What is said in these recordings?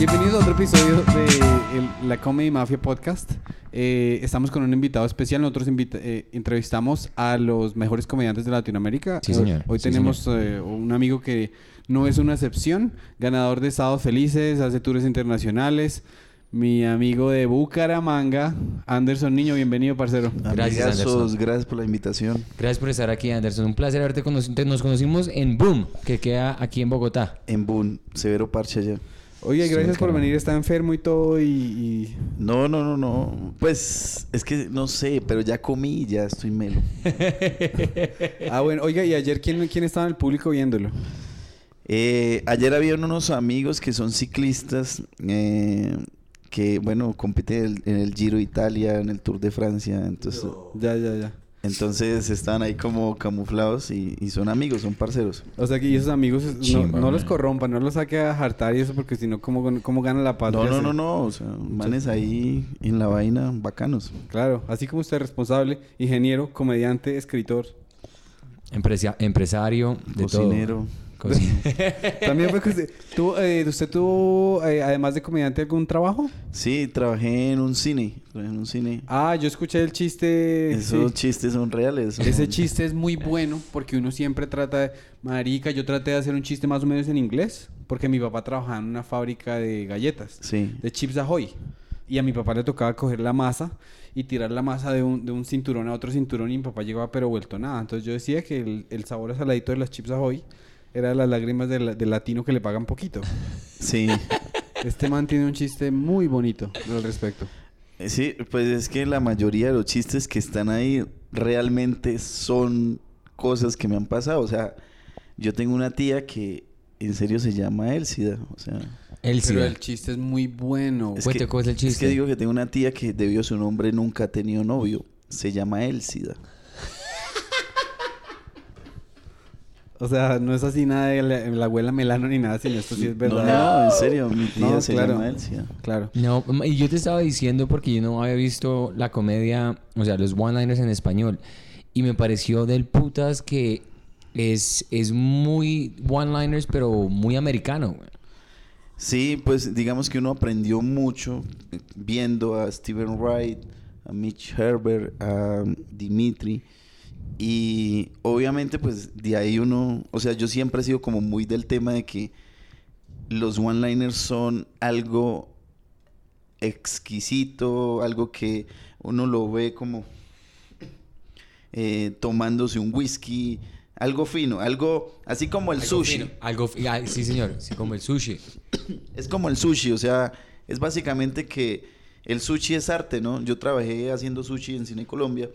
Bienvenidos a otro episodio de el- la Comedy Mafia Podcast. Eh, estamos con un invitado especial. Nosotros invita- eh, entrevistamos a los mejores comediantes de Latinoamérica. Sí, señor. Hoy Sí, tenemos eh, un amigo que no es una excepción, ganador de Estados Felices, hace tours internacionales. Mi amigo de Bucaramanga, Anderson Niño, bienvenido, parcero. Gracias, Anderson. gracias por la invitación. Gracias por estar aquí, Anderson. Un placer haberte conocido. Nos conocimos en Boom, que queda aquí en Bogotá. En Boon, severo parche allá. Oye, gracias por venir. Está enfermo y todo y- y No, no, no, no. Pues es que no sé, pero ya comí y ya estoy melo. Ah, bueno, oiga, ¿y ayer quién, quién estaba en el público viéndolo? Eh, ayer había unos amigos que son ciclistas eh, que, bueno, compiten en el, Giro Italia, en el Tour de Francia. Entonces, Ya, ya, ya. Entonces estaban ahí como camuflados y, y son amigos, son parceros. O sea, que y esos amigos no, Chimba, no los corrompan, no los saque a hartar y eso, porque si no, ¿cómo, cómo gana la patria? No, no, no, no. O sea, manes ahí en la vaina bacanos. Claro, así como usted es responsable, ingeniero, comediante, escritor. Empresario, de Cocinero. todo. También fue ¿tuvo, eh, ¿usted tuvo, eh, además de comediante, algún trabajo? Sí, trabajé en un cine. Trabajé en un cine. Ah, yo escuché el chiste. Esos sí. chistes son reales. son- Ese chiste es muy bueno porque uno siempre trata de... Marica, yo traté de hacer un chiste más o menos en inglés porque mi papá trabajaba en una fábrica de galletas. Sí. de Chips Ahoy. Y a mi papá le tocaba coger la masa y tirar la masa de un, de un cinturón a otro cinturón y mi papá llegaba pero vuelto nada. Entonces yo decía que el, el sabor saladito de las Chips Ahoy era las lágrimas del, del latino que le pagan poquito. Sí. Este man tiene un chiste muy bonito al respecto. Eh, Sí, pues es que la mayoría de los chistes que están ahí realmente son cosas que me han pasado. O sea, yo tengo una tía que en serio se llama Elsida. O sea, sí. Pero el chiste es muy bueno. es Cuente que, cómo es el es chiste. que digo que tengo una tía que debido a su nombre nunca ha tenido novio. Se llama Elsida. O sea, no es así nada de la, la abuela Melano ni nada, sino esto sí es verdad. No, no, en serio, mi tía No, se claro. llama. Claro. No, y yo te estaba diciendo porque yo no había visto la comedia, o sea, los one-liners en español. Y me pareció del putas que es, es muy one-liners, pero muy americano, güey. Sí, pues digamos que uno aprendió mucho eh, viendo a Steven Wright, a Mitch Herbert, a Dimitri. Y obviamente pues de ahí uno, o sea, yo siempre he sido como muy del tema de que los one-liners son algo exquisito, algo que uno lo ve como eh, tomándose un whisky, algo fino, algo así como el Algo sushi. fino, Algo, ah, sí, señor. Sí, como el sushi. Es como el sushi, o sea, es básicamente que el sushi es arte, ¿no? Yo trabajé haciendo sushi en Cine Colombia,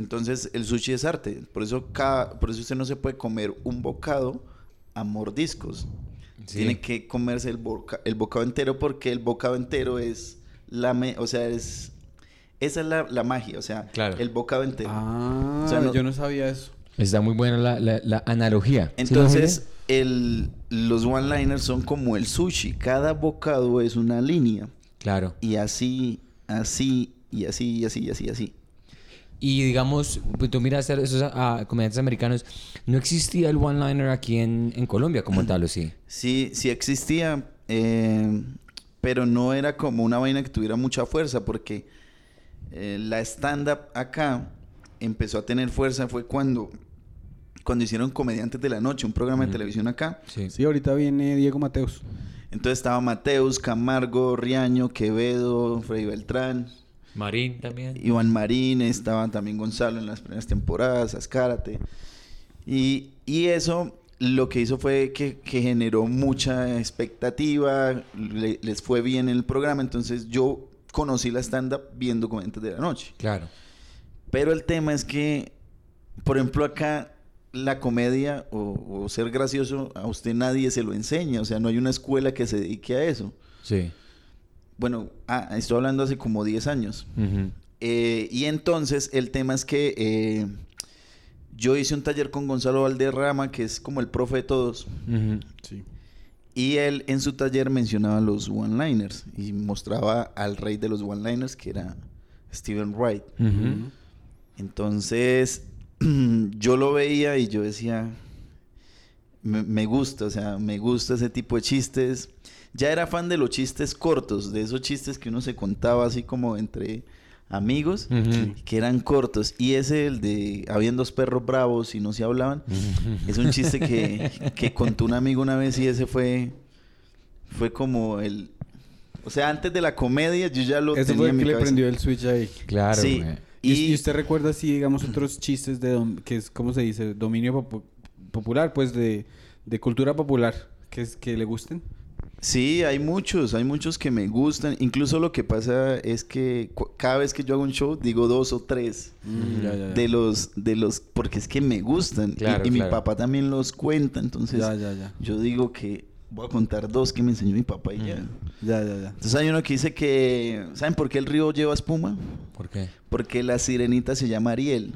entonces el sushi es arte, por eso cada, por eso usted no se puede comer un bocado a mordiscos. Sí. Tiene que comerse el, boca- el bocado entero porque el bocado entero es la, me- o sea, es esa es la, la magia, o sea, Claro. el bocado entero. Ah, O sea, no- yo no sabía eso. Está muy buena la, la, la analogía. ¿Sí, Entonces, el, los one-liners son como el sushi, cada bocado es una línea. Claro. Y así, así, y así, y así, y así, y así. Y digamos, pues tú miras a esos comediantes americanos, no existía el one-liner aquí en, en Colombia como tal, ¿o sí? Sí, sí existía, eh, pero no era como una vaina que tuviera mucha fuerza, porque eh, la stand-up acá empezó a tener fuerza fue cuando, cuando hicieron Comediantes de la Noche, un programa de televisión acá. Sí. Sí, ahorita viene Diego Mateus. Entonces estaba Mateus, Camargo, Riaño, Quevedo, Freddy Beltrán, Marín también. Iván Marín, estaba también Gonzalo en las primeras temporadas, Azcárate. Y, y eso lo que hizo fue que, que generó mucha expectativa, le- les fue bien en el programa, entonces yo conocí la stand-up viendo Comediantes de la Noche. Claro. Pero el tema es que, por ejemplo, acá la comedia o, o ser gracioso, a usted nadie se lo enseña, o sea, no hay una escuela que se dedique a eso. Sí. Bueno, ah, estoy hablando hace como 10 años. Eh, y entonces el tema es que eh, yo hice un taller con Gonzalo Valderrama, que es como el profe de todos. Sí. Y él en su taller mencionaba los one-liners y mostraba al rey de los one-liners, que era Steven Wright. Entonces yo lo veía y yo decía, me, me gusta, o sea, me gusta ese tipo de chistes. Ya era fan de los chistes cortos, de esos chistes que uno se contaba así como entre amigos, que eran cortos. Y ese, el de habían dos perros bravos y no se hablaban, es un chiste que, que contó un amigo una vez y ese fue, fue como el... O sea, antes de la comedia yo ya lo Eso tenía fue en el mi que le prendió el switch ahí. Claro, Sí. Y, usted recuerda así, digamos, otros chistes de dom- que es, ¿cómo se dice? Dominio popu- popular, pues de, de cultura popular, que es que le gusten. Sí, hay muchos, hay muchos que me gustan. Incluso lo que pasa es que cada vez que yo hago un show digo dos o tres Ya, ya, ya. de los, de los, porque es que me gustan. Y- Claro, y mi claro. papá también los cuenta, entonces Ya, ya, ya. yo digo que voy a contar dos que me enseñó mi papá y ya. Ya, ya, ya. Entonces hay uno que dice que, ¿saben por qué el río lleva espuma? ¿Por qué? Porque la sirenita se llama Ariel.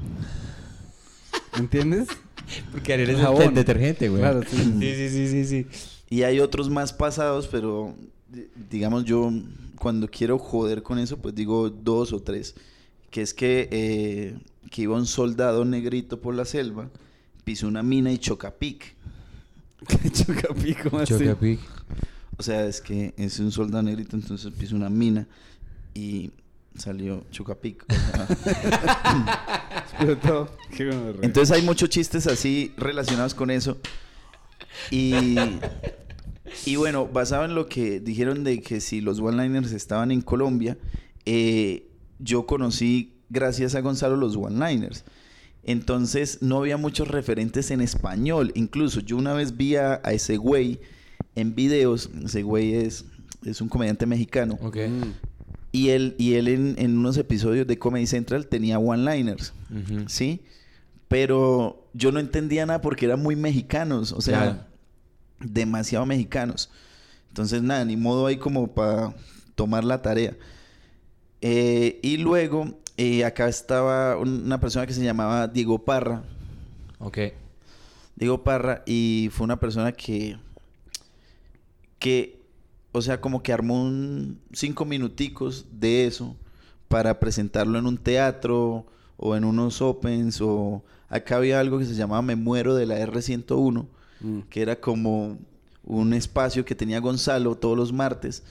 ¿Entiendes? Porque eres el Jabón. detergente, güey. Claro, sí. Sí, sí, sí, sí, sí. Y hay otros más pasados, pero di- digamos yo cuando quiero joder con eso, pues digo dos o tres. Que es que, eh, que iba un soldado negrito por la selva, pisó una mina y chocapic. Chocapico, así. Chocapic. O sea, es que es un soldado negrito, entonces pisó una mina y salió chocapic. O sea, Explotó. Entonces hay muchos chistes así relacionados con eso. Y, y bueno, basado en lo que dijeron de que si los one-liners estaban en Colombia, eh, yo conocí, gracias a Gonzalo, los one-liners. Entonces no había muchos referentes en español. Incluso yo una vez vi a, a ese güey en videos. Ese güey es, es un comediante mexicano. Y él, y él en, en unos episodios de Comedy Central tenía one-liners. ¿sí? Pero yo no entendía nada porque eran muy mexicanos, o sea, Claro. demasiado mexicanos. Entonces, nada, ni modo ahí como para tomar la tarea. Eh, y luego, eh, acá estaba un- una persona que se llamaba Diego Parra. Ok. Diego Parra, y fue una persona que, que, o sea, como que armó un cinco minuticos de eso para presentarlo en un teatro o en unos opens o acá había algo que se llamaba Me Muero de la R101, Mm. que era como un espacio que tenía Gonzalo todos los martes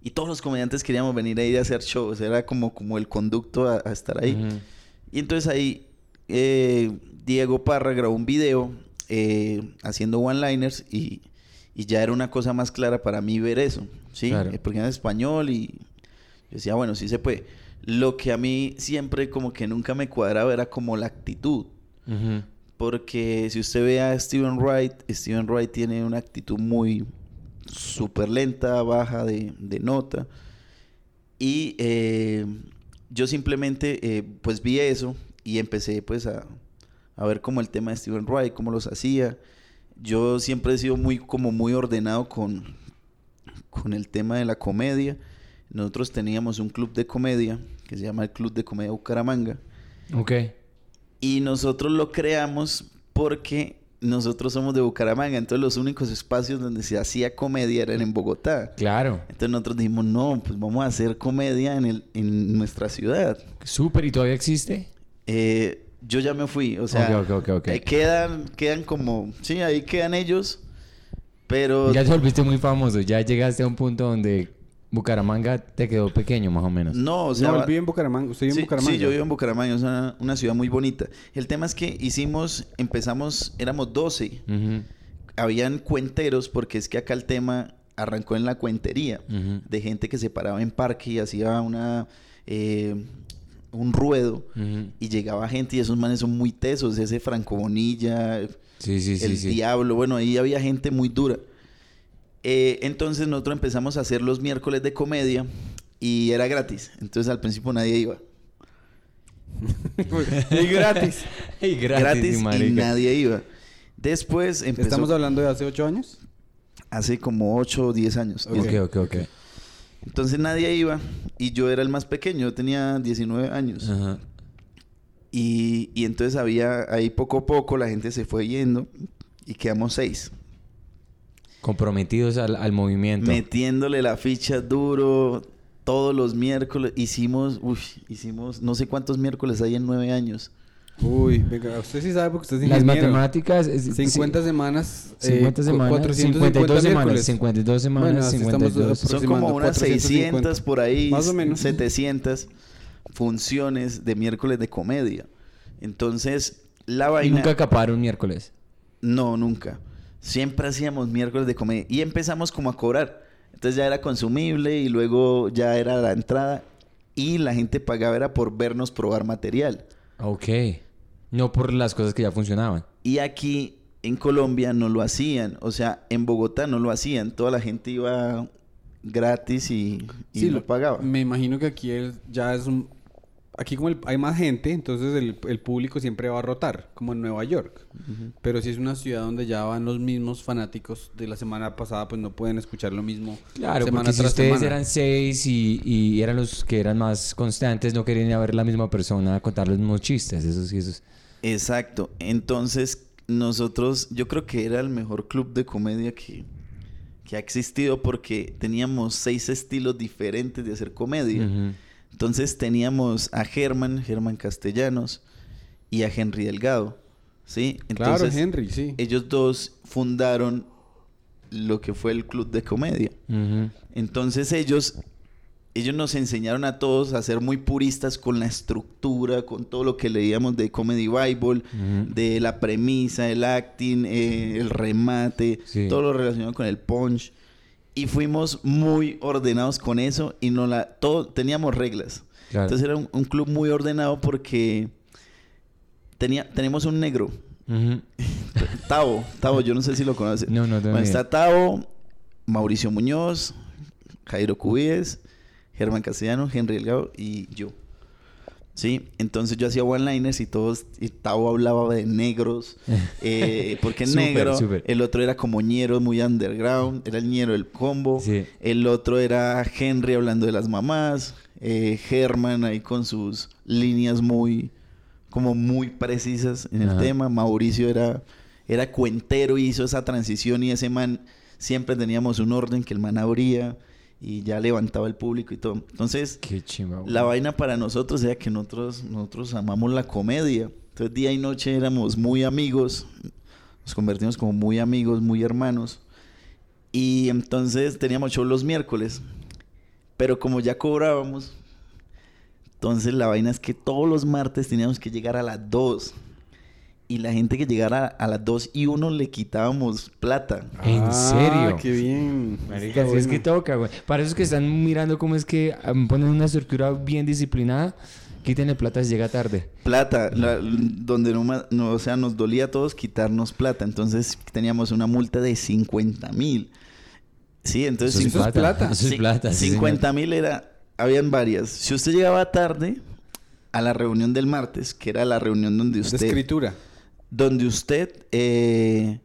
y todos los comediantes queríamos venir ahí a hacer shows, era como, como el conducto a, a estar ahí. Ujú. Y entonces ahí eh, Diego Parra grabó un video eh, haciendo one-liners y, y ya era una cosa más clara para mí ver eso, ¿sí? Claro. Eh, Porque era en español y yo decía, bueno, sí se puede. Lo que a mí siempre como que nunca me cuadraba era como la actitud. Porque si usted ve a Steven Wright, Steven Wright tiene una actitud muy súper lenta, baja de, de nota. Y eh, yo simplemente eh, pues vi eso y empecé pues a, a ver como el tema de Steven Wright, cómo los hacía. Yo siempre he sido muy como muy ordenado con, con el tema de la comedia. Nosotros teníamos un club de comedia que se llama el Club de Comedia Bucaramanga. Ok. Y nosotros lo creamos porque nosotros somos de Bucaramanga. Entonces los únicos espacios donde se hacía comedia eran en Bogotá. Claro. Entonces nosotros dijimos, no, pues vamos a hacer comedia en, el, en nuestra ciudad. Súper. ¿Y todavía existe? Eh, yo ya me fui, o sea, Ok, ok, ok, ok. eh, quedan, quedan como, sí, ahí quedan ellos, pero Ya te volviste muy famoso. Ya llegaste a un punto donde Bucaramanga te quedó pequeño, más o menos. no, o sea, no, él vive en Bucaramanga. ¿Usted vive sí, en Bucaramanga? sí, yo vivo en Bucaramanga, es una, una ciudad muy bonita. El tema es que hicimos, empezamos, éramos 12. Ujú. habían cuenteros, porque es que acá el tema arrancó en la cuentería, de gente que se paraba en parque y hacía una eh, un ruedo y llegaba gente y esos manes son muy tesos, ese Franco Bonilla, Sí, sí, sí. el sí. Diablo, bueno, ahí había gente muy dura. Eh, entonces nosotros empezamos a hacer los miércoles de comedia y era gratis, entonces al principio nadie iba. y gratis. Y gratis, Gratis, y nadie iba. Después empezó Estamos hablando de hace ocho años. hace como 8 o 10 años. Ok. Ok, ok, ok. Entonces nadie iba y yo era el más pequeño, yo tenía 19 años. Ajá. Y, y entonces había ahí poco a poco la gente se fue yendo y quedamos seis. Comprometidos al, al movimiento. Metiéndole la ficha duro todos los miércoles. Hicimos, uff, hicimos, no sé cuántos miércoles hay en nueve años. Uy, venga, usted sí sabe porque usted es Las ingeniero. matemáticas... es- 50 sí, semanas. 50 eh, semanas, 450 52 semanas, miércoles. 52 semanas, Bueno, así estamos 52. Son como unas 450. 600 por ahí, Más o menos. 700 funciones de miércoles de comedia. Entonces, la Y vaina... nunca acaparon miércoles. No, nunca. Siempre hacíamos miércoles de comedia. Y empezamos como a cobrar. Entonces ya era consumible y luego ya era la entrada. Y la gente pagaba era por vernos probar material. Ok. No por las cosas que ya funcionaban. Y aquí en Colombia no lo hacían. O sea, en Bogotá no lo hacían. Toda la gente iba gratis y, y Sí, lo pagaba. Me imagino que aquí ya es un... Aquí como el- hay más gente, entonces el, el público siempre va a rotar, como en Nueva York. Pero si es una ciudad donde ya van los mismos fanáticos de la semana pasada, pues no pueden escuchar lo mismo Claro, semana porque si tras ustedes semana. eran seis y, y eran los que eran más constantes, no querían ir a ver la misma persona a contar los mismos chistes. Eso sí, eso es... Exacto. Entonces, nosotros, yo creo que era el mejor club de comedia que, que ha existido porque teníamos seis estilos diferentes de hacer comedia. Ujú. Entonces teníamos a Germán, Germán Castellanos y a Henry Delgado. ¿Sí? Claro, Entonces, Henry, sí. ellos dos fundaron lo que fue el club de comedia. Entonces ellos, ellos nos enseñaron a todos a ser muy puristas con la estructura, con todo lo que leíamos de Comedy Bible, de la premisa, el acting, eh, el remate, Sí. todo lo relacionado con el punch. Y fuimos muy ordenados con eso y no la, todo, teníamos reglas. Claro. Entonces era un, un club muy ordenado porque tenía, tenemos un negro, Ujú. Tavo, Tavo, yo no sé si lo conoce. No, no Bueno, está Tavo, Mauricio Muñoz, Jairo Cubíes, Germán Castellano, Henry Delgado y yo. Sí, entonces yo hacía one-liners y todos, y Tavo hablaba de negros, eh, porque es Súper, negro, el otro era como ñero, muy underground, era el ñero del combo, Sí. el otro era Henry hablando de las mamás, eh, Germán ahí con sus líneas muy, como muy precisas en el Ajá. tema, Mauricio era, era cuentero y hizo esa transición y ese man, siempre teníamos un orden que el man abría y ya levantaba el público y todo. Entonces, Qué la vaina para nosotros era que nosotros, nosotros amamos la comedia. Entonces día y noche éramos muy amigos, nos convertimos como muy amigos, muy hermanos. Y entonces teníamos show los miércoles, pero como ya cobrábamos, entonces la vaina es que todos los martes teníamos que llegar a las 2. Y la gente que llegara a las 2 y uno le quitábamos plata. ¿En Ah, serio? qué bien. Marica, Está sí es que toca, güey. Para esos que están mirando cómo es que um, ponen una estructura bien disciplinada, quítenle plata si llega tarde. plata, la- donde no, no, o sea, nos dolía a todos quitarnos plata. Entonces teníamos una multa de 50 mil. Sí, entonces Eso es plata. Eso es Sí, plata. sí, señor. 50 mil era, habían varias. Si usted llegaba tarde a la reunión del martes, que era la reunión donde De usted, escritura. Donde usted eh,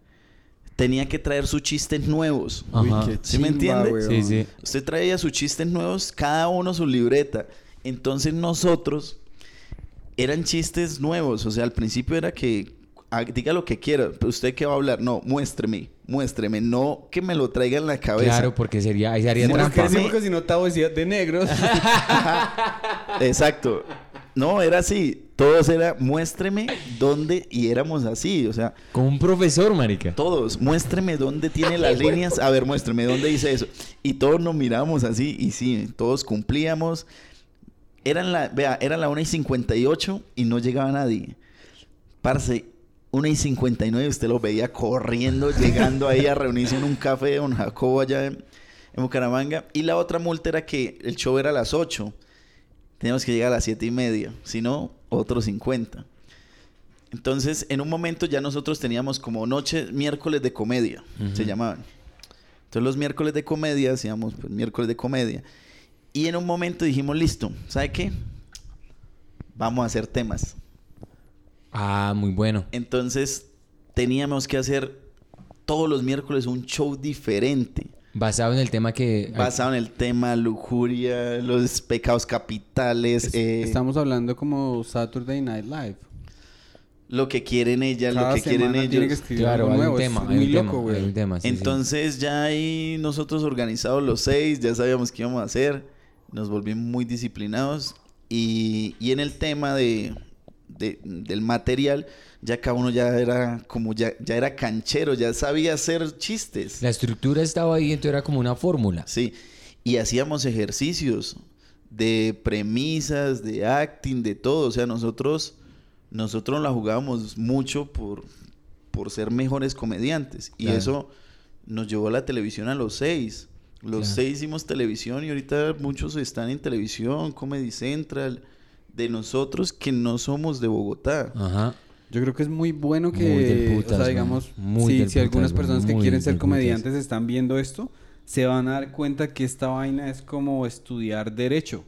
tenía que traer sus chistes nuevos. Uy, qué ¿Sí me entiende? weón. Sí, sí. Usted traía sus chistes nuevos, cada uno su libreta. Entonces nosotros eran chistes nuevos. O sea, al principio era que ah, diga lo que quiera. pero ¿Usted qué va a hablar? No, muéstreme, muéstreme. No que me lo traiga en la cabeza. Claro, porque sería, ahí se haría Muy Porque trampa. si no Tavo decía de negros. Exacto. No, era así. Todos era muéstreme dónde y éramos así. O sea, Como un profesor, marica. todos, muéstreme dónde tiene las líneas. A ver, muéstreme dónde dice eso. Y todos nos miramos así y sí, todos cumplíamos. Eran la, vea, era la 1 y 58 y no llegaba nadie. Parce, 1 y 59 usted lo veía corriendo, llegando ahí a reunirse en un café de Don Jacobo allá en, en Bucaramanga. Y la otra multa era que el show era a las 8. Teníamos que llegar a las 7 y media. Si no, otros 50. Entonces, en un momento ya nosotros teníamos como noche, miércoles de comedia, se llamaban. Entonces, los miércoles de comedia, hacíamos pues, miércoles de comedia. Y en un momento dijimos, listo, ¿sabe qué? Vamos a hacer temas. Ah, muy bueno. Entonces, teníamos que hacer todos los miércoles un show diferente. Basado en el tema que... Basado en el tema lujuria, los pecados capitales, Es- eh, Estamos hablando como Saturday Night Live. lo que quieren ellas, lo que quieren semana tiene que ellos. escribir Claro, algo hay nuevo. un es tema, hay muy un loco, tema, güey. hay un tema, sí, sí. Entonces ya ahí nosotros organizados los seis, ya sabíamos qué íbamos a hacer, nos volvimos muy disciplinados y, y en el tema de, de- del material, ya cada uno ya era como ya, ya era canchero, ya sabía hacer chistes. La estructura estaba ahí, entonces era como una fórmula. Sí, y hacíamos ejercicios de premisas, de acting, de todo. O sea, nosotros, nosotros la jugábamos mucho por, por ser mejores comediantes. Y Claro. eso nos llevó a la televisión a los seis. Los Claro. seis hicimos televisión y ahorita muchos están en televisión, Comedy Central, de nosotros que no somos de Bogotá. Ajá. Yo creo que es muy bueno que, Muy del putas, o sea, digamos, Muy si, del si algunas putas, personas que quieren ser putas. comediantes están viendo esto, se van a dar cuenta que esta vaina es como estudiar derecho.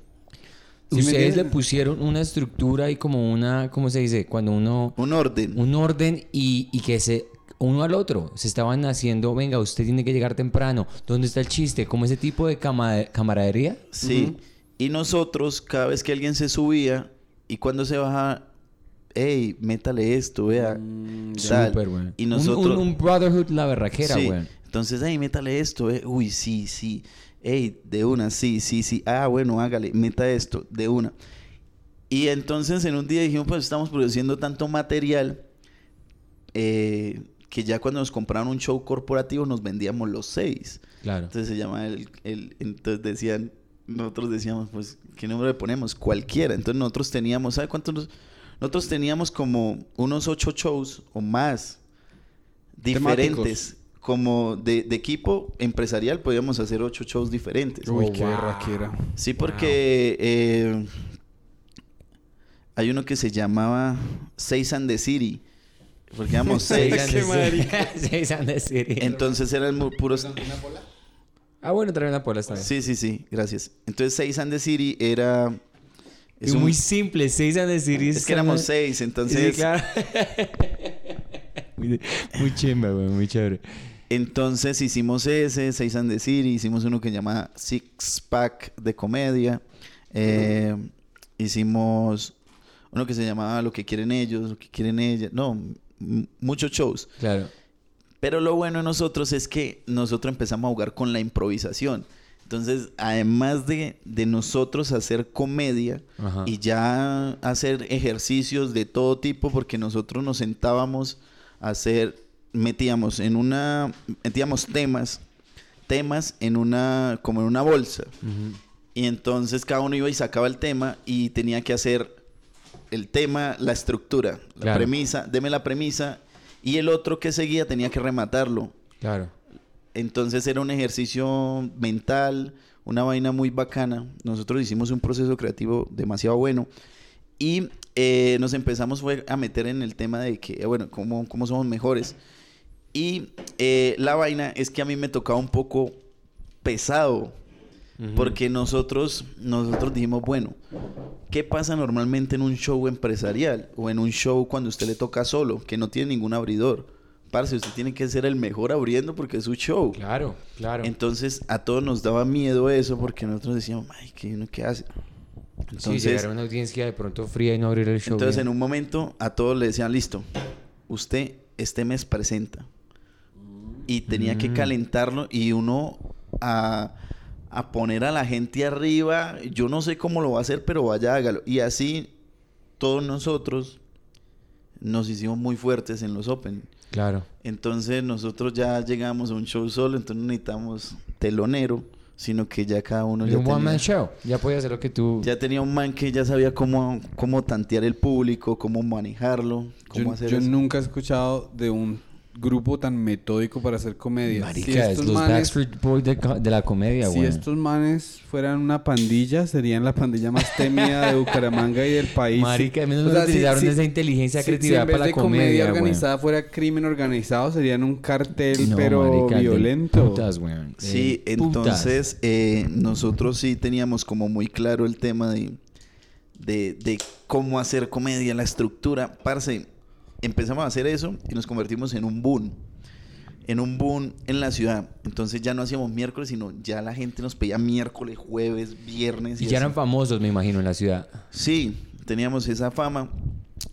¿Sí Ustedes le pusieron una estructura y como una, ¿cómo se dice? Cuando uno... Un orden. Un orden y, y que se... Uno al otro. Se estaban haciendo, venga, usted tiene que llegar temprano. ¿Dónde está el chiste? Como ese tipo de cama- camaradería. Sí. Y nosotros, cada vez que alguien se subía y cuando se baja, hey, métale esto, vea. tal". Súper, güey. Y Un- nosotros. Un, un brotherhood la berraquera, Sí. güey. Entonces, hey, métale esto, eh. Uy, sí, sí. Hey, de una, sí, sí, sí. Ah, bueno, hágale, meta esto, de una. Y entonces en un día dijimos, pues estamos produciendo tanto material eh, que ya cuando nos compraron un show corporativo nos vendíamos los seis. Claro. Entonces se llama el, el- entonces decían, nosotros decíamos, pues, ¿qué número le ponemos? Cualquiera. Entonces nosotros teníamos, ¿sabe cuántos? Nos- nosotros teníamos como unos ocho shows o más diferentes. Como de, de equipo empresarial podíamos hacer ocho shows diferentes. Uy, Oh, qué wow. Sí, porque eh, hay uno que se llamaba Seis and the City. Porque éramos seis. Seis and the City. Seis and the City. Entonces eran puros... Ah, bueno, trae una pola esta vez. Sí, sí, sí, gracias. Entonces Seis and the City era... Es un- muy simple, seis City. Es que éramos seis, entonces... Sí, claro. muy, muy chimba, güey, muy chévere. Entonces hicimos ese, Seis and the City, hicimos uno que se llama Six Pack de comedia. eh, hicimos uno que se llamaba Lo que quieren ellos, lo que quieren ellas. No, muchos shows. Claro. Pero lo bueno de nosotros es que nosotros empezamos a jugar con la improvisación. Entonces, además de, de nosotros hacer comedia Ajá. y ya hacer ejercicios de todo tipo, porque nosotros nos sentábamos a hacer, metíamos en una, metíamos temas, temas en una, como en una bolsa. Y entonces cada uno iba y sacaba el tema y tenía que hacer el tema, la estructura, la Claro. premisa, deme la premisa, y el otro que seguía tenía que rematarlo. Claro. Entonces era un ejercicio mental, una vaina muy bacana. Nosotros hicimos un proceso creativo demasiado bueno. Y eh, nos empezamos fue a meter en el tema de que, eh, bueno, cómo, cómo somos mejores. Y eh, la vaina es que a mí me tocaba un poco pesado. Porque nosotros, nosotros dijimos, bueno, ¿qué pasa normalmente en un show empresarial? O en un show cuando usted le toca solo, que no tiene ningún abridor. Parce, usted tiene que ser el mejor abriendo porque es su show. Claro, claro. Entonces a todos nos daba miedo eso porque nosotros decíamos, ay, ¿qué uno qué hace? sí, Entonces, llegar a una audiencia de pronto fría y no abrir el show. entonces bien. en un momento a todos le decían, listo, usted este mes presenta. Y tenía que Mm. calentarlo y uno a, a poner a la gente arriba. Yo no sé cómo lo va a hacer, pero vaya, hágalo. Y así todos nosotros nos hicimos muy fuertes en los Open. Claro. Entonces nosotros ya llegamos a un show solo, entonces no necesitamos telonero, sino que ya cada uno ya un one man tenía, show. Ya podía hacer lo que tú. ya tenía un man que ya sabía cómo, cómo tantear el público, cómo manejarlo, cómo Yo, hacer yo eso. nunca he escuchado de un grupo tan metódico para hacer comedia. Marica, si es estos los manes, Backstreet Boys de, de la comedia, si güey. estos manes fueran una pandilla, serían la pandilla más temida de Bucaramanga y del país. Marica, al menos O sea, si- utilizaron si- esa inteligencia si- si creativa en vez para de la comedia, güey. organizada fuera crimen organizado, serían un cartel, No, pero marica, violento. putas, güey. Del Sí, entonces eh, nosotros sí teníamos como muy claro el tema de, de, de cómo hacer comedia, la estructura. Parce, empezamos a hacer eso y nos convertimos en un boom. En un boom en la ciudad. Entonces ya no hacíamos miércoles, sino ya la gente nos pedía miércoles, jueves, viernes. Y ya así. eran famosos, me imagino, en la ciudad. Sí, teníamos esa fama.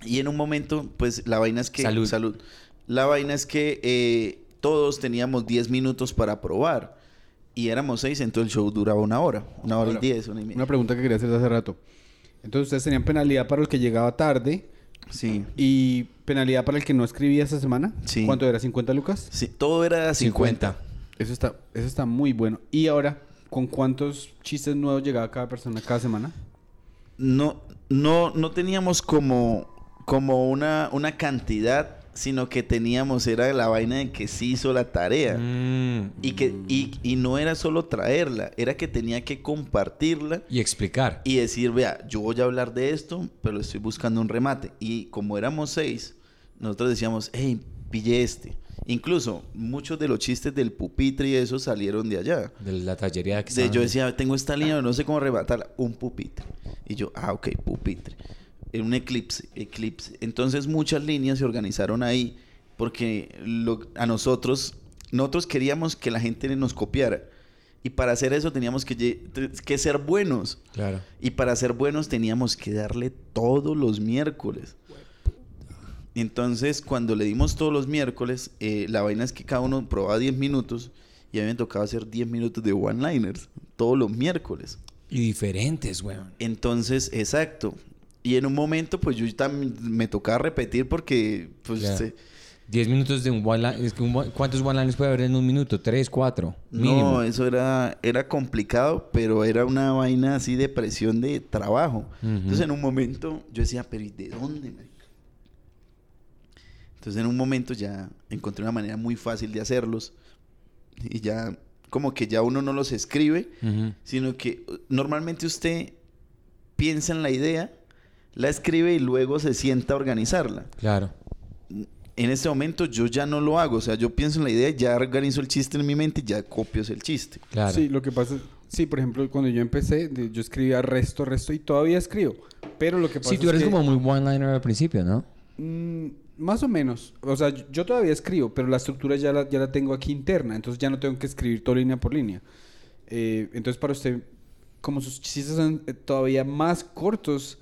Y en un momento, pues la vaina es que... Salud. La vaina es que eh, todos teníamos 10 minutos para probar. Y éramos 6, entonces el show duraba una hora. Una hora Ahora, y 10, una y media. Una pregunta que quería hacer hace rato. Entonces ustedes tenían penalidad para el que llegaba tarde, Sí. ¿Y penalidad para el que no escribía esta semana? Sí. ¿Cuánto era? ¿50 lucas? Sí, todo era 50. Eso está, eso está muy bueno. ¿Y ahora, con cuántos chistes nuevos llegaba cada persona cada semana? No, no, no teníamos como, como una, una cantidad, sino que teníamos, era la vaina de que sí hizo la tarea. Mm. Y, que, y, y no era solo traerla, era que tenía que compartirla Y explicar. y decir, vea, yo voy a hablar de esto, pero estoy buscando un remate. Y como éramos seis, nosotros decíamos, hey, pille este. Incluso muchos de los chistes del pupitre y eso salieron de allá. De la tallería que De, yo decía, tengo esta línea, no sé cómo rematarla. Un pupitre. Y yo, ah, ok, pupitre. En un eclipse, eclipse. Entonces muchas líneas se organizaron ahí porque lo- a nosotros, nosotros queríamos que la gente nos copiara. Y para hacer eso teníamos que, que ser buenos. Claro. Y para ser buenos teníamos que darle todos los miércoles. Entonces, cuando le dimos todos los miércoles, eh, la vaina es que cada uno probaba 10 minutos y a mí me tocaba hacer 10 minutos de one-liners todos los miércoles. Y diferentes, weón. Entonces, exacto. Y en un momento, pues yo también me tocaba repetir porque, pues, Ya. se- 10 minutos de un one line- es que un one- ¿Cuántos one liners puede haber en un minuto? ¿Tres, cuatro? Mínimo. no, eso era, era complicado, pero era una vaina así de presión de trabajo. Entonces, en un momento, yo decía, pero ¿y de dónde? Entonces, en un momento ya encontré una manera muy fácil de hacerlos. Y ya, como que ya uno no los escribe, Ujú. sino que uh, normalmente usted piensa en la idea, la escribe y luego se sienta a organizarla. Claro. En este momento yo ya no lo hago, o sea, yo pienso en la idea, ya organizo el chiste en mi mente y ya copio el chiste. Claro. Sí, lo que pasa es... Sí, por ejemplo, cuando yo empecé, yo escribía resto, resto y todavía escribo. Pero lo que pasa Sí, tú es eres que- como muy one-liner al principio, ¿no? Mm, más o menos. O sea, yo- todavía escribo, pero la estructura ya la, ya la tengo aquí interna. Entonces ya no tengo que escribir todo línea por línea. Eh, entonces para usted, como sus chistes son eh, todavía más cortos,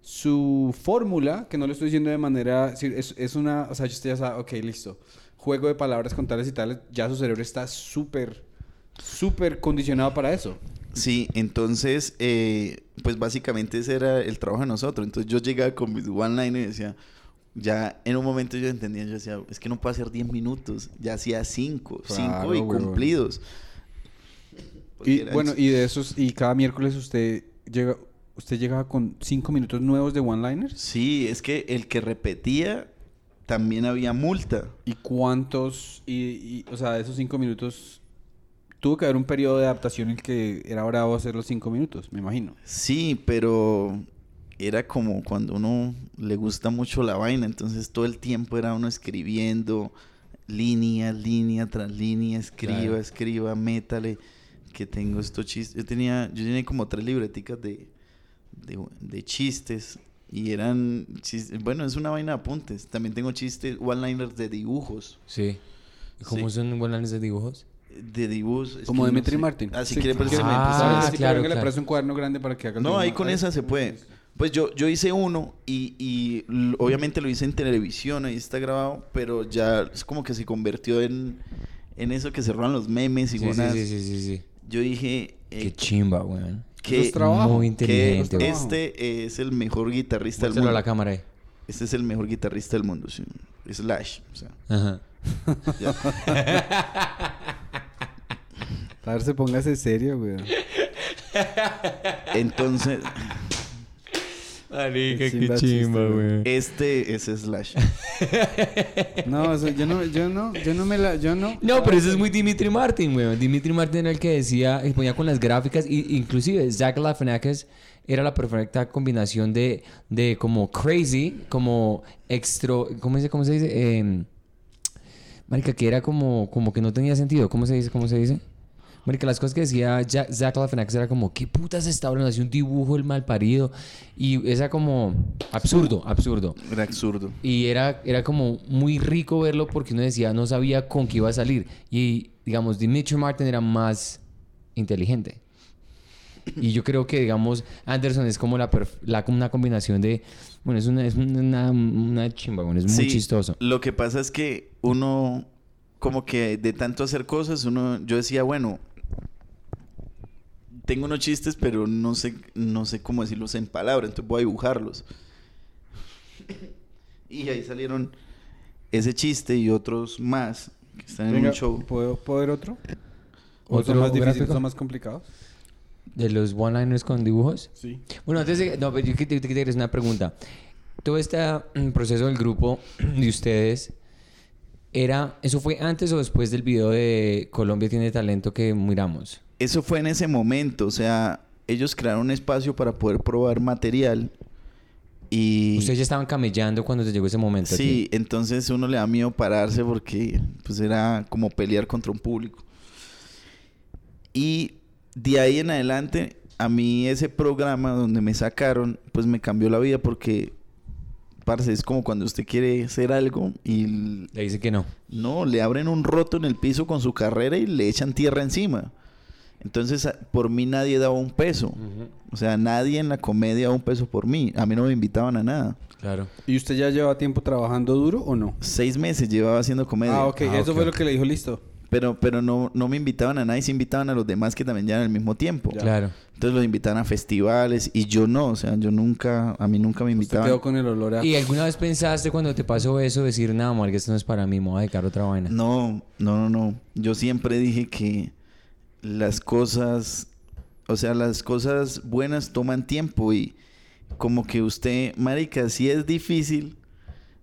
su fórmula, que no le estoy diciendo de manera... Es, es una... O sea, usted ya sabe, ok, listo. Juego de palabras con tales y tales. Ya su cerebro está súper, súper condicionado para eso. Sí, entonces, eh, pues básicamente ese era el trabajo de nosotros. Entonces yo llegaba con mis one-liner y decía, ya en un momento yo entendía, yo decía, es que no puedo hacer 10 minutos, ya hacía 5, 5 Claro, y cumplidos. Y bueno, y de esos, y cada miércoles usted llega, usted llegaba con cinco minutos nuevos de one-liners. Sí, es que el que repetía también había multa. ¿Y cuántos, y, y, o sea, de esos cinco minutos, tuvo que haber un periodo de adaptación en el que era bravo hacer los cinco minutos, me imagino. Sí, pero era como cuando uno le gusta mucho la vaina, entonces todo el tiempo era uno escribiendo línea, línea tras línea, escriba, Claro. escriba, métale, que tengo estos chistes. Yo tenía, yo tenía como tres libreticas de, de, de chistes y eran chistes, bueno, es una vaina de apuntes. También tengo chistes, one-liners de dibujos. Sí. ¿Y ¿Cómo Sí. son one-liners de dibujos? De dibujos. Como no Dimitri sé. Martin. Ah, si Sí, quiere, que- se me Ah, claro, que le claro. preste un cuaderno grande para que haga No, ahí con esa se puede. Pues yo, yo hice uno y, y obviamente lo hice en televisión, ahí está grabado, pero ya es como que se convirtió en, en eso que se roban los memes y Sí, sí, buenas. sí, sí, sí, sí. Yo dije Qué eh, chimba, weón. que, Eso es trabajo. Muy que inteligente, Eso es weón. trabajo. este es el mejor guitarrista del Muéstralo a mundo. la cámara ahí. Este es el mejor guitarrista del mundo, sí. Slash. O sea, Ajá. A ver, se póngase serio, güey. entonces, Marica, Qué chimba chiste, güey. este es Slash. No, o sea, yo no, yo no, yo no me la, yo no. No, pero eso es muy Dimitri Martin, weón. Dimitri Martin era el que decía, y ponía con las gráficas, y, inclusive Zach Galifianakis era la perfecta combinación de, de como crazy, como extra, ¿cómo se, cómo se dice? Eh, marica, que era como, como que no tenía sentido. ¿Cómo se dice? ¿Cómo se dice? Marica, las cosas que decía Jack- Zach Galifianakis era como, ¿qué putas está hablando? Hacía un dibujo el mal parido. Y era como absurdo, absurdo. Era absurdo. Y era, era como muy rico verlo porque uno decía, no sabía con qué iba a salir. Y digamos, Dimitri Martin era más inteligente. Y yo creo que, digamos, Anderson es como la, la una combinación de. Bueno, es una, es una, una chimba, bueno, es muy Sí, chistoso. Lo que pasa es que uno, como que de tanto hacer cosas, uno, yo decía, bueno, tengo unos chistes, pero no sé, no sé cómo decirlos en palabras, entonces voy a dibujarlos. Y ahí salieron ese chiste y otros más que están en un show. ¿puedo, ¿puedo ver otro? ¿O ¿Otro son más difíciles, gráfico? son más complicados? De los one-liners con dibujos. Sí. Bueno, antes de... No, pero yo que te, te- te quería hacer una pregunta. Todo este mm, proceso del grupo de ustedes, era... ¿Eso fue antes o después del video de Colombia tiene talento que miramos? Eso fue en ese momento, o sea, ellos crearon un espacio para poder probar material y... Ustedes ya estaban camellando cuando te llegó ese momento. Sí, entonces uno le da miedo pararse porque pues era como pelear contra un público. Y de ahí en adelante, a mí ese programa donde me sacaron, pues me cambió la vida porque, parce, es como cuando usted quiere hacer algo y Le dice que no. no, le abren un roto en el piso con su carrera y le echan tierra encima. Entonces, por mí nadie daba un peso. O sea, nadie en la comedia daba un peso por mí. A mí no me invitaban a nada. Claro. ¿Y usted ya lleva tiempo trabajando duro o no? Seis meses llevaba haciendo comedia. Ah, ok. Ah, Eso fue lo que le dijo, listo. Pero, pero no, no me invitaban a nadie, se invitaban a los demás que también llegan al mismo tiempo. Ya. Claro. Entonces los invitaban a festivales y yo no, o sea, yo nunca, a mí nunca me Usted invitaban. quedó con el olor a... ¿Y alguna vez pensaste cuando te pasó eso decir, no, marica, esto no es para mí, me voy a dedicar a otra vaina? No, no, no, no. Yo siempre dije que las cosas, o sea, las cosas buenas toman tiempo y como que usted, marica, si es difícil,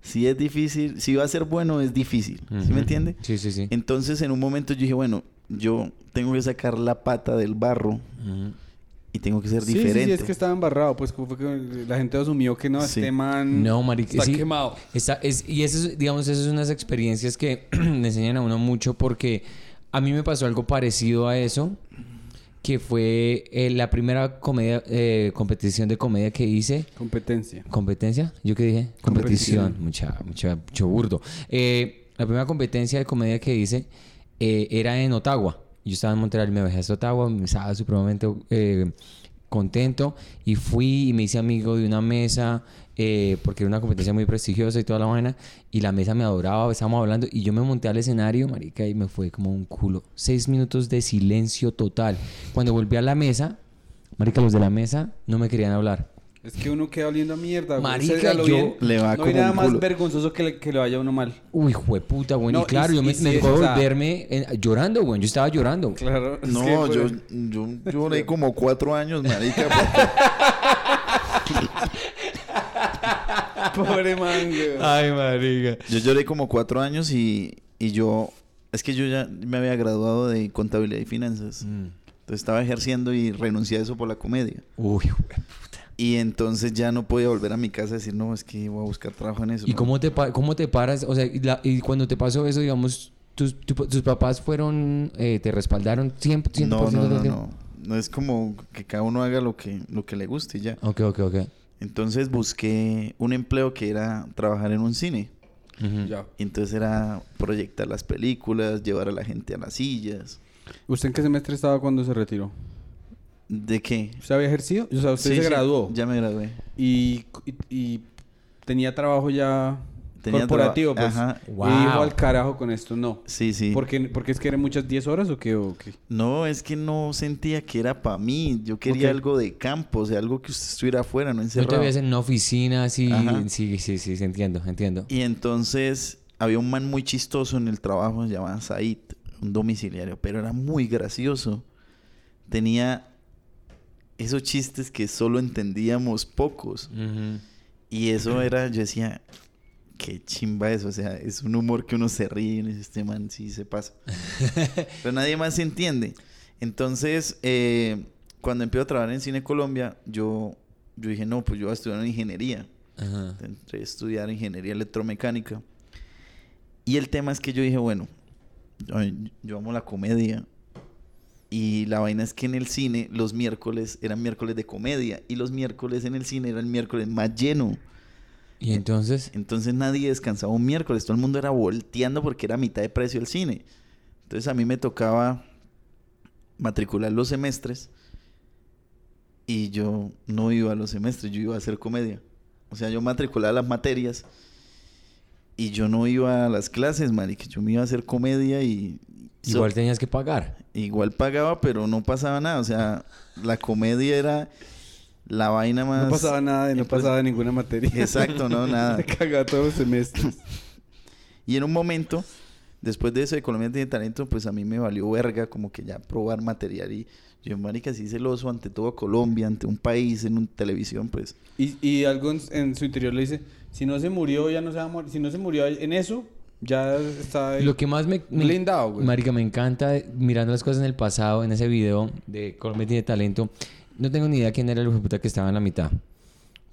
si es difícil, si va a ser bueno es difícil, ¿sí me entiende? Sí, sí, sí. Entonces en un momento yo dije, bueno, yo tengo que sacar la pata del barro y tengo que ser Sí, sí, diferente. sí, es que estaba embarrado. Pues como fue que la gente asumió que no, Sí. este man No, marica, está sí. quemado. Está- es, y eso es, digamos, esas son unas experiencias que le enseñan a uno mucho porque a mí me pasó algo parecido a eso, que fue eh, la primera comedia, eh, competición de comedia que hice. Competencia. ¿Competencia? ¿Yo qué dije? Competición. Competición. Mucha, mucha, mucho burdo. Eh, la primera competencia de comedia que hice eh, era en Ottawa. Yo estaba en Montreal, me bajé hasta Ottawa, me estaba supremamente eh, contento y fui y me hice amigo de una mesa eh, porque era una competencia muy prestigiosa y toda la vaina y la mesa me adoraba, estábamos hablando y yo me monté al escenario, marica, y me fue como un culo. Seis minutos de silencio total. Cuando volví a la mesa, marica, los de la mesa no me querían hablar. Es que uno queda oliendo a mierda. güey. Marica, yo- bien, Le va no como hay nada un más vergonzoso que le, que le vaya a uno mal. Uy, jueputa, güey. No, y claro, y- yo me, y me o sea- volverme eh, llorando, güey. Yo estaba llorando. Claro. es No, que, yo, pues, yo lloré como cuatro años, marica. porque- Pobre man, güey. Ay, marica. yo lloré como cuatro años y, y yo... Es que yo ya me había graduado de contabilidad y finanzas. Mm. Entonces estaba ejerciendo y renuncié a eso por la comedia. Uy, jueputa. Y entonces ya no podía volver a mi casa a decir, no, es que voy a buscar trabajo en eso. ¿Y ¿no? cómo te, pa- cómo te paras? O sea, y, la- y cuando te pasó eso, digamos, tus, tu- tus papás fueron, eh, te respaldaron 100%, 100% No, no, no, tiempo? no. No es como que cada uno haga lo que, lo que le guste y ya. Ok, ok, ok. Entonces busqué un empleo que era trabajar en un cine. Y entonces era proyectar las películas, llevar a la gente a las sillas. ¿Usted en qué semestre estaba cuando se retiró? ¿De qué? ¿Usted había ejercido? O sea, usted Sí, se sí, graduó. Ya me gradué. Y, y, y tenía trabajo ya Tenía corporativo, pues. Ajá. Y Wow. dijo al carajo con esto, no. Sí, sí. ¿Por qué? ¿Porque es que eran muchas 10 horas o qué? O qué? No, es que no sentía que era para mí. Yo quería algo de campo, o sea, algo que usted estuviera afuera, no No encerrado. te veías en una oficina así. Sí, sí, sí, sí, entiendo, entiendo. Y entonces había un man muy chistoso en el trabajo, se llamaba Said, un domiciliario, pero era muy gracioso. Tenía esos chistes que solo entendíamos pocos. Y eso era, yo decía, qué chimba eso. O sea, es un humor que uno se ríe y uno dice, este man sí se pasa. Pero nadie más se entiende. Entonces, eh, cuando empiezo a trabajar en Cine Colombia, yo, yo dije, no, pues yo voy a estudiar ingeniería. Ajá. Entré a estudiar ingeniería electromecánica. Y el tema es que yo dije, bueno, yo, yo amo la comedia. Y la vaina es que en el cine los miércoles eran miércoles de comedia. Y los miércoles en el cine era el miércoles más lleno. Y entonces, Entonces nadie descansaba un miércoles. Todo el mundo era volteando porque era mitad de precio el cine. Entonces a mí me tocaba matricular los semestres. Y yo no iba a los semestres, yo iba a hacer comedia. O sea, yo matriculaba las materias. Y yo no iba a las clases, marica. Yo me iba a hacer comedia y... so- igual tenías que pagar. Igual pagaba, pero no pasaba nada. O sea, la comedia era... la vaina más... No pasaba nada, y no Pues- pasaba ninguna materia. Exacto, no, nada. Cagaba todos los semestres. Y en un momento, después de eso de Colombia tiene talento, pues a mí me valió verga como que ya probar material y yo, marica, así celoso ante todo Colombia, ante un país, en una televisión, pues... Y, y algo en, en su interior le dice, si no se murió, ya no se va a morir. Si no se murió en eso, ya está Lo que más me... me- blindado, güey. Marica, me encanta mirando las cosas en el pasado, en ese video de Colombia tiene talento. No tengo ni idea quién era el hijo de puta que estaba en la mitad.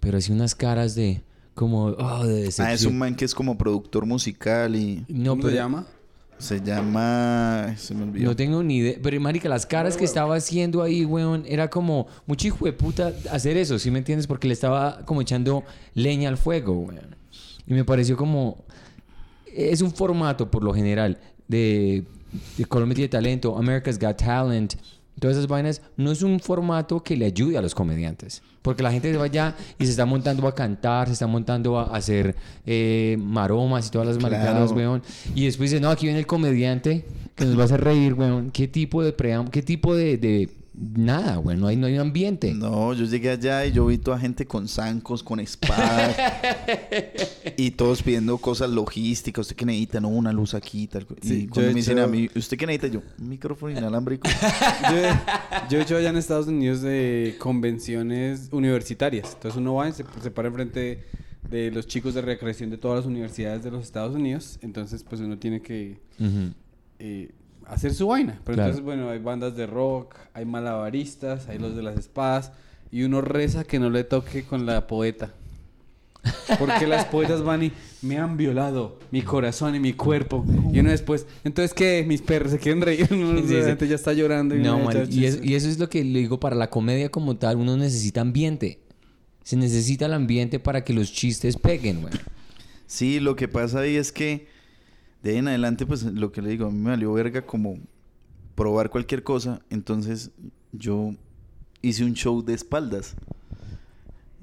Pero hacía unas caras de... Como... Oh, de decepción. Ah, es un man que es como productor musical y No, ¿Cómo pero... se llama? se llama... Se me olvidó. No tengo ni idea. Pero, marica, las caras que estaba haciendo ahí, weón, era como mucho hijo de puta hacer eso, ¿sí me entiendes? Porque le estaba como echando leña al fuego, weón. Y me pareció como... Es un formato, por lo general, de, de Colombia tiene talento, America's Got Talent, todas esas vainas. No es un formato que le ayude a los comediantes. Porque la gente se va allá y se está montando a cantar, se está montando a hacer eh, maromas y todas las Claro. maricadas, weón. Y después dice, no, aquí viene el comediante que nos va a hacer reír, weón. ¿Qué tipo de pream qué tipo de, de nada, weón? No hay, no hay ambiente. No, yo llegué allá y yo vi toda gente con zancos, con espadas y todos pidiendo cosas logísticas. ¿Usted qué necesita? No, una luz aquí. Tal. Sí, y cuando he me dicen hecho- a mí, ¿usted qué necesita? Yo, un micrófono inalámbrico. Yo, he- yo he hecho allá en Estados Unidos de convenciones universitarias. Entonces uno va y se, se para enfrente de los chicos de recreación de todas las universidades de los Estados Unidos. Entonces, pues uno tiene que eh, hacer su vaina. Pero Claro. entonces, bueno, hay bandas de rock, hay malabaristas, hay los de las espadas. Y uno reza que no le toque con la poeta. Porque las poetas van y me han violado mi corazón y mi cuerpo. Y uno después, entonces, ¿qué? Mis perros se quieren reír. Uno, Sí, sí. ya está llorando. Y No, man, y, es- y eso es lo que le digo para la comedia como tal, uno necesita ambiente. Se necesita el ambiente para que los chistes peguen, güey. Sí, lo que pasa ahí es que de ahí en adelante, pues lo que le digo, a mí me valió verga como probar cualquier cosa. Entonces yo hice un show de espaldas.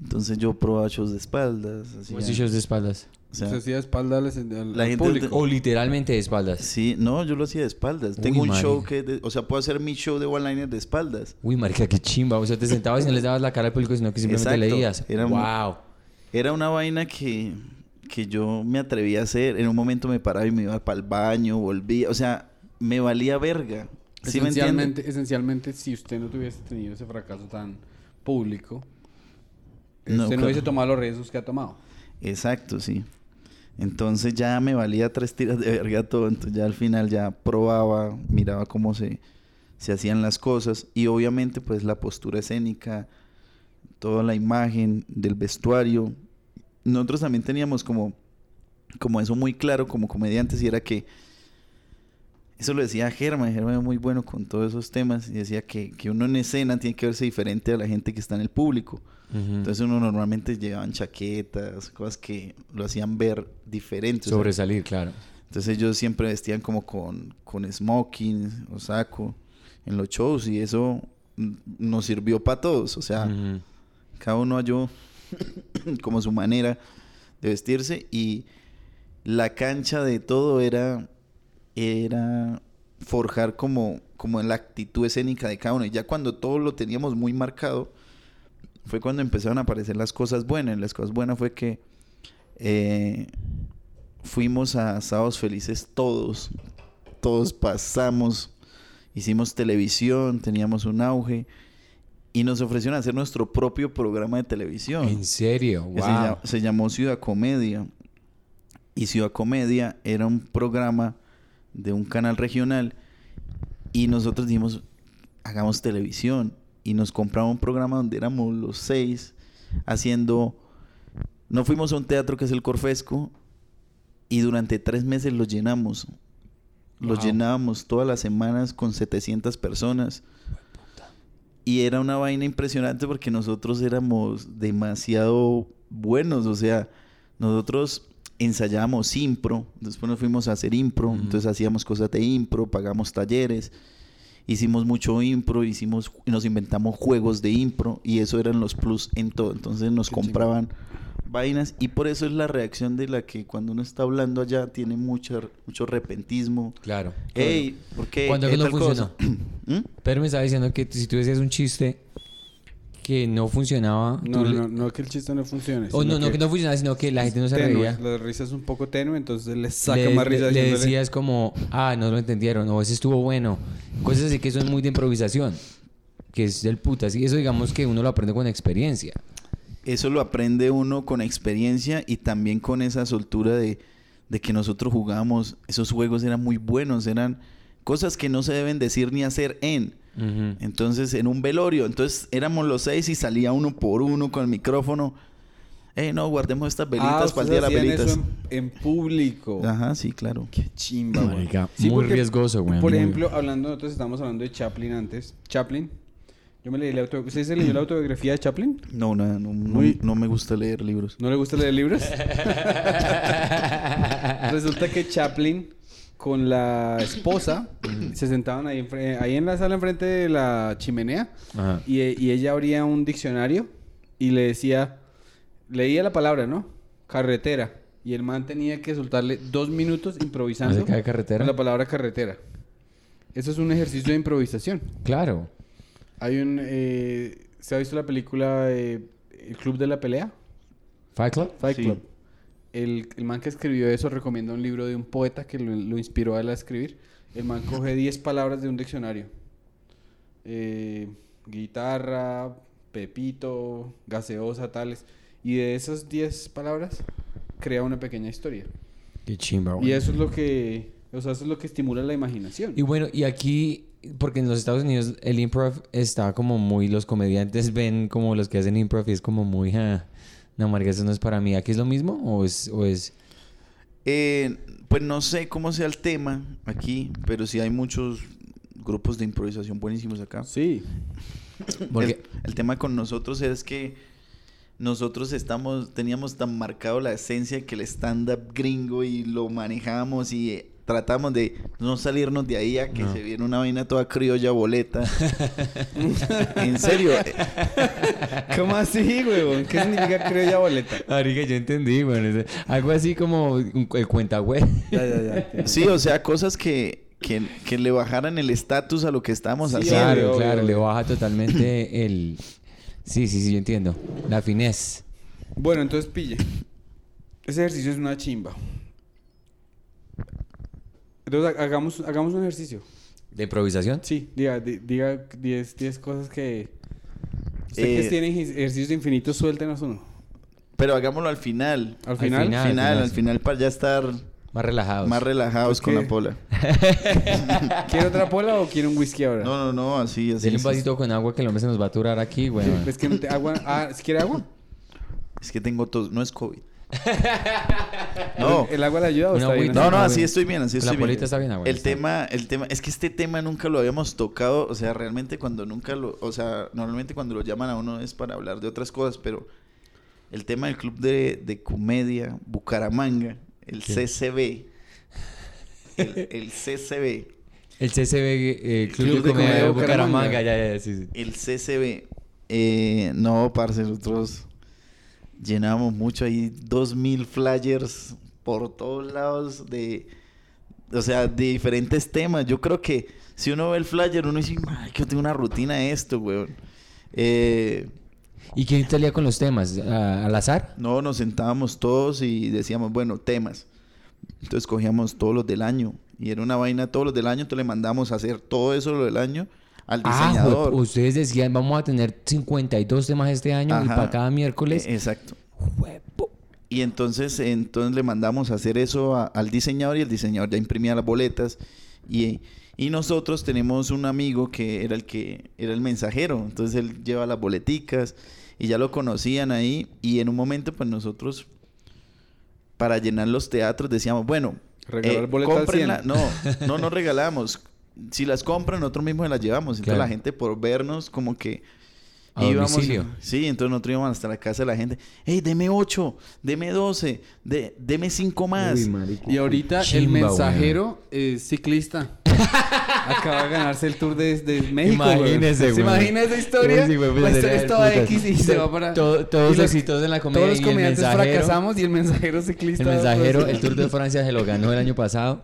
Entonces yo probaba shows de espaldas. hacía- si shows de espaldas. o sea, se hacía espalda al, al- la al gente público. O literalmente de espaldas. Sí, no, yo lo hacía de espaldas. Uy, Tengo un marica. show que, de- o sea, puedo hacer mi show de one-liner de espaldas. Uy, marica, qué chimba. O sea, te sentabas y no les dabas la cara al público, sino que simplemente Exacto. leías. Era un- wow. Era una vaina que, que yo me atreví a hacer. En un momento me paraba y me iba para el baño, volvía. O sea, me valía verga. ¿Sí me entiende? esencialmente, esencialmente, si usted no tuviese tenido ese fracaso tan público, No, usted no hubiese tomado los riesgos que ha tomado. Exacto, sí. Entonces ya me valía tres tiras de verga todo. Entonces ya al final ya probaba, miraba cómo se, se hacían las cosas. Y obviamente pues la postura escénica, toda la imagen del vestuario. Nosotros también teníamos como, como eso muy claro como comediantes y era que... Eso lo decía Germán, Germán es muy bueno con todos esos temas y decía que, que uno en escena tiene que verse diferente a la gente que está en el público. Entonces uno normalmente llevaban chaquetas, cosas que lo hacían ver diferente. o sea, Sobresalir, claro. entonces ellos siempre vestían como con, con smoking o saco en los shows y eso mm, nos sirvió para todos. O sea, cada uno halló como su manera de vestirse y la cancha de todo era, era forjar como, como la actitud escénica de cada uno. Y ya cuando todo lo teníamos muy marcado, fue cuando empezaron a aparecer las cosas buenas. Las cosas buenas fue que eh, fuimos a Sábados Felices todos. Todos pasamos, hicimos televisión, teníamos un auge y nos ofrecieron hacer nuestro propio programa de televisión. En serio, se, wow. se llamó Ciudad Comedia. Y Ciudad Comedia era un programa de un canal regional. Y nosotros dijimos, hagamos televisión. Y nos compramos un programa donde éramos los seis haciendo... No fuimos a un teatro que es el Corfesco. Y durante tres meses lo llenamos. Los Wow. llenábamos todas las semanas con 700 personas. Y era una vaina impresionante porque nosotros éramos demasiado buenos. O sea, nosotros ensayábamos impro. Después nos fuimos a hacer impro. Entonces hacíamos cosas de impro, pagamos talleres. Hicimos mucho impro, hicimos, nos inventamos juegos de impro y eso eran los plus en todo. Entonces nos Qué compraban vainas y por eso es la reacción de la que cuando uno está hablando allá tiene mucha, mucho repentismo. Claro. Ey, ¿por qué? ¿Cuándo ¿Qué que no funcionó? ¿Mm? Pero me estaba diciendo que si tú decías un chiste que no funcionaba. No, no, no que el chiste no funcione. O no, no que no funcionaba, sino que la gente no se tenue, reía. La risa es un poco tenue, entonces le saca le, más risa le- decías como, ah, no lo entendieron, o ese estuvo bueno. Cosas así que son muy de improvisación. Que es del putas. Y eso digamos que uno lo aprende con experiencia. Eso lo aprende uno con experiencia y también con esa soltura de, de que nosotros jugábamos. Esos juegos eran muy buenos, eran cosas que no se deben decir ni hacer en. Entonces, en un velorio, entonces éramos los seis y salía uno por uno con el micrófono. Eh, no, guardemos estas Ah, velitas para el día de las velitas. eso en, en público. Ajá, sí, claro. Qué chimba, güey. Marica, muy riesgoso, güey, Por ejemplo, hablando, nosotros estábamos hablando de Chaplin antes. Chaplin. Yo me leí la auto... ¿Usted se leyó la autobiografía de Chaplin? No, no, no, no- Muy- no me gusta leer libros. ¿No le gusta leer libros? Resulta que Chaplin con la esposa se sentaban ahí, ahí en la sala enfrente de la chimenea Ajá. y, y ella abría un diccionario y le decía, leía la palabra, ¿no? Carretera. Y el man tenía que soltarle dos minutos improvisando ¿Acerca de carretera? con la palabra carretera. Eso es un ejercicio de improvisación. Claro. Hay un... eh, ¿Se ha visto la película eh, El Club de la Pelea? Fight Club. Fight Sí. Club. El, el man que escribió eso recomienda un libro de un poeta que lo, lo inspiró a él a escribir. El man coge 10 palabras de un diccionario. Eh, guitarra, pepito, gaseosa, tales. Y de esas 10 palabras crea una pequeña historia. Qué chimba, güey. Y eso es lo que... O sea, eso es lo que estimula la imaginación. Y bueno, y aquí, porque en los Estados Unidos el improv está como muy, los comediantes ven como los que hacen improv y es como muy, ah, no, marica, eso no es para mí. ¿Aquí es lo mismo o es, o es... Eh, pues no sé cómo sea el tema aquí, pero sí hay muchos grupos de improvisación buenísimos acá. Sí. Porque, El, el tema con nosotros es que nosotros estamos, teníamos tan marcado la esencia que el stand-up gringo y lo manejamos y tratamos de no salirnos de ahí a que No. se viene una vaina toda criolla boleta. en serio. eh, ¿Cómo así, huevón? ¿Qué significa criolla boleta? marica, yo entendí, bueno, algo así como el cuenta güey. Ya, ya, ya. Sí, o sea, cosas que, que, que le bajaran el estatus a lo que estamos Sí, haciendo. Claro, obvio, claro, obvio. le baja totalmente el... Sí, sí, sí, yo entiendo. La finesse. Bueno, entonces pille. Ese ejercicio es una chimba. Entonces ha- hagamos, hagamos un ejercicio. ¿De improvisación? Sí, diga, di- diga 10 10 cosas que... Usted Eh, que tiene ejercicios infinitos, suéltenos uno. Pero hagámoslo al final. Al Al final. final. Al final, al final para ya estar Más relajados. más relajados con la pola. ¿Quiere otra pola o quiere un whisky ahora? No, no, no, así, así. Dele un así. vasito con agua que el hombre se nos va a aturar aquí, güey. Es que no te- agua... Ah, ¿si ¿quiere agua? Es que tengo tos, no es COVID. no. ¿El, agua le ayuda o está bien. No, no, así estoy bien, así La estoy bien. polita está bien, El tema, el tema, es que este tema nunca lo habíamos tocado, o sea, realmente cuando nunca lo, o sea, normalmente cuando lo llaman a uno es para hablar de otras cosas, pero el tema del club de, de comedia Bucaramanga, el. CCB, el, el CCB, El CCB, eh, Club, Club de de Comedia de Comedia Bucaramanga. Bucaramanga. Ya, ya, sí, sí. el CCB, eh, no, parce, nosotros llenamos mucho ahí, dos mil flyers por todos lados de, o sea, de diferentes temas. Yo creo que si uno ve el flyer, uno dice, ay, que yo tengo una rutina de esto, weón. Eh, ¿Y quién salía con los temas? ¿A- ¿Al azar? no, nos sentábamos todos y decíamos, bueno, temas. Entonces cogíamos todos los del año. Y era una vaina todos los del año, entonces le mandamos a hacer todo eso lo del año al Ah, diseñador. jue- ustedes decían, vamos a tener 52 temas este año y Ajá. para cada miércoles. Eh, Exacto. Y entonces, entonces le mandamos a hacer eso a- al diseñador y el diseñador ya imprimía las boletas. Y, y nosotros tenemos un amigo que era el que era el mensajero. Entonces él lleva las boleticas y ya lo conocían ahí. Y en un momento, pues nosotros, para llenar los teatros, decíamos, bueno, Regalar eh, boletas al cómprenla. 100. No, no nos regalamos. Si las compran, nosotros mismos se las llevamos. Entonces Claro. la gente por vernos como que A domicilio. Sí, entonces nosotros íbamos hasta la casa de la gente. Hey, deme 8, deme 12, de, deme 5 más. Y ahorita el Chimba, mensajero es ciclista. Acaba de ganarse el Tour de, de México. Imagínese, güey. ¿Se imagina esa historia? Sí, güey, pues, es toda. X y se va para... To- todos los- exitosos en la comedia Todos los el comediantes fracasamos y el mensajero ciclista... El mensajero, el Tour de Francia se lo ganó el año pasado.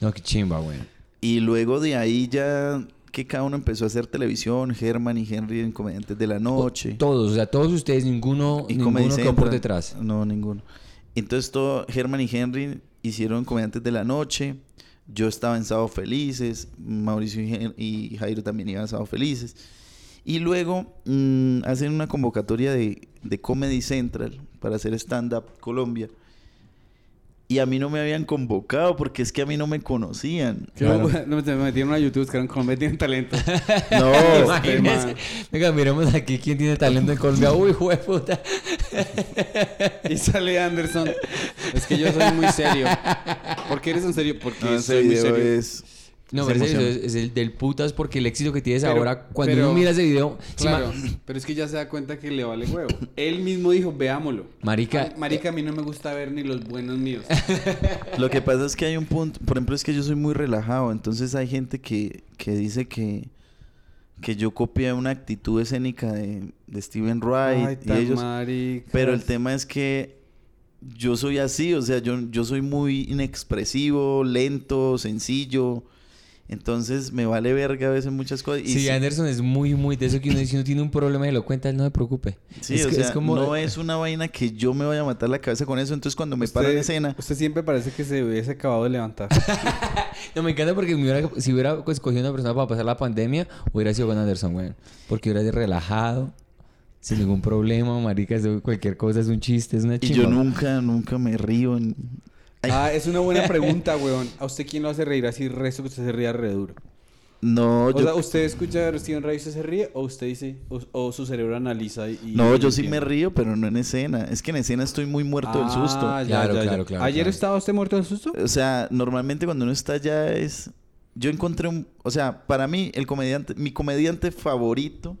No, qué chimba, güey. Y luego de ahí ya que cada uno empezó a hacer televisión, Herman y Henry en Comediantes de la Noche. Todos, o sea, todos ustedes, ninguno, y ninguno quedó por detrás. No, ninguno. Entonces todo, Herman y Henry hicieron Comediantes de la Noche. Yo estaba en Sábado Felices. Mauricio y Jairo también iban a Sábado Felices. Y luego mm, hacen una convocatoria de, de Comedy Central para hacer stand-up Colombia. Y a mí no me habían convocado porque es que a mí no me conocían. Que Claro. no, me metieron a YouTube, buscaron Colombia tienen talento. No, Imagínese. man. Venga, miremos aquí quién tiene talento en Colombia. Uy, puta. y sale Anderson. Es que yo soy muy serio. ¿Por qué eres en serio? Porque no, ese soy muy serio. es... No, pero es, emociona. es- es el del putas porque el éxito que tienes Pero- ahora, cuando pero- uno mira ese video, Claro, pero es que ya se da cuenta que le vale huevo. Él mismo dijo, veámoslo. Marica- A- Marica, a mí no me gusta ver ni los buenos míos. Lo que pasa es que hay un punto, por ejemplo, es que yo soy muy relajado, entonces hay gente que, que dice que, que yo copié una actitud escénica de, de Steven Wright Ay, y ellos, pero el tema es que yo soy así, o sea, yo, yo soy muy inexpresivo, lento, sencillo, entonces me vale verga a veces muchas cosas. Y sí, sí- Anderson es muy, muy de eso que uno dice, uno tiene un problema y lo cuenta, él no se preocupe. sí, es, o que- sea, es como... no es una vaina que yo me vaya a matar la cabeza con eso, entonces cuando me paro en escena... Usted siempre parece que se hubiese acabado de levantar. No, me encanta porque me hubiera- si hubiera escogido una persona para pasar la pandemia, hubiera sido con Anderson, güey. Porque hubiera sido relajado, sin ningún problema, marica, cualquier cosa es un chiste, es una Y chimba. yo nunca, nunca me río. Ah, es una buena pregunta, weón. ¿A usted quién lo hace reír así resto que usted se ría re duro? no, O yo, sea, ¿usted escucha a Steven Ray y usted se ríe? ¿O usted dice, o, o su cerebro analiza y... no, y yo sí me río, pero no en escena. Es que en escena estoy muy muerto del susto. Ah, ya, Claro, ya, ya. claro, claro, ¿Ayer claro. estaba usted muerto del susto? O sea, normalmente cuando uno está allá es... Yo encontré un... O sea, para mí, el comediante... Mi comediante favorito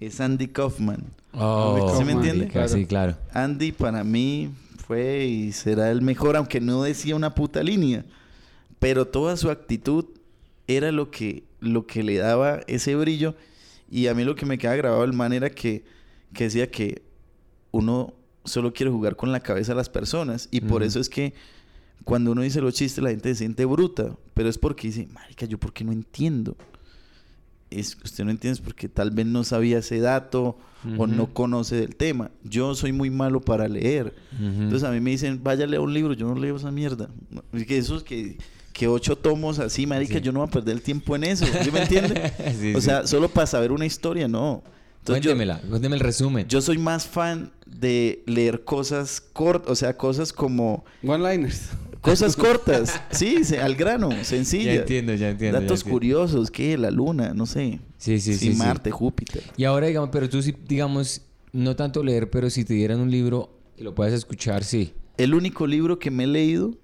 es Andy Kaufman. Oh, ¿Sí me entiende? Sí, claro. Andy para mí fue y será el mejor, aunque no decía una puta línea. Pero toda su actitud era lo que, lo que le daba ese brillo. Y a mí lo que me queda grabado el man era que, que decía que uno solo quiere jugar con la cabeza a las personas. Y por eso es que cuando uno dice los chistes la gente se siente bruta. Pero es porque dice, marica, ¿yo por qué no entiendo? Es, usted no entiende porque tal vez no sabía ese dato o no conoce del tema. Yo soy muy malo para leer. Entonces a mí me dicen, vaya a leer un libro, yo no leo esa mierda. Es que esos que, que ocho tomos así, marica, Sí. yo no voy a perder el tiempo en eso. ¿Sí me entiende? Sí, o sí. sea, solo para saber una historia, no. Entonces yo, Cuéntemela, cuénteme el resumen. yo soy más fan de leer cosas cortas, o sea, cosas como... One-liners. Cosas cortas, sí, se- al grano, sencillas. ya entiendo, ya entiendo. ya Datos entiendo. curiosos, ¿qué? La luna, no sé. Sí, sí, sí. sí. Marte, Júpiter. Y ahora, digamos, pero tú sí, digamos, no tanto leer, pero si te dieran un libro y lo puedes escuchar, sí. El único libro que me he leído,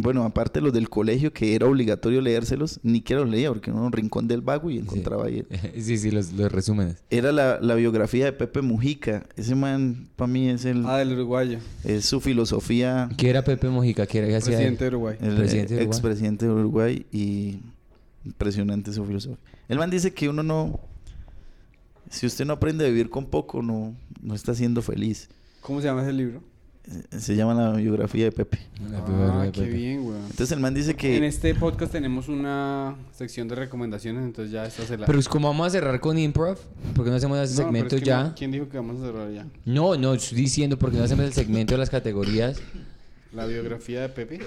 bueno, aparte los del colegio, que era obligatorio leérselos, ni que los leía, porque uno en un rincón del vago y encontraba ahí. sí, sí, los, los resúmenes. Era la, la biografía de Pepe Mujica. Ese man, para mí, es, el, Ah, del uruguayo. es su filosofía. ¿Qué era Pepe Mojica? ¿Qué era? ¿Qué hacía él? Presidente de Uruguay. El Presidente de Uruguay. expresidente de Uruguay y impresionante su filosofía. El man dice que uno no... Si usted no aprende a vivir con poco, no, no está siendo feliz. ¿Cómo se llama ese libro? Se llama la biografía de Pepe. La biografía Ah, de qué Pepe. bien, weón. Entonces el man dice que... En este podcast tenemos una sección de recomendaciones, entonces ya esta se la... Pero es como vamos a cerrar con improv, ¿por qué no hacemos ese No, pero segmento es que ya? no- ¿Quién dijo que vamos a cerrar ya? No, no, estoy diciendo porque no hacemos el segmento de las categorías. La biografía de Pepe.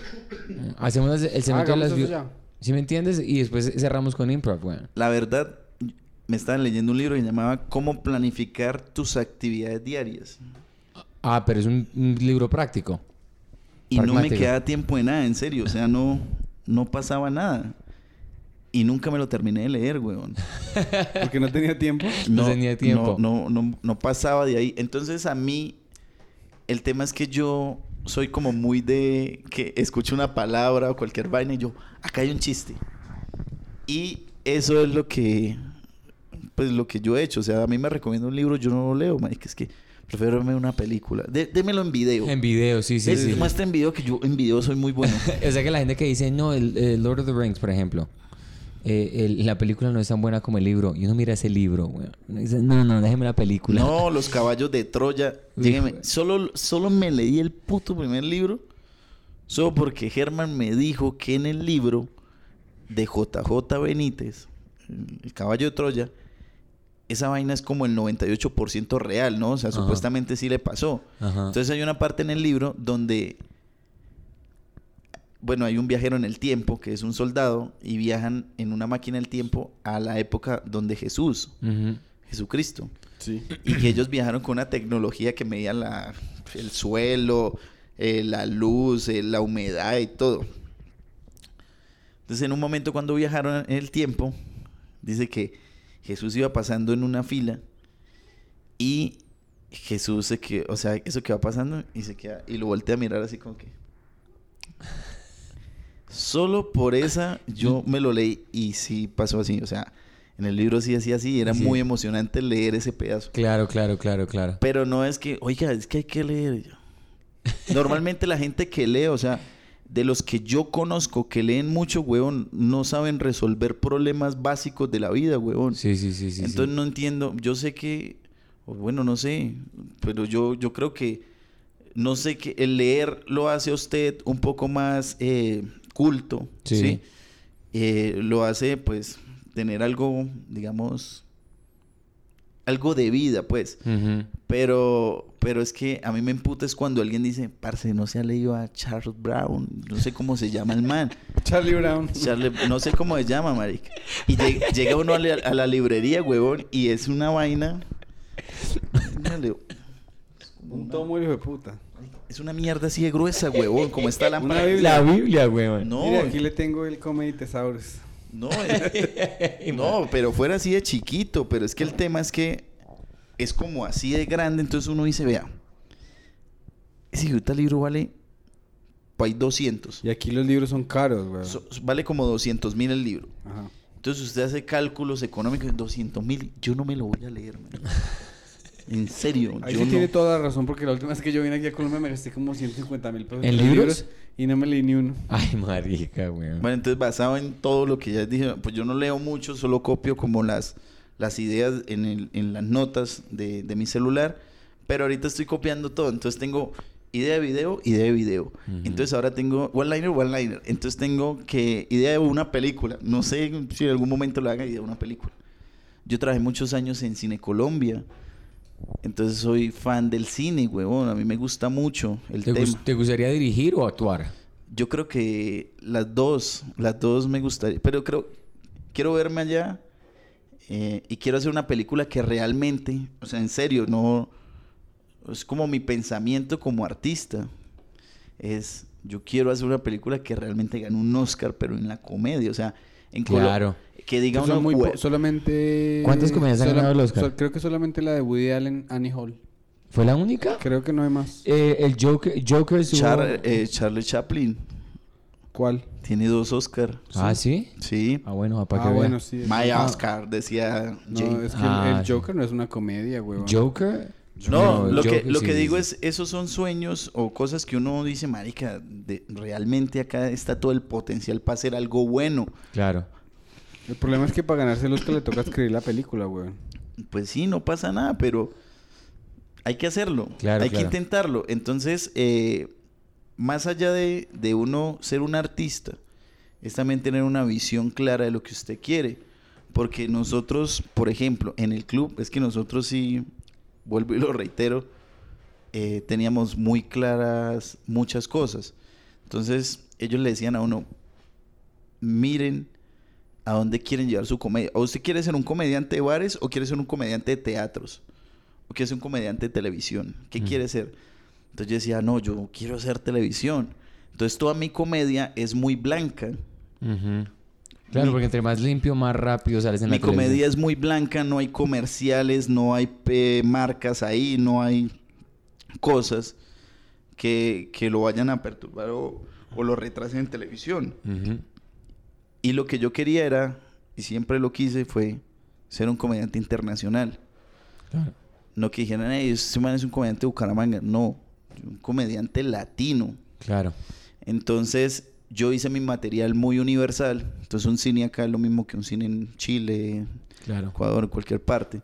Hacemos el segmento de las... eso bio- ya. ¿Sí me entiendes? Y después cerramos con improv, weón. La verdad, me estaba leyendo un libro que llamaba Cómo planificar tus actividades diarias. Ah, pero es un, un libro práctico. Y no me quedaba tiempo de nada, en serio. O sea, no, no pasaba nada. Y nunca me lo terminé de leer, weón. Porque no tenía tiempo. No tenía tiempo. No, no, no, no pasaba de ahí. Entonces a mí, el tema es que yo soy como muy de que escucho una palabra o cualquier vaina y yo, acá hay un chiste. Y eso es lo que, pues lo que yo he hecho. O sea, a mí me recomienda un libro, yo no lo leo, marica, es que prefiero verme una película. De- démelo en video. En video, sí, sí, sí. Muestra en video que yo en video soy muy bueno. o sea que la gente que dice, no, el, el Lord of the Rings, por ejemplo, eh, el- la película no es tan buena como el libro. Y uno mira ese libro, dice, no, no, déjeme la película. No, los caballos de Troya. Llégueme. Solo, solo me leí el puto primer libro. Solo porque Germán me dijo que en el libro de JJ Benítez, el caballo de Troya, esa vaina es como el 98% real, ¿no? O sea, Ajá. supuestamente sí le pasó. Ajá. Entonces hay una parte en el libro donde, bueno, hay un viajero en el tiempo que es un soldado y viajan en una máquina del tiempo a la época donde Jesús. Jesucristo, Sí. y que ellos viajaron con una tecnología que medía la, el suelo, eh, la luz, eh, la humedad y todo. Entonces en un momento cuando viajaron en el tiempo, dice que Jesús iba pasando en una fila y Jesús se quedó, o sea, eso que va pasando y se queda y lo voltea a mirar así como que solo por esa yo me lo leí y sí pasó así, o sea, en el libro sí decía así, era Sí. muy emocionante leer ese pedazo. Claro, claro, claro, claro. Pero no es que, oiga, es que hay que leer. Normalmente la gente que lee, o sea, de los que yo conozco que leen mucho, huevón, no saben resolver problemas básicos de la vida, huevón. Sí, sí, sí, sí. Entonces sí. no entiendo, yo sé que, bueno, no sé, pero yo, yo creo que, no sé que el leer lo hace a usted un poco más eh, culto, Sí. ¿sí? Eh, lo hace, pues, tener algo, digamos, algo de vida, pues. Pero, pero es que a mí me emputa es cuando alguien dice, parce, no se ha leído a Charles Brown, no sé cómo se llama el man. Charlie Brown. Charlie, no sé cómo se llama, marica. Y lleg- llega uno a, la- a la librería, huevón, y es una vaina. Un tomo hijo de puta. Es una mierda así de gruesa, huevón, como está la Una Biblia. La Biblia, weón. No, aquí le tengo el Comedy Thesaurus. no, eh, no, pero fuera así de chiquito, pero es que el tema es que es como así de grande, entonces uno dice, vea, ese libro vale, hay 200. Y aquí los libros son caros, güey. So- vale como 200 mil el libro. Ajá. Entonces usted hace cálculos económicos, 200 mil, yo no me lo voy a leer, man. En serio, Ahí yo sí no. tiene toda la razón porque la última vez que yo vine aquí a Colombia me gasté como 150 mil pesos ¿En libros? y no me leí ni uno. Ay, marica, weón. Bueno, entonces basado en todo lo que ya dije, pues yo no leo mucho, solo copio como las, las ideas en, el- en las notas de, de mi celular, pero ahorita estoy copiando todo, entonces tengo idea de video, idea de video. Entonces ahora tengo one-liner, one-liner. Entonces tengo que idea de una película. No sé si en algún momento lo haga idea de una película. Yo trabajé muchos años en Cine Colombia. Entonces soy fan del cine, huevón. A mí me gusta mucho el ¿Te, tema. te gustaría dirigir o actuar? Yo creo que las dos, las dos me gustaría, pero creo, quiero verme allá eh, y quiero hacer una película que realmente, o sea, en serio, no, es como mi pensamiento como artista, es, yo quiero hacer una película que realmente gane un Oscar, pero en la comedia, o sea, en Claro. que diga Pues uno, muy "Jue- po- solamente ¿Cuántas comedias han ganado el Oscar? creo que solamente la de Woody Allen, Annie Hall. ¿Fue la única? Creo que no hay más. Eh, el Joker, Joker Char- eh, Charlie Chaplin ¿Cuál? tiene dos Oscar, Ah, ¿sí? sí, Ah, bueno, para Ah, que vea. bueno, sí. My Ah, Oscar, decía Jay. No, es que Ah, el, el sí. Joker no es una comedia, güey. Joker. No, lo, que, Joker, lo sí, que sí, digo sí. es, esos son sueños o cosas que uno dice, marica, de- realmente acá está todo el potencial para hacer algo bueno. Claro. El problema es que para ganarse el Oscar le toca escribir la película, güey. Pues sí, no pasa nada, pero hay que hacerlo. Claro, hay claro. que intentarlo. Entonces, eh, más allá de, de uno ser un artista, es también tener una visión clara de lo que usted quiere. Porque nosotros, por ejemplo, en el club, es que nosotros sí, vuelvo y lo reitero, eh, teníamos muy claras muchas cosas. Entonces, ellos le decían a uno, miren a dónde quieren llevar su comedia. ¿O usted quiere ser un comediante de bares o quiere ser un comediante de teatros? ¿O quiere ser un comediante de televisión? ¿Qué Mm. quiere ser? Entonces yo decía, no, yo quiero hacer televisión. Entonces toda mi comedia es muy blanca. Claro, Mi- porque entre más limpio, más rápido sales en Mi la televisión. comedia es muy blanca, no hay comerciales, no hay eh, marcas ahí, no hay cosas que, que lo vayan a perturbar o, o lo retrasen en televisión. Y lo que yo quería era, y siempre lo quise, fue ser un comediante internacional. Claro. No que dijeran, hey, este man es un comediante de Bucaramanga. No, un comediante latino. Claro. Entonces, yo hice mi material muy universal. Entonces, un cine acá es lo mismo que un cine en Chile, Claro. Ecuador, en cualquier parte.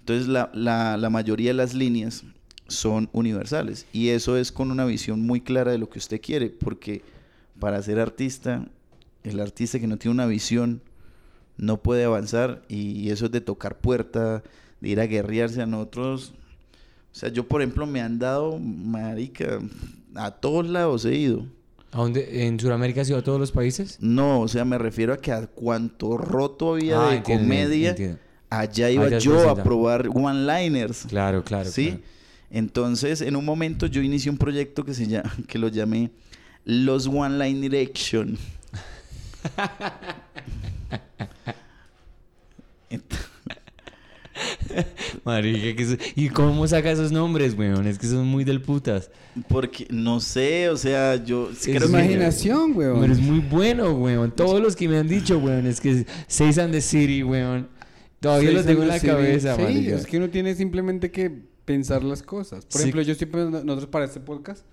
Entonces, la, la, la mayoría de las líneas son universales. Y eso es con una visión muy clara de lo que usted quiere. Porque para ser artista, el artista que no tiene una visión no puede avanzar y eso es de tocar puerta, de ir a guerrearse a nosotros. O sea, yo por ejemplo me han dado, marica, a todos lados he ido. ¿A dónde? ¿En Sudamérica has ido a todos los países? No, o sea, me refiero a que a cuanto roto había Ah, de entiendo, comedia, entiendo. allá iba Allá yo a probar one-liners. Claro, claro. ¿Sí? claro. Entonces, en un momento yo inicié un proyecto que se llama, que lo llamé Los One Line Direction. Ent- Marica, que eso- ¿y cómo saca esos nombres, weón? Es que son muy del putas. Porque no sé, o sea, yo Es creo que imaginación, weón. Pero es muy bueno, weón. Todos los que me han dicho, weón, es que Seis and the City, weón. Todavía Seis los tengo en la sí, cabeza, Sí, marica. es que uno tiene simplemente que pensar las cosas. Por Sí. ejemplo, yo estoy pensando, nosotros para este podcast,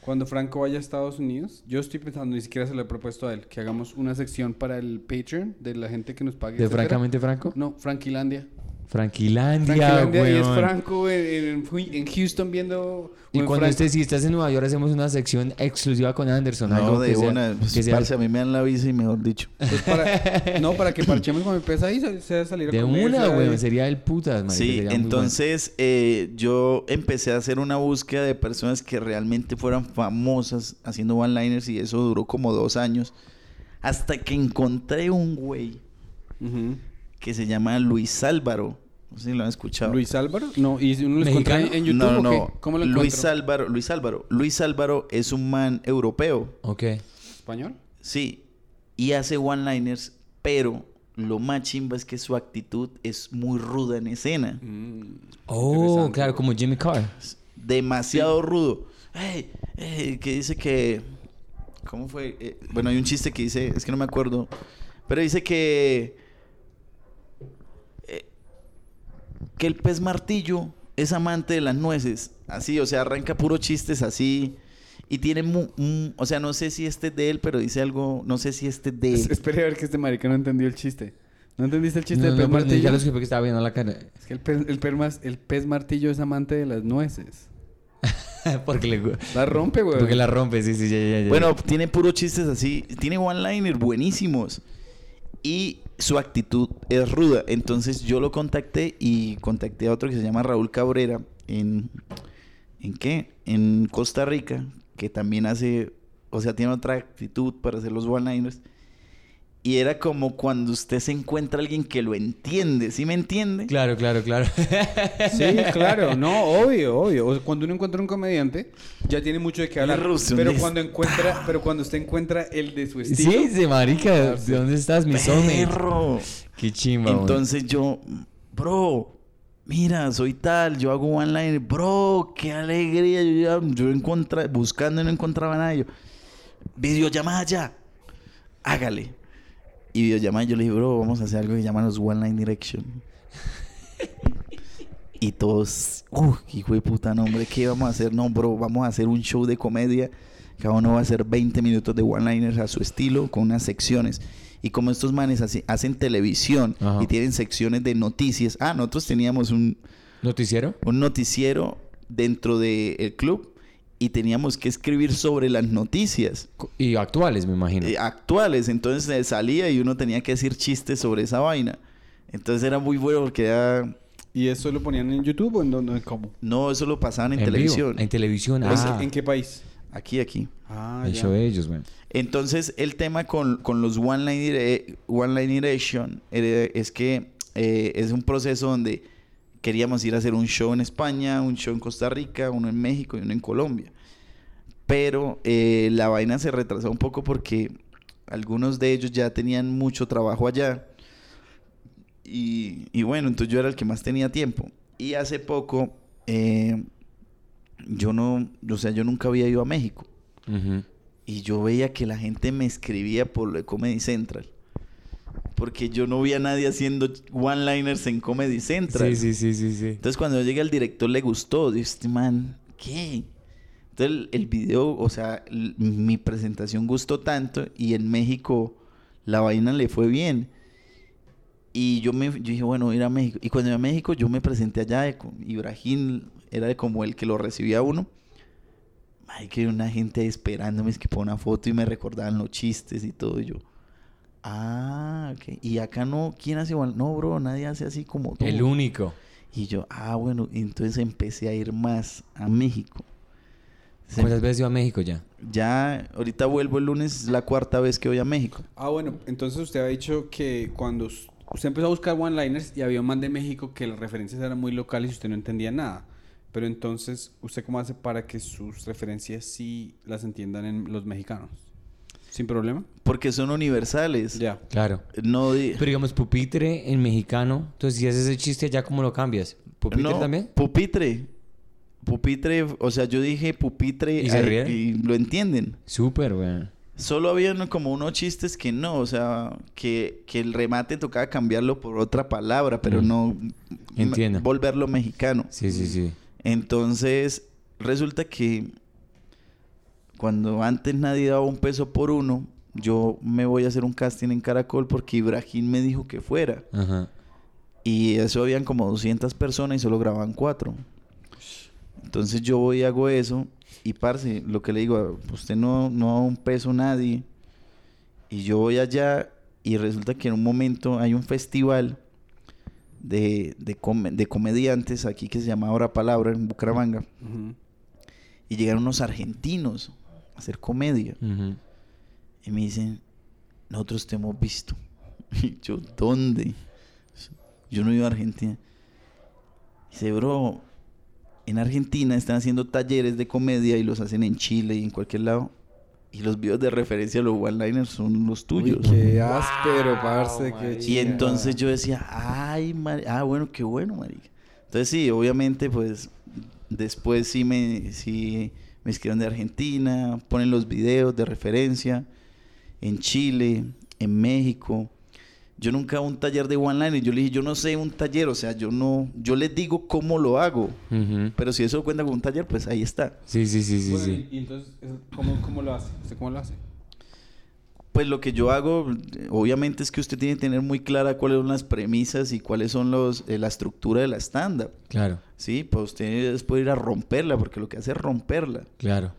cuando Franco vaya a Estados Unidos, yo estoy pensando, ni siquiera se lo he propuesto a él, que hagamos una sección para el Patreon de la gente que nos pague. ¿De etcétera. Francamente Franco? No, Franquilandia. Franquilandia, Franquilandia y es. Franco en, en- en Houston viendo... Y cuando Franco- estés, si estás en Nueva York, hacemos una sección exclusiva con Anderson. algo no, de que sea- una, pues, que sea- parce, a mí me dan la visa y mejor dicho. pues para- no, para que parchemos con mi pesa ahí, se, se va a salir a de comer, una, a- weón. Sería el putas, marica. Sí, entonces eh, yo empecé a hacer una búsqueda de personas que realmente fueran famosas haciendo one-liners y eso duró como dos años. Hasta que encontré un güey Ujú. Que se llama Luis Álvaro. No sé si lo han escuchado. Luis Álvaro, no, y si uno lo encuentra en, YouTube, no, ¿o no, no. ¿Cómo lo Luis encuentro? Álvaro, Luis Álvaro. Luis Álvaro es un man europeo. Ok. ¿Español? Sí. Y hace one-liners, pero lo más chimba es que su actitud es muy ruda en escena. Oh, Interesante, claro, como Jimmy Carr. demasiado rudo. Ey, ey, que dice que. ¿Cómo fue? Eh, bueno, hay un chiste que dice, es que no me acuerdo. Pero dice que. eh, que el pez martillo es amante de las nueces. Así, o sea, arranca puro chistes así. Y tiene. mu- o sea, no sé si este es de él, pero dice algo. No sé si este es de él. Espere a ver que este marica no entendió el chiste. ¿No entendiste el chiste No, del no, pez pero martillo? Ya lo supe que estaba viendo la cara. Es que el pez, el, pez mas- el pez martillo es amante de las nueces. porque, le, La rompe, güey. porque la rompe, sí, sí, ya, ya, ya. Bueno, tiene puros chistes así. Tiene one-liners buenísimos. Y su actitud es ruda. Entonces yo lo contacté y contacté a otro que se llama Raúl Cabrera en... ¿En qué? En Costa Rica, que también hace... O sea, tiene otra actitud para hacer los one-liners. Y era como cuando usted se encuentra a alguien que lo entiende. ¿Sí me entiende? Claro, claro, claro. Sí, claro, no, obvio, obvio. O sea, cuando uno encuentra un comediante, ya tiene mucho de qué hablar. Irrupción Pero cuando encuentra, pero cuando usted encuentra el de su estilo. sí, sí, marica. ¿De dónde estás, mi? ¡Perro! Qué chimba. Entonces yo, bro, mira, soy tal, yo hago one line, bro, qué alegría. Yo, ya- yo encontré, buscando y no encontraba nada. Yo, videollamada ya, hágale. Y videollamada, yo le dije, bro, vamos a hacer algo que llaman los One Line Direction. y todos, uff, hijo de puta nombre, ¿qué vamos a hacer? No, bro, vamos a hacer un show de comedia. Cada uno va a hacer 20 minutos de one-liners a su estilo, con unas secciones. Y como estos manes hace- hacen televisión Ajá. y tienen secciones de noticias. Ah, nosotros teníamos un, ¿Noticiero? un noticiero dentro del club y teníamos que escribir sobre las noticias Y actuales, me imagino. eh, actuales. Entonces eh, salía y uno tenía que decir chistes sobre esa vaina. Entonces era muy bueno porque era... ¿Y eso lo ponían en YouTube o en dónde? ¿Cómo? No, eso lo pasaban en, vivo, televisión. En televisión. ¿En- Ah, ¿En qué país? Aquí, aquí. Ah, el show de ellos, güey. Entonces, el tema con, con los One Line, dire- one line Direction eh, es que eh, es un proceso donde queríamos ir a hacer un show en España, un show en Costa Rica, uno en México y uno en Colombia. Pero eh, la vaina se retrasó un poco porque algunos de ellos ya tenían mucho trabajo allá. Y, y bueno, entonces yo era el que más tenía tiempo. Y hace poco, eh, yo no, o sea, yo nunca había ido a México. Y yo veía que la gente me escribía por lo de Comedy Central. Porque yo no vi a nadie haciendo one-liners en Comedy Central. Sí, sí, sí, sí, sí. Entonces cuando yo llegué al director le gustó. Dije, este man, ¿qué? Entonces el, el video, o sea, l- mi presentación gustó tanto y en México la vaina le fue bien. Y yo me yo dije, bueno, ir a México. Y cuando iba a México yo me presenté allá Ibrahim, era como el que lo recibía a uno. Ay, que una gente esperándome, es que por una foto y me recordaban los chistes y todo. Y yo, Ah, ok. Y acá no, ¿quién hace igual? No, bro, nadie hace así como tú. El único. Y yo, ah, bueno, entonces empecé a ir más a México. Se- ¿Cuántas veces iba a México ya? Ya, ahorita vuelvo el lunes, es la cuarta vez que voy a México. Ah, bueno, entonces usted ha dicho que cuando us- usted empezó a buscar one-liners y había un man de México que las referencias eran muy locales y usted no entendía nada. Pero entonces, ¿usted cómo hace para que sus referencias sí las entiendan en los mexicanos? ¿Sin problema? Porque son universales. Ya. Claro. No di- Pero digamos, pupitre en mexicano. Entonces, si haces ese chiste, ¿ya cómo lo cambias? ¿Pupitre no, también? Pupitre. Pupitre, o sea, yo dije pupitre ¿Y se ay, ríen? y lo entienden. Súper, güey. Solo había como unos chistes que no, o sea, que, que el remate tocaba cambiarlo por otra palabra, pero Mm. no Entiendo. volverlo mexicano. Sí, sí, sí. Entonces, resulta que cuando antes nadie daba un peso por uno, yo me voy a hacer un casting en Caracol porque Ibrahim me dijo que fuera. Ajá. Y eso habían como 200 personas y solo grababan cuatro. Entonces yo voy y hago eso. Y parce, lo que le digo, usted no, no da un peso a nadie. Y yo voy allá y resulta que en un momento hay un festival de, de, come- de comediantes aquí que se llama Ahora Palabra en Bucaramanga. Y llegaron unos argentinos hacer comedia. Ujú. Y me dicen, nosotros te hemos visto. Y yo, ¿dónde? Yo no iba a Argentina. Dice, bro, en Argentina están haciendo talleres de comedia y los hacen en Chile y en cualquier lado. Y los videos de referencia a los one-liners son los tuyos. Uy, qué áspero, parce. Qué Y entonces yo decía, ay, mari- ah, bueno, qué bueno, marica. Entonces sí, obviamente, pues, después sí me, sí me escribieron de Argentina, ponen los videos de referencia, en Chile, en México. Yo nunca hago un taller de one liner. Yo le dije, yo no sé un taller, o sea, yo no, yo les digo cómo lo hago. Pero si eso cuenta con un taller, pues ahí está. Sí, sí, sí, sí, Bueno, sí. y, y entonces, eso- ¿cómo, ¿cómo lo hace? ¿Usted cómo lo hace? Pues lo que yo hago, obviamente es que usted tiene que tener muy clara cuáles son las premisas y cuáles son los, eh, la estructura de la stand-up. Claro, Sí, pues usted después ir a romperla, porque lo que hace es romperla. claro.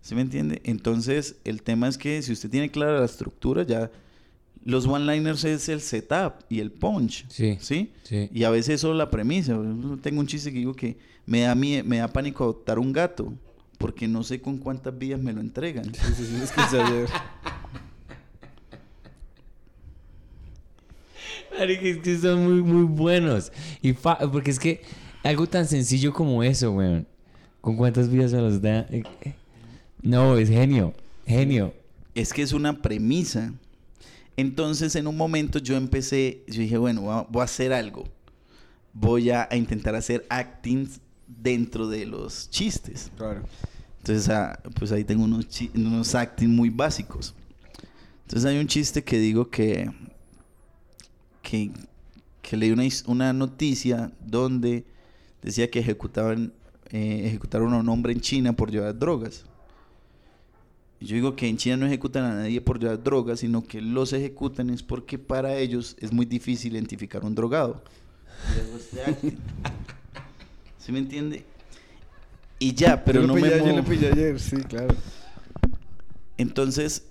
¿Sí me entiende? Entonces, el tema es que si usted tiene clara la estructura, ya los one-liners es el setup y el punch. Sí. ¿Sí? Sí. Y a veces eso es la premisa. Tengo un chiste que digo que me da, mie- me da pánico adoptar un gato, porque no sé con cuántas vías me lo entregan. Lo escuché ayer. Marica, es que son muy, muy buenos. Y fa- porque es que algo tan sencillo como eso, weón. ¿Con cuántas vidas se los da? Eh, eh. No, es genio. Genio. Es que es una premisa. Entonces, en un momento yo empecé, yo dije, bueno, voy a, hacer algo. Voy a, intentar hacer actings dentro de los chistes. Claro. Entonces, ah, pues ahí tengo unos, unos acting muy básicos. Entonces hay un chiste que digo que, que, que leí una, una noticia donde decía que ejecutaban, eh, ejecutaron a un hombre en China por llevar drogas. Yo digo que en China no ejecutan a nadie por llevar drogas, sino que los ejecutan es porque para ellos es muy difícil identificar un drogado. ¿Sí me entiende? Y ya, pero yo no lo me pillé, Yo lo pillé ayer, sí, claro. Entonces,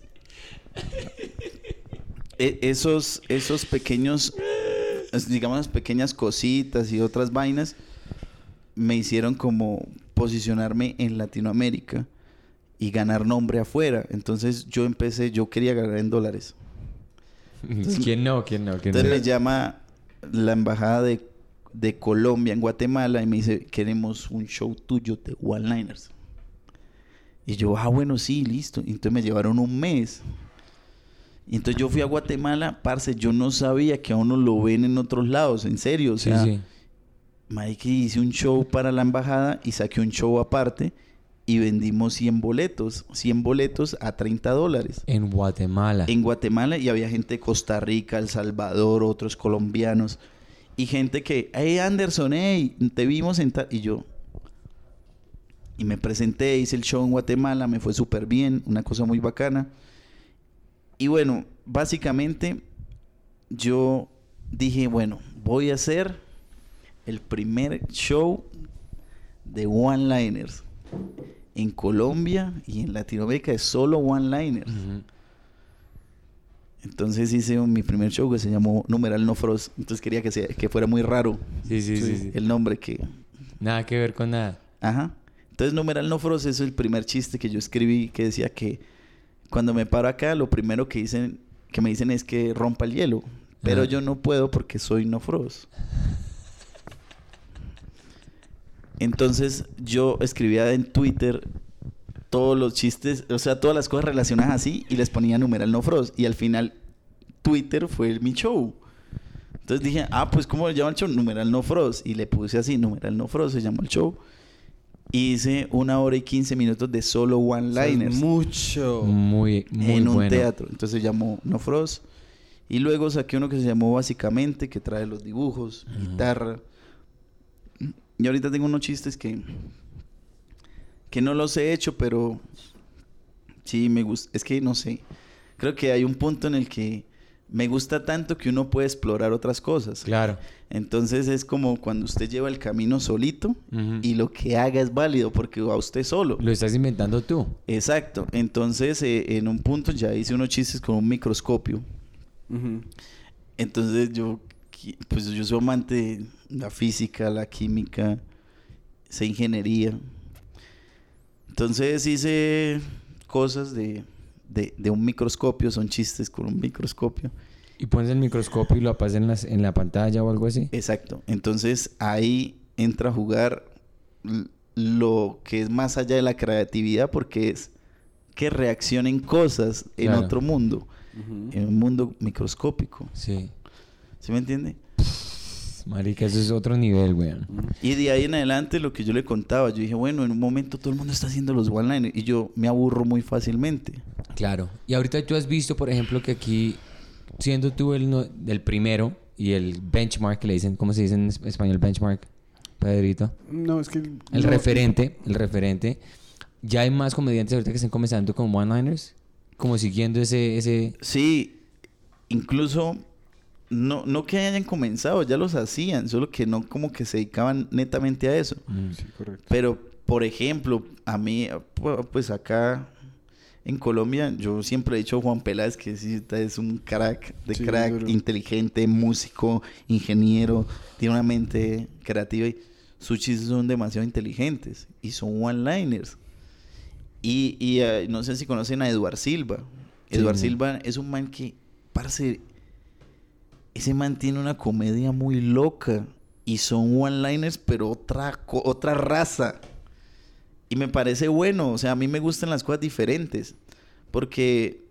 esos, esos pequeños, digamos, pequeñas cositas y otras vainas me hicieron como posicionarme en Latinoamérica y ganar nombre afuera. Entonces yo empecé, yo quería ganar en dólares. ¿Quién no? ¿Quién no? ¿Quién Entonces no? me llama la embajada de, de Colombia en Guatemala y me dice, queremos un show tuyo de one-liners. Y yo, ah, bueno, sí, listo. Y entonces me llevaron un mes. Y entonces yo fui a Guatemala, parce, yo no sabía que a uno lo ven en otros lados, en serio. O sea, sí. marica, hice un show para la embajada y saqué un show aparte y vendimos 100 boletos. 100 boletos a 30 dólares En Guatemala. en Guatemala y había gente de Costa Rica, El Salvador, otros colombianos y gente que, hey Anderson, hey, te vimos en tal-". y yo y me presenté, hice el show en Guatemala, me fue súper bien, una cosa muy bacana. Y bueno, básicamente yo dije, bueno, voy a hacer el primer show de one-liners en Colombia y en Latinoamérica es solo one-liners. Entonces hice un- mi primer show que se llamó Numeral No Frost. Entonces quería que, sea, que fuera muy raro Sí, sí, sí, sí. el nombre que... Nada que ver con nada. Ajá. Entonces Numeral No Frost es el primer chiste que yo escribí que decía que cuando me paro acá lo primero que dicen que me dicen es que rompa el hielo. Pero Ajá. yo no puedo porque soy No Frost. Entonces yo escribía en Twitter todos los chistes, o sea, todas las cosas relacionadas así y les ponía numeral no frost. Y al final Twitter fue mi show. Entonces dije, ah, pues ¿cómo le llamo el show? Numeral no frost. Y le puse así, numeral no frost, se llamó el show. Y hice una hora y quince minutos de solo es one-liners mucho. Muy, muy en un bueno. teatro. Entonces se llamó No Frost. Y luego saqué uno que se llamó Básicamente, que trae los dibujos, guitarra. Y ahorita tengo unos chistes que, que no los he hecho, pero sí me gusta. Es que no sé. Creo que hay un punto en el que me gusta tanto que uno puede explorar otras cosas. Claro. Entonces es como cuando usted lleva el camino solito y lo que haga es válido porque va usted solo. Lo estás inventando tú. Exacto. Entonces, eh, en un punto ya hice unos chistes con un microscopio. Entonces, yo, pues yo soy amante de la física, la química, sé ingeniería. Entonces, hice cosas de, de, de un microscopio, son chistes con un microscopio. Y pones el microscopio y lo apagas en, las- en la pantalla o algo así. Exacto. Entonces, ahí entra a jugar lo que es más allá de la creatividad, porque es que reaccionen cosas en Claro. otro mundo. En un mundo microscópico. Sí. ¿Sí me entiende? Marica, eso es otro nivel, weón. Y de ahí en adelante lo que yo le contaba, yo dije, bueno, en un momento todo el mundo está haciendo los one-liners y yo me aburro muy fácilmente. Claro. Y ahorita tú has visto, por ejemplo, que aquí, siendo tú el, no- el primero y el benchmark, que le dicen, ¿cómo se dice en es- español benchmark? Pedrito. No, es que... El no- referente, el referente. Ya hay más comediantes ahorita que están comenzando con one-liners, como siguiendo ese, ese... Sí, incluso no, no que hayan comenzado, ya los hacían, solo que no como que se dedicaban netamente a eso. Sí, correcto. Pero, por ejemplo, a mí, pu- pues acá en Colombia, yo siempre he dicho Juan Peláez que sí, es un crack de Sí, crack, inteligente, músico, ingeniero, tiene una mente creativa y sus chistes son demasiado inteligentes y son one-liners. Y, y eh, no sé si conocen a Eduard Silva. Sí, Eduard. Silva es un man que, parce, ese man tiene una comedia muy loca y son one-liners, pero otra, otra raza. Y me parece bueno, o sea, a mí me gustan las cosas diferentes, porque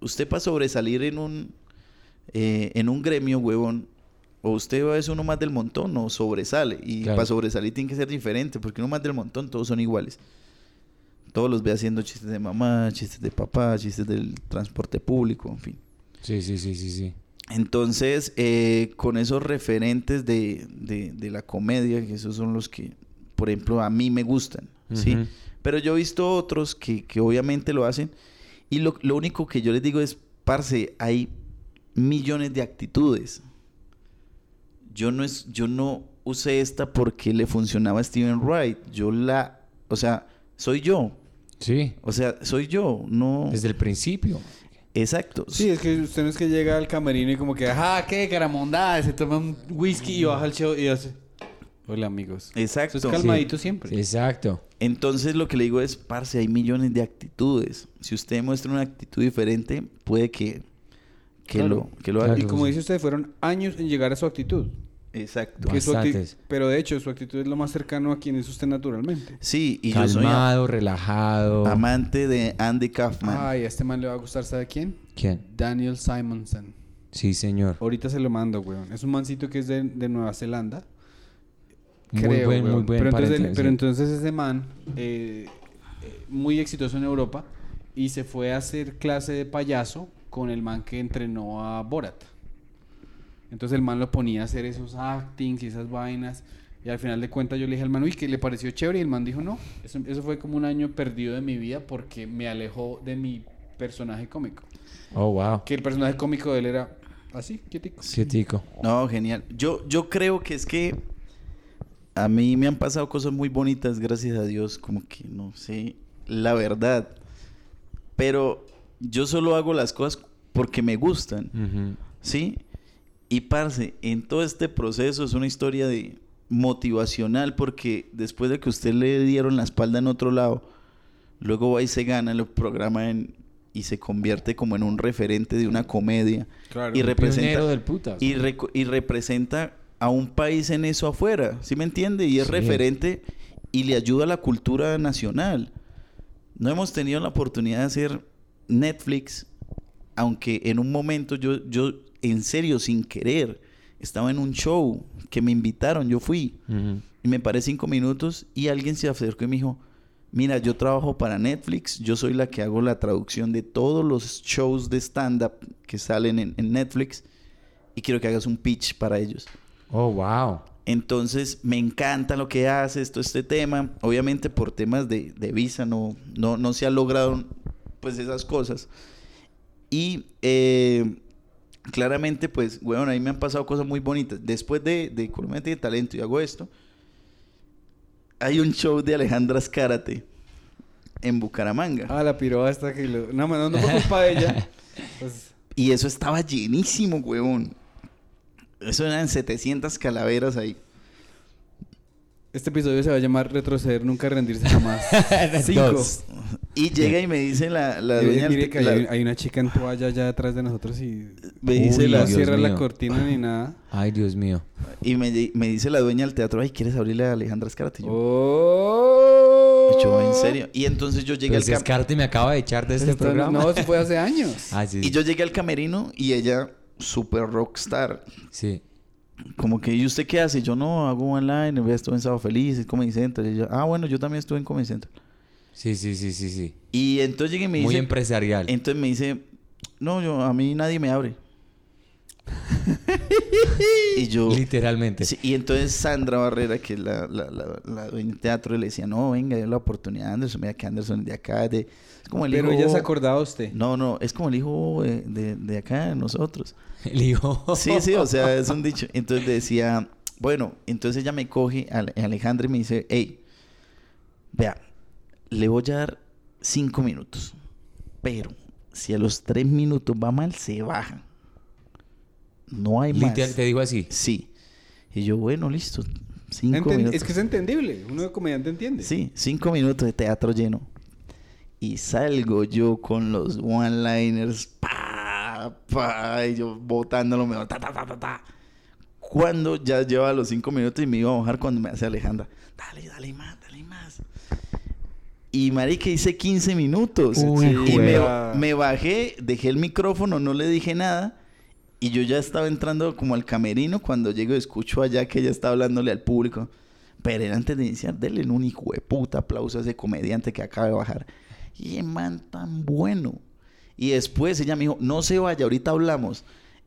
usted para sobresalir en un, eh, en un gremio, huevón, o usted es uno más del montón o sobresale, y Claro. para sobresalir tiene que ser diferente, porque uno más del montón todos son iguales. Todos los ve haciendo chistes de mamá, chistes de papá, chistes del transporte público, en fin. Sí, sí, sí, sí, sí. Entonces, eh, con esos referentes de, de- de la comedia, que esos son los que, por ejemplo, a mí me gustan, ¿sí? Pero yo he visto otros que, que obviamente lo hacen y lo, lo único que yo les digo es, parce, hay millones de actitudes. Yo no, es, yo no usé esta porque le funcionaba a Steven Wright. Yo la, o sea, soy yo. Sí, O sea, soy yo, no... desde el principio. Exacto. Sí, es que usted no es que llega al camerino y como que, ajá, qué caramondada, se toma un whisky y baja el show y hace... Hola, amigos. Exacto. Eso es calmadito siempre. Sí, exacto. Entonces lo que le digo es, parce, hay millones de actitudes. Si usted muestra una actitud diferente, puede que, que, Claro. lo, que lo haga. Y como dice usted, fueron años en llegar a su actitud. Exacto. Bastantes. pero de hecho, su actitud es lo más cercano a quien es usted naturalmente. Sí, y yo soy Calmado, relajado. amante de Andy Kaufman. Ay, a este man le va a gustar, ¿sabe quién? ¿Quién? Daniel Simonson. Sí, señor. Ahorita se lo mando, weón. Es un mancito que es de, de Nueva Zelanda. Muy Creo, buen, muy buen pero, entonces, el- pero entonces ese man, eh, eh, muy exitoso en Europa, y se fue a hacer clase de payaso con el man que entrenó a Borat. Entonces el man lo ponía a hacer esos actings y esas vainas. Y al final de cuentas yo le dije al man, uy, que le pareció chévere. Y el man dijo, no, eso, eso fue como un año perdido de mi vida porque me alejó de mi personaje cómico. Oh, wow. Que el personaje cómico de él era así, quietico. Sí, tico. No, genial. Yo, yo creo que es que a mí me han pasado cosas muy bonitas, gracias a Dios, como que no sé, la verdad. Pero yo solo hago las cosas porque me gustan. ¿sí? Y parce, en todo este proceso es una historia de motivacional porque después de que usted le dieron la espalda en otro lado, luego va y se gana el programa en- y se convierte como en un referente de una comedia Claro. y representa del putas. y, reco- y representa a un país en eso afuera, ¿sí me entiende? Y es Sí. referente y le ayuda a la cultura nacional. No hemos tenido la oportunidad de hacer Netflix, aunque en un momento yo, yo en serio, sin querer, estaba en un show que me invitaron, yo fui Ujú. y me paré cinco minutos y alguien se acercó y me dijo, mira, yo trabajo para Netflix, yo soy la que hago la traducción de todos los shows de stand-up que salen en, en Netflix y quiero que hagas un pitch para ellos. Oh, wow. Entonces, me encanta lo que haces, todo este tema. Obviamente, por temas de, de visa no, no, no se ha logrado pues esas cosas. Y eh, claramente, pues, bueno, ahí me han pasado cosas muy bonitas. Después de, de Colombia tiene talento y hago esto, hay un show de Alejandra Escárate en Bucaramanga. Ah, la piroa hasta que lo... No, no, no fue culpa de ella. Pues, Y eso estaba llenísimo, huevón. Eso eran 700 calaveras ahí. este episodio se va a llamar Retroceder, nunca rendirse jamás. Cinco. Dos. Y llega y me dice la, la dueña... mire que la- hay, hay una chica en toalla allá detrás de nosotros y... Me dice Uy, la- no cierra la cortina ni nada. Ay, Dios mío. Y me, me dice la dueña del teatro, ay, ¿quieres abrirle a Alejandra Escárate? Y yo, ¡Oh! yo, en serio. Y entonces yo llegué Pero al si Escarte me acaba de echar de este Esto- programa. No, eso fue hace años. Ah, sí. Y yo llegué al camerino y ella, super rockstar. Sí. Como que, ¿y usted qué hace? Yo no, hago online, estuve en Sábado Feliz, en Comedy Central. Y yo, ah, bueno, yo también estuve en Comedy Central. Sí, sí, sí, sí, sí. Y entonces llegué y me Muy dice... empresarial. Entonces me dice, no, yo, a mí nadie me abre. y yo... Literalmente. Sí, y entonces Sandra Barrera, que es la, la, la, la dueña del teatro, le decía, no, venga, dé la oportunidad a Anderson, mira que Anderson es de acá, de... Es como el Pero hijo... ella se acordaba usted. No, no, es como el hijo de, de, de acá, de nosotros. El hijo. Sí, sí, o sea, es un dicho. Entonces decía, bueno, entonces ella me coge, a Alejandra, y me dice, hey, vea, le voy a dar cinco minutos, pero si a los tres minutos va mal, se baja. No hay más. Literal, te digo así. Sí. Y yo, bueno, listo. Cinco Enten- minutos. Es que es entendible. Uno de comediante entiende. Sí, cinco minutos de teatro lleno. Y salgo yo con los one-liners, pa, pa, y yo botándolo mejor, ta, ta, ta, ta, ta. Cuando ya lleva los cinco minutos y me iba a bajar cuando me hace Alejandra, dale, dale más, dale más. Y marica, hice 15 minutos. Uy, y me, bajé, dejé el micrófono, no le dije nada. Y yo ya estaba entrando como al camerino cuando llego y escucho allá que ella está hablándole al público. Pero era antes de iniciar, denle un hijo de puta aplauso a ese comediante que acaba de bajar. Y el man tan bueno. Y después ella me dijo, no se vaya, ahorita hablamos.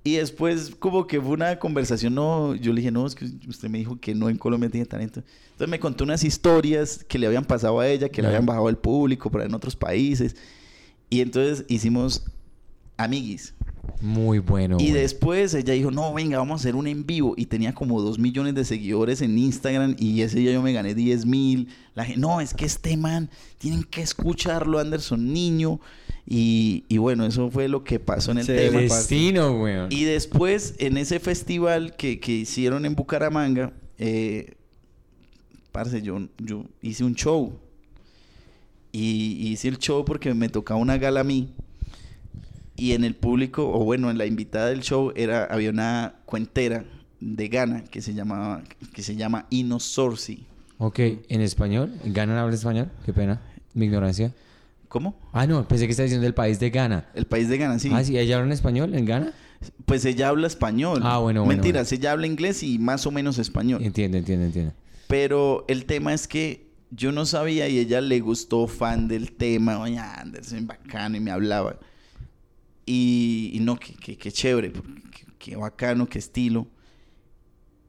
Y después como que fue una conversación, no, yo le dije, no, es que usted me dijo que no en Colombia tiene talento. Entonces me contó unas historias que le habían pasado a ella, que le habían bajado al público, pero en otros países. Y entonces hicimos amiguis. Muy bueno. Y güey. después ella dijo, no, venga, vamos a hacer un en vivo. Y tenía como dos millones de seguidores en Instagram. Y ese día yo me gané 10 mil. La gente, no, es que este man, tienen que escucharlo, Anderson Niño. Y, y bueno, eso fue lo que pasó en el tema. Destino, güey. Y después, en ese festival que, que hicieron en Bucaramanga, eh, parce, yo, yo hice un show. Y hice el show porque me tocaba una gala a mí. Y en el público, o bueno, en la invitada del show, era, había una cuentera de Ghana que se llamaba, que se llama Ino Sorsi. Ok, en español. ¿Ghana habla español? Qué pena. Mi ignorancia. ¿Cómo? Ah, no, pensé que estaba diciendo el país de Ghana. El país de Ghana, sí. Ah, sí, ella habla en español en Ghana. Pues ella habla español. Ah, bueno, bueno, Mentiras, ella habla inglés y más o menos español. Entiendo, entiendo, entiendo. Pero el tema es que yo no sabía y ella le gustó fan del tema. Oye, Anderson, bacano, y me hablaba. Y, y no, que, que, que chévere, que bacano, que estilo.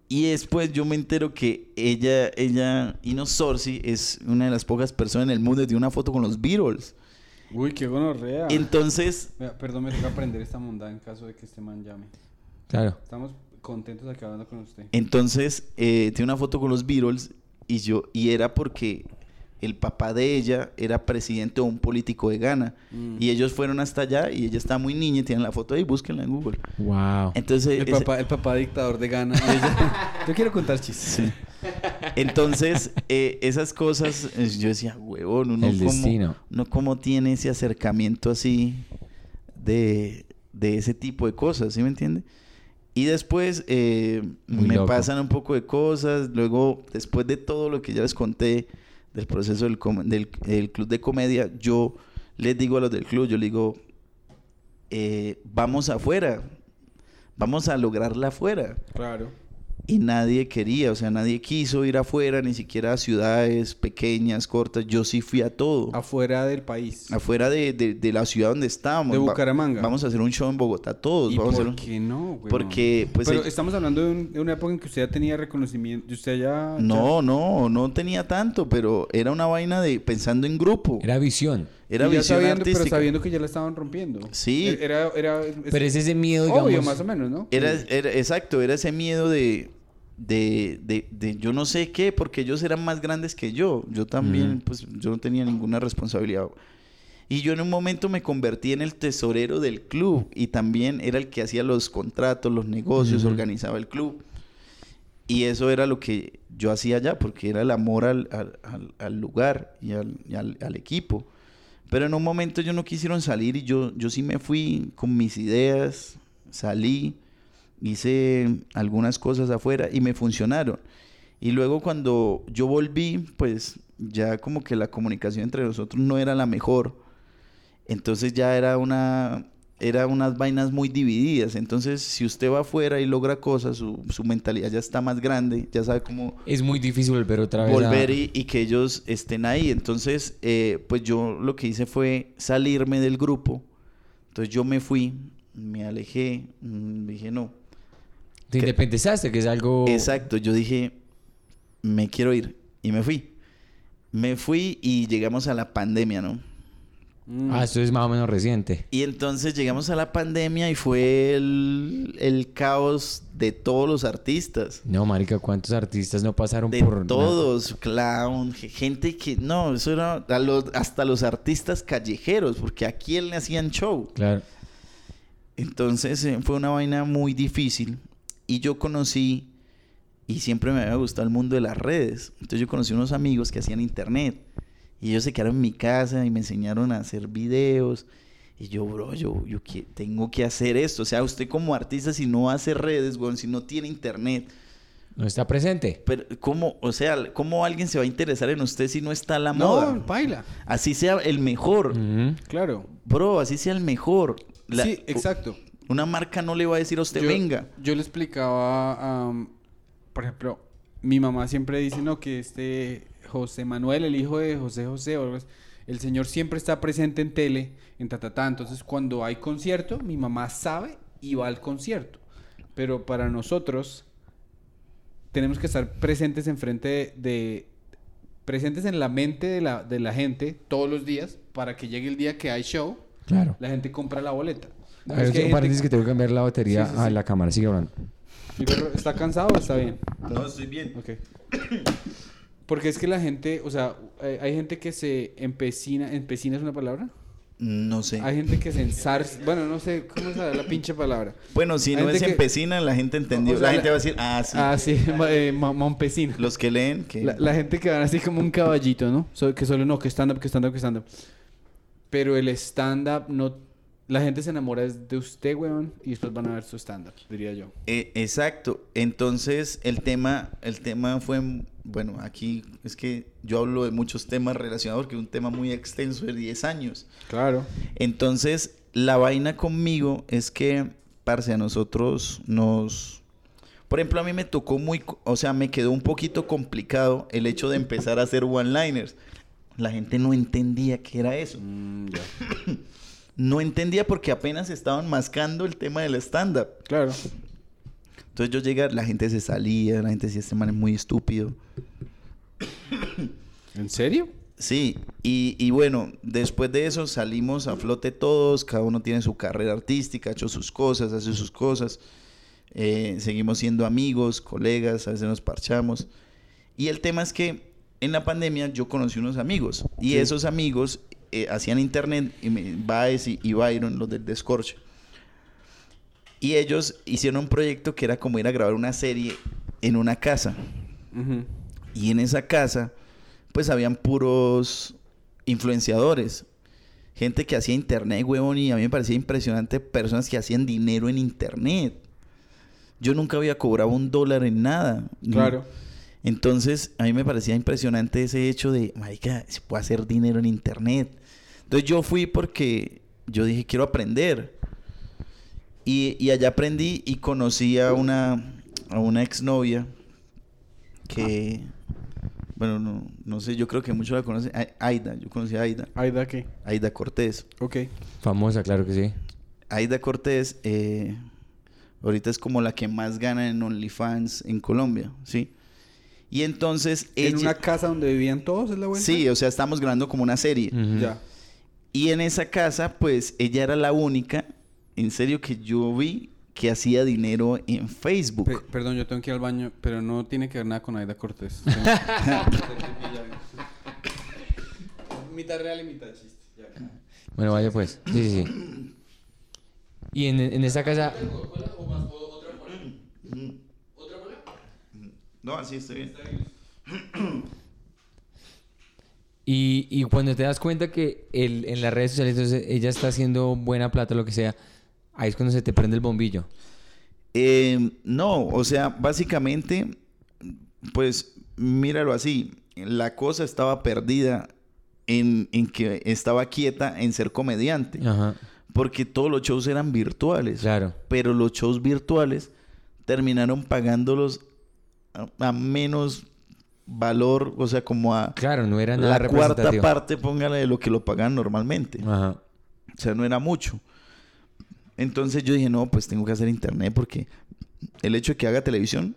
Y después yo me entero que ella, ella, Ino Sorsi, es una de las pocas personas en el mundo que tiene una foto con los Beatles. Uy, qué gonorrea. Entonces, Vea, Perdón, me toca aprender esta mundada en caso de que este man llame. Claro. Estamos contentos aquí hablando con usted. Entonces, eh, tiene una foto con los Beatles y yo, y era porque el papá de ella era presidente o un político de Ghana. Mm. Y ellos fueron hasta allá y ella estaba muy niña y tienen la foto ahí, búsquenla en Google. Wow. Entonces, El ese- papá, el papá dictador de Ghana. ella- Yo quiero contar chistes. Sí. Entonces, eh, esas cosas, eh, yo decía, huevón, uno El uno cómo tiene ese acercamiento así de, de ese tipo de cosas, ¿sí me entiende? Y después eh, me loco. pasan un poco de cosas, luego, después de todo lo que ya les conté del proceso del, del, del club de comedia, yo les digo a los del club, yo digo, eh, vamos afuera, vamos a lograrla afuera Claro. Y nadie quería, o sea, nadie quiso ir afuera, ni siquiera a ciudades pequeñas, cortas. Yo sí fui a todo. Afuera del país. Afuera de, de- de la ciudad donde estábamos. De Va- Bucaramanga. vamos a hacer un show en Bogotá todos. ¿Y vamos a por hacer un- qué no, güey? Porque, pues, Pero eh, estamos hablando de, un- de una época en que usted ya tenía reconocimiento. Usted ya... No, no, no tenía tanto, pero era una vaina de pensando en grupo. Era visión. Era Y ya visión sabiendo, artística. Pero sabiendo que ya la estaban rompiendo. Sí. Era... era, Pero es ese miedo, digamos. Obvio, más o menos, ¿no? Era, era- exacto, era ese miedo de, de, de, de yo no sé qué, porque ellos eran más grandes que yo. Yo también, pues yo no tenía ninguna responsabilidad. Y yo en un momento me convertí en el tesorero del club y también era el que hacía los contratos, los negocios, organizaba el club. Y eso era lo que yo hacía allá, porque era el amor al, al- al- lugar y, al, y al- al equipo. Pero en un momento ellos no quisieron salir y yo, yo sí me fui con mis ideas, salí, hice algunas cosas afuera y me funcionaron. Y luego cuando yo volví, pues ya como que la comunicación entre nosotros no era la mejor. Entonces ya era una era unas vainas muy divididas. Entonces, si usted va afuera y logra cosas, su, su mentalidad ya está más grande, ya sabe cómo Es muy difícil volver otra vez. a- volver y, y que ellos estén ahí. Entonces, eh, pues yo lo que hice fue salirme del grupo. Entonces yo me fui, me alejé, mm, dije no. Te independizaste, que es algo. Exacto, yo dije, me quiero ir. Y me fui. Me fui y llegamos a la pandemia, ¿no? Mm. Ah, esto es más o menos reciente. Y entonces llegamos a la pandemia y fue el, el caos de todos los artistas. No, marica, ¿cuántos artistas no pasaron De por... todos, clown, ge- gente que... No, eso era los- hasta los artistas callejeros, porque a quién le hacían show. Claro. Entonces eh, fue una vaina muy difícil. Y yo conocí, y siempre me había gustado el mundo de las redes. Entonces yo conocí unos amigos que hacían internet. Y ellos se quedaron en mi casa y me enseñaron a hacer videos. Y yo, bro, yo, yo que- tengo que hacer esto. O sea, usted como artista, si no hace redes, weón, si no tiene internet, No está presente. pero ¿cómo, o sea, cómo alguien se va a interesar en usted si no está la No, moda? baila. Así sea el mejor. Claro. Bro, así sea el mejor. La- sí, exacto. Una marca no le va a decir a usted, yo, venga. Yo le explicaba, am, por ejemplo, mi mamá siempre dice, no, que este José Manuel, el hijo de José José, o el señor siempre está presente en tele, en tatatá. Entonces, cuando hay concierto, mi mamá sabe y va al concierto. Pero para nosotros, tenemos que estar presentes enfrente de, de- presentes en la mente de la, de la gente todos los días para que llegue el día que hay show, Claro. la gente compra la boleta. A ver, Es que gente- paréntesis que tengo que cambiar la batería Sí, sí, a sí. la cámara. Sigue hablando. Mi perro, ¿Está cansado o está bien? No, estoy bien. Ok. Porque es que la gente, o sea, hay, gente que se empecina, empecina es una palabra. No sé. Hay gente que se ensarza, bueno, no sé cómo es la, la pinche palabra. Bueno, si Hay no es gente que- empecina, la gente entendió. O sea, la gente la- va a decir, ah, sí. Ah, sí, eh, mompesina. Los que leen, que... La, la gente que van así como un caballito, ¿no? So- que solo no, que stand-up, que stand-up, que stand-up. Pero el stand-up no... La gente se enamora de usted, weón, y después van a ver su stand-up, diría yo. Eh, exacto. Entonces, el tema, el tema fue, bueno, aquí es que yo hablo de muchos temas relacionados porque es un tema muy extenso de 10 años. Claro. Entonces, la vaina conmigo es que, parce, a nosotros nos... Por ejemplo, a mí me tocó muy, o sea, me quedó un poquito complicado el hecho de empezar a hacer one-liners. La gente no entendía qué era eso. Mm, ya. No entendía porque apenas estaban mascando el tema del stand-up. Claro. Entonces yo llegué, la gente se salía, la gente decía, este man es muy estúpido. ¿En serio? Sí, y, y bueno, después de eso salimos a flote todos, cada uno tiene su carrera artística, ha hecho sus cosas, hace sus cosas. Eh, seguimos siendo amigos, colegas, a veces nos parchamos. Y el tema es que en la pandemia yo conocí unos amigos y Sí. esos amigos eh, hacían internet, y me, Baez y, y Byron, los del Descorche. Y ellos hicieron un proyecto que era como ir a grabar una serie en una casa. Y en esa casa, pues habían puros influenciadores. Gente que hacía internet, huevón, y a mí me parecía impresionante personas que hacían dinero en internet. Yo nunca había cobrado un dólar en nada. Claro. Entonces, a mí me parecía impresionante ese hecho de, marica, se puede hacer dinero en internet. Entonces yo fui porque yo dije, quiero aprender. Y, y allá aprendí y conocí a una, a una exnovia que, bueno, no, no sé, yo creo que muchos la conocen. Aida, yo conocí a Aida. Aida, ¿qué? Aida Cortés. Ok. Famosa, claro que sí. Aida Cortés, eh, ahorita es como la que más gana en OnlyFans en Colombia, ¿sí? Y entonces En ella... una casa donde vivían todos, ¿es la vuelta? Sí, o sea, estamos grabando como una serie. Ya. Y en esa casa, pues, ella era la única, en serio, que yo vi que hacía dinero en Facebook. Pe- perdón, yo tengo que ir al baño, pero no tiene que ver nada con Aida Cortés. mitad real y mitad chiste. Ya. Bueno, vaya pues. Sí, sí, sí. Y en, en esa casa... No, así estoy bien. Y, y cuando te das cuenta que el- en las redes sociales entonces, ella está haciendo buena plata, lo que sea, ahí es cuando se te prende el bombillo. Eh, no, o sea, básicamente, pues, míralo así. La cosa estaba perdida en, en que estaba quieta en ser comediante. Ajá. Porque todos los shows eran virtuales. Claro. Pero los shows virtuales terminaron pagándolos a, menos valor, o sea, como a Claro, no era nada la cuarta parte, póngale de lo que lo pagan normalmente. Ajá. O sea, no era mucho. Entonces yo dije, no, pues tengo que hacer internet porque el hecho de que haga televisión,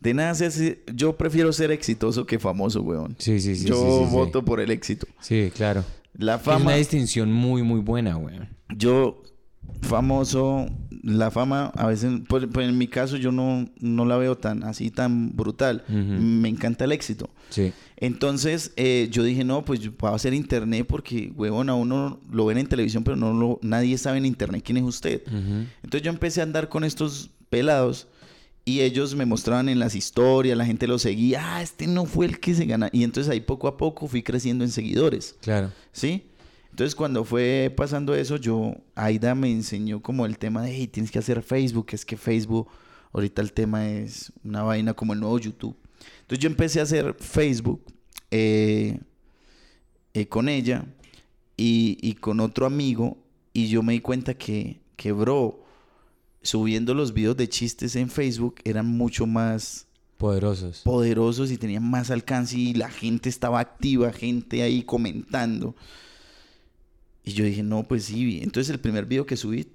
de nada se hace- yo prefiero ser exitoso que famoso, weón. Sí, sí, sí. yo sí, sí, sí. voto por el éxito. Sí, claro. La Es fama, una distinción muy, muy buena, güey. yo famoso, la fama a veces, pues, pues en mi caso yo no, no la veo tan así, tan brutal. Me encanta el éxito. Sí. Entonces eh, yo dije, no, pues yo puedo hacer internet porque, huevón, a uno lo ven en televisión, pero no lo, nadie sabe en internet quién es usted. Entonces yo empecé a andar con estos pelados y ellos me mostraban en las historias, la gente lo seguía, ah, este no fue el que se gana. Y entonces ahí poco a poco fui creciendo en seguidores, Claro. ¿sí? Entonces cuando fue pasando eso, yo, Aida me enseñó como el tema de, hey, tienes que hacer Facebook, es que Facebook, ahorita el tema es una vaina como el nuevo YouTube. Entonces yo empecé a hacer Facebook eh, eh, con ella y, y con otro amigo y yo me di cuenta que, que, bro, subiendo los videos de chistes en Facebook eran mucho más Poderosos. poderosos y tenían más alcance y la gente estaba activa, gente ahí comentando. Y yo dije, no, pues sí. Entonces el primer video que subí,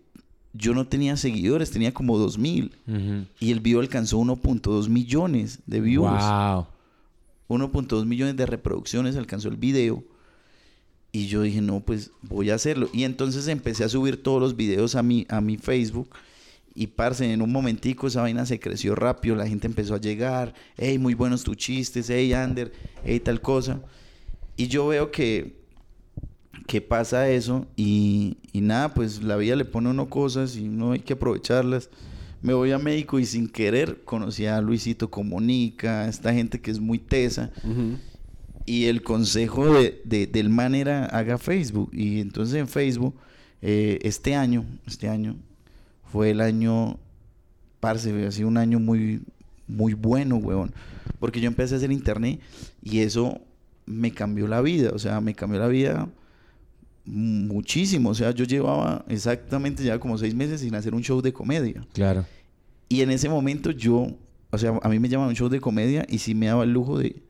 yo no tenía seguidores, tenía como 2000. Ujú. Y el video alcanzó 1.2 millones de views. Wow. 1.2 millones de reproducciones alcanzó el video. Y yo dije, no, pues voy a hacerlo. Y entonces empecé a subir todos los videos a mi, a mi Facebook. Y parce, en un momentico esa vaina se creció rápido. La gente empezó a llegar. Hey, muy buenos tus chistes. Hey, Ander. Hey, tal cosa. Y yo veo que, que pasa eso. Y, y nada, pues la vida le pone a uno cosas y no hay que aprovecharlas. Me voy a México y sin querer conocí a Luisito Comunica, esta gente que es muy tesa. Ujú. Y el consejo de, de- del man era haga Facebook. Y entonces en Facebook, eh, este año, este año, fue el año, parce, ha sido un año muy, muy bueno, weón. Porque yo empecé a hacer internet y eso me cambió la vida. O sea, me cambió la vida muchísimo. O sea, yo llevaba exactamente ya como seis meses sin hacer un show de comedia. Claro. Y en ese momento yo, o sea, a mí me llamaban un show de comedia y sí me daba el lujo de,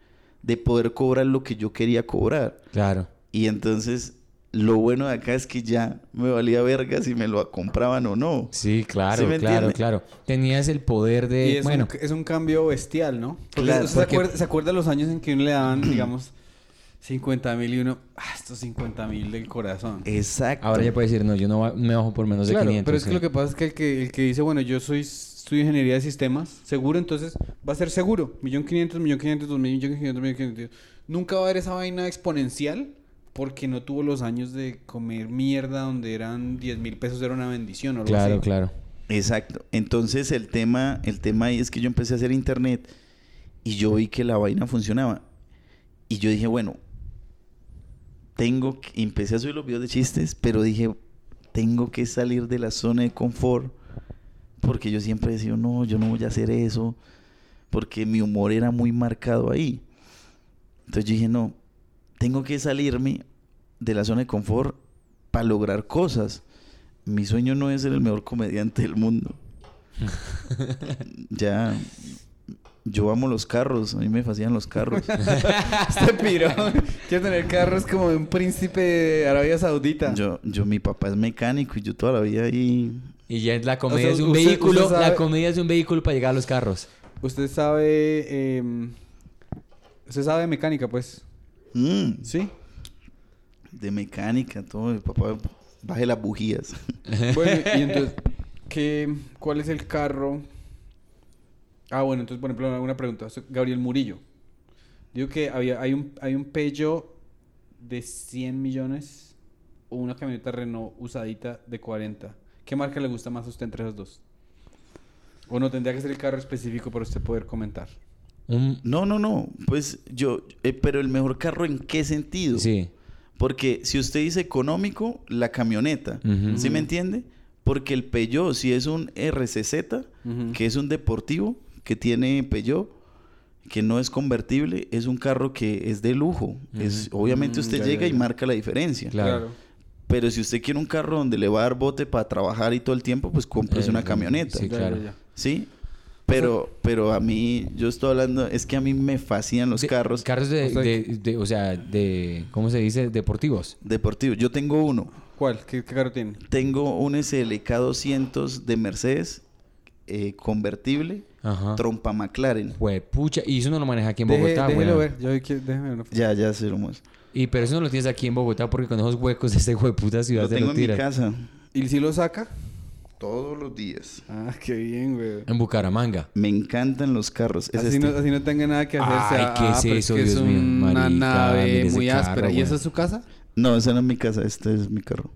de poder cobrar lo que yo quería cobrar. Claro. Y entonces, lo bueno de acá es que ya me valía verga si me lo compraban o no. Sí, claro, ¿Sí me claro, entiende? claro. Tenías el poder Y de. es, bueno, un, es un cambio bestial, ¿no? Porque Claro, ¿se, porque- acuerda, se acuerda los años en que uno le daban, digamos, 50 mil y uno, ah, estos 50 mil del corazón. Exacto. Ahora ya puede decir, no, yo no va- me bajo por menos de claro, 500. pero es que sí. lo que pasa es que el, que el que dice, bueno, yo soy estudio ingeniería de sistemas, seguro, entonces va a ser seguro. Millón quinientos, millón quinientos, dos mil, millón quinientos, millón quinientos. Nunca va a haber esa vaina exponencial porque no tuvo los años de comer mierda donde eran 10 mil pesos era una bendición o algo Claro, así. claro. Exacto. Entonces el tema, el tema ahí es que yo empecé a hacer internet y yo vi que la vaina funcionaba. Y yo dije, bueno, tengo que, empecé a subir los videos de chistes, pero dije, tengo que salir de la zona de confort porque yo siempre decía, no, yo no voy a hacer eso, porque mi humor era muy marcado ahí. Entonces yo dije, no, tengo que salirme de la zona de confort para lograr cosas. Mi sueño no es ser el mejor comediante del mundo. ya, yo amo los carros, a mí me fascinan los carros. Este piro quiere tener carros como de un príncipe de Arabia Saudita. yo, yo, mi papá es mecánico y yo toda la vida ahí... Y ya la comedia O sea, es un usted- vehículo, usted sabe- la comedia es un vehículo para llegar a los carros. Usted sabe, em, usted sabe de mecánica, pues, mm, ¿sí? de mecánica, todo. Mi papá baje las bujías. Bueno, y entonces, ¿qué, ¿cuál es el carro? Ah, bueno, entonces, por ejemplo, una pregunta. Gabriel Murillo. Digo que había, hay, un, hay un Peugeot de 100 millones o una camioneta Renault usadita de 40. ¿Qué marca le gusta más a usted entre esas dos? ¿O no tendría que ser el carro específico para usted poder comentar? No, no, no. Pues yo, eh, pero el mejor carro en qué sentido? sí. Porque si usted dice económico, la camioneta. ¿Sí me entiende? Porque el Peugeot, si es un RCZ, que es un deportivo que tiene Peugeot, que no es convertible, es un carro que es de lujo. es, obviamente Mm, usted ya, llega ya, y marca la diferencia. Claro. Pero si usted quiere un carro donde le va a dar bote para trabajar y todo el tiempo, pues cómprese Eh, una camioneta. sí, claro. ¿Sí? Pero, pero a mí, yo estoy hablando, es que a mí me fascinan los De- carros Carros de, O sea, de- de- o sea, de, ¿cómo se dice? Deportivos. deportivos. Yo tengo uno. ¿Cuál? ¿Qué, qué carro tiene? Tengo un SLK 200 de Mercedes eh, convertible, Ajá. trompa McLaren. Pucha, y eso no lo maneja aquí en Deje- Bogotá, déjelo weón. ver. Yo déjeme. Ya, ya se lo muestro. Y pero eso no lo tienes aquí en Bogotá porque con esos huecos de este hueputa ciudad Lo te tengo lo en mi casa ¿Y si lo saca? todos los días. Ah, qué bien, güey. En Bucaramanga. Me encantan los carros. Es Así, este. no, así no tenga nada que hacer. Ay, ¿qué ah, es pero eso, que Dios mío, una marica? mire nave ese muy carro, áspera. ¿Y güey. esa es su casa? No, esa no es mi casa, este es mi carro.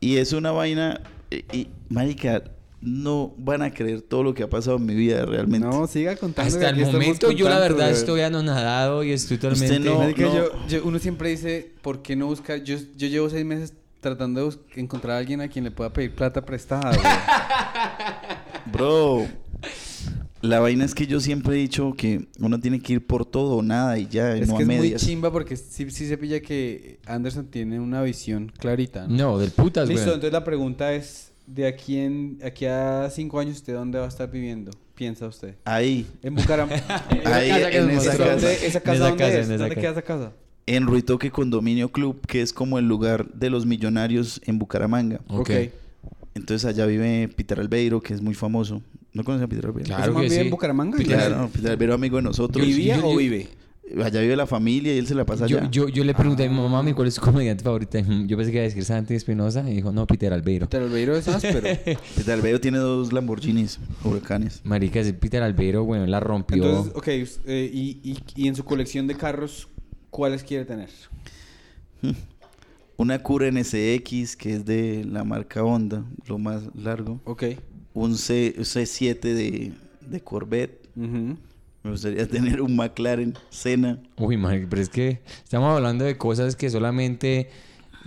Y es una vaina. Y, y, marica, no van a creer todo lo que ha pasado en mi vida realmente. No, siga contando. Hasta el momento yo la verdad güey. estoy anonadado y estoy totalmente... no- yo- yo- uno siempre dice, ¿por qué no buscar? Yo, yo llevo seis meses tratando de encontrar a alguien a quien le pueda pedir plata prestada. Bro, la vaina es que yo siempre he dicho que uno tiene que ir por todo o nada y ya, es no que a es muy medias. chimba porque sí, sí se pilla que Anderson tiene una visión clarita. ¿no? No, del putas, Listo, güey. entonces la pregunta es, de aquí, en, aquí a cinco años, ¿usted dónde va a estar viviendo? Piensa usted. Ahí, En Bucaramanga. Ahí, casa en esa casa. ¿Dónde- ¿Esa casa dónde casa, es? en esa ¿Dónde casa. queda esa casa? en Ruitoque Condominio Club, que es como el lugar de los millonarios en Bucaramanga. Ok. Entonces allá vive Peter Albeiro, que es muy famoso. ¿No conoces a Peter Albeiro? Claro ¿Ese man que vive sí. en Bucaramanga? Claro, Peter Albeiro amigo de nosotros. ¿Vivía Yo- o vive? Allá vive la familia y él se la pasa Yo, allá. yo, yo le pregunté a mi mamá, ¿cuál es su comediante favorita? Yo pensé que iba a decir Santi Espinosa y dijo, no, Peter Albeiro. Peter Albeiro es áspero. Peter Albeiro tiene dos Lamborghinis huracanes. Marica, ese Peter Albeiro, güey, la rompió. Entonces, ok, eh, y, y, y en su colección de carros, ¿cuáles quiere tener? Una Cura NSX, que es de la marca Honda, lo más largo. Ok. Un C, C7 de, de Corvette. Ujú. Me gustaría tener un McLaren Senna. Uy, marica, pero es que estamos hablando de cosas que solamente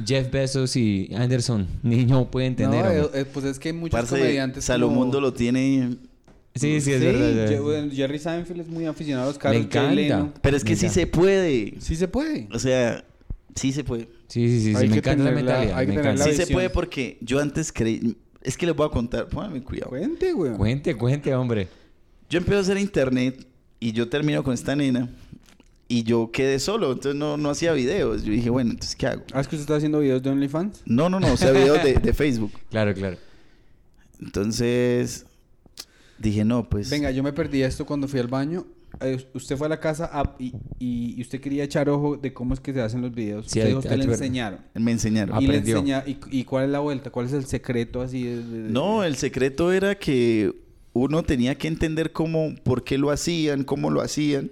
Jeff Bezos y Anderson, niño, pueden tener. No, eh, eh, pues es que hay muchos Parce, comediantes Salomundo como... lo tiene... sí, sí, es Sí, verdad. Jerry Seinfeld es muy aficionado a los carros. Me encanta. Leno. Pero es que sí se puede. Sí se puede. O sea, sí se puede. Sí, sí, sí, sí, me encanta la mentalidad. hay que me tener encanta. la Sí se puede porque yo antes creí... Es que les voy a contar. Pónganme cuidado. Cuente, güey. Cuente, cuente, hombre. Yo empecé a hacer internet y yo termino con esta nena y yo quedé solo, entonces no, no hacía videos. Yo dije, bueno, entonces, ¿qué hago? ¿Ah, es que usted está haciendo videos de OnlyFans? No, no, no, o sea, videos de, de Facebook. Claro, claro. Entonces dije, no, pues... Venga, yo me perdí esto cuando fui al baño. eh, usted fue a la casa a- y, y- y usted quería echar ojo de cómo es que se hacen los videos. Sí, usted dijo, usted le enseñaron. Me enseñaron. Y le Aprendió. enseña, y, y cuál es la vuelta? ¿Cuál es el secreto así de, de- de- No, el secreto era que uno tenía que entender cómo, por qué lo hacían, cómo lo hacían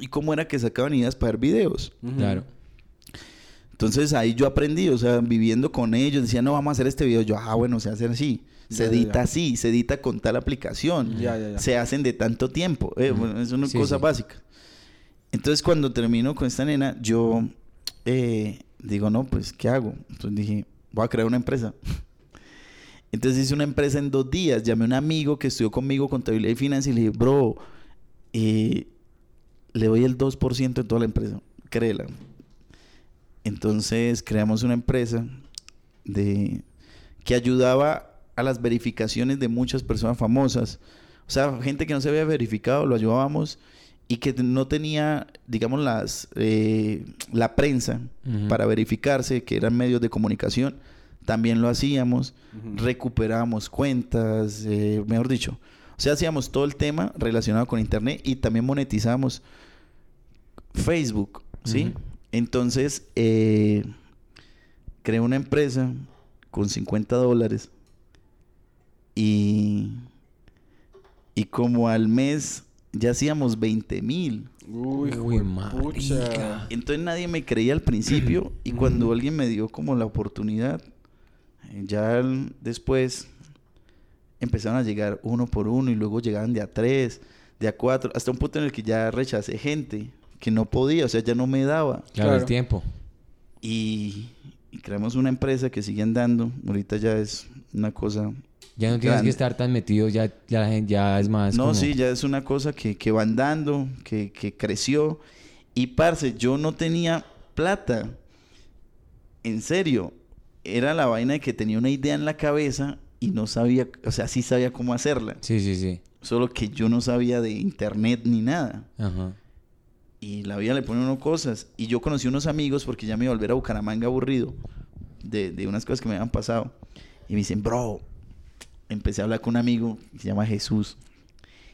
y cómo era que sacaban ideas para ver videos. Claro. Entonces ahí yo aprendí, o sea, viviendo con ellos, decían, no, vamos a hacer este video. Yo, ah, bueno, se hace así. Se Ya, edita ya. así, se edita con tal aplicación. Ya, ya, ya. Se hacen de tanto tiempo. Eh, bueno, es una Sí, cosa sí. básica. Entonces cuando termino con esta nena, yo eh, digo, no, pues, ¿qué hago? Entonces dije, voy a crear una empresa. Entonces hice una empresa en dos días. Llamé a un amigo que estudió conmigo contabilidad y finanzas y le dije, bro, eh, le doy el 2% de toda la empresa. Créela. Entonces creamos una empresa de que ayudaba a las verificaciones de muchas personas famosas. O sea, gente que no se había verificado, lo ayudábamos y que no tenía, digamos, las eh, la prensa para verificarse, que eran medios de comunicación, también lo hacíamos, recuperábamos cuentas, eh, mejor dicho. O sea, hacíamos todo el tema relacionado con Internet y también monetizábamos Facebook, ¿sí? Entonces, eh, creé una empresa con 50 dólares y, y como al mes ya hacíamos 20 mil. Uy, Uy. Entonces nadie me creía al principio y cuando alguien me dio como la oportunidad, ya el- después empezaron a llegar uno por uno y luego llegaban de a tres, de a cuatro, hasta un punto en el que ya rechacé gente que no podía, o sea, ya no me daba. Claro, Claro. el tiempo. Y, y creamos una empresa que sigue andando, ahorita ya es una cosa... Ya no tienes Grande. que estar tan metido, ya, ya la gente ya es más. No, como- sí, ya es una cosa que, que va andando, que, que creció. Y parce, yo no tenía plata. En serio. Era la vaina de que tenía una idea en la cabeza y no sabía, o sea, sí sabía cómo hacerla. Sí, sí, sí. Solo que yo no sabía de internet ni nada. Ajá. Y la vida le pone a uno cosas. Y yo conocí unos amigos porque ya me iba a volver a Bucaramanga aburrido de, de unas cosas que me habían pasado. Y me dicen, bro, empecé a hablar con un amigo que se llama Jesús.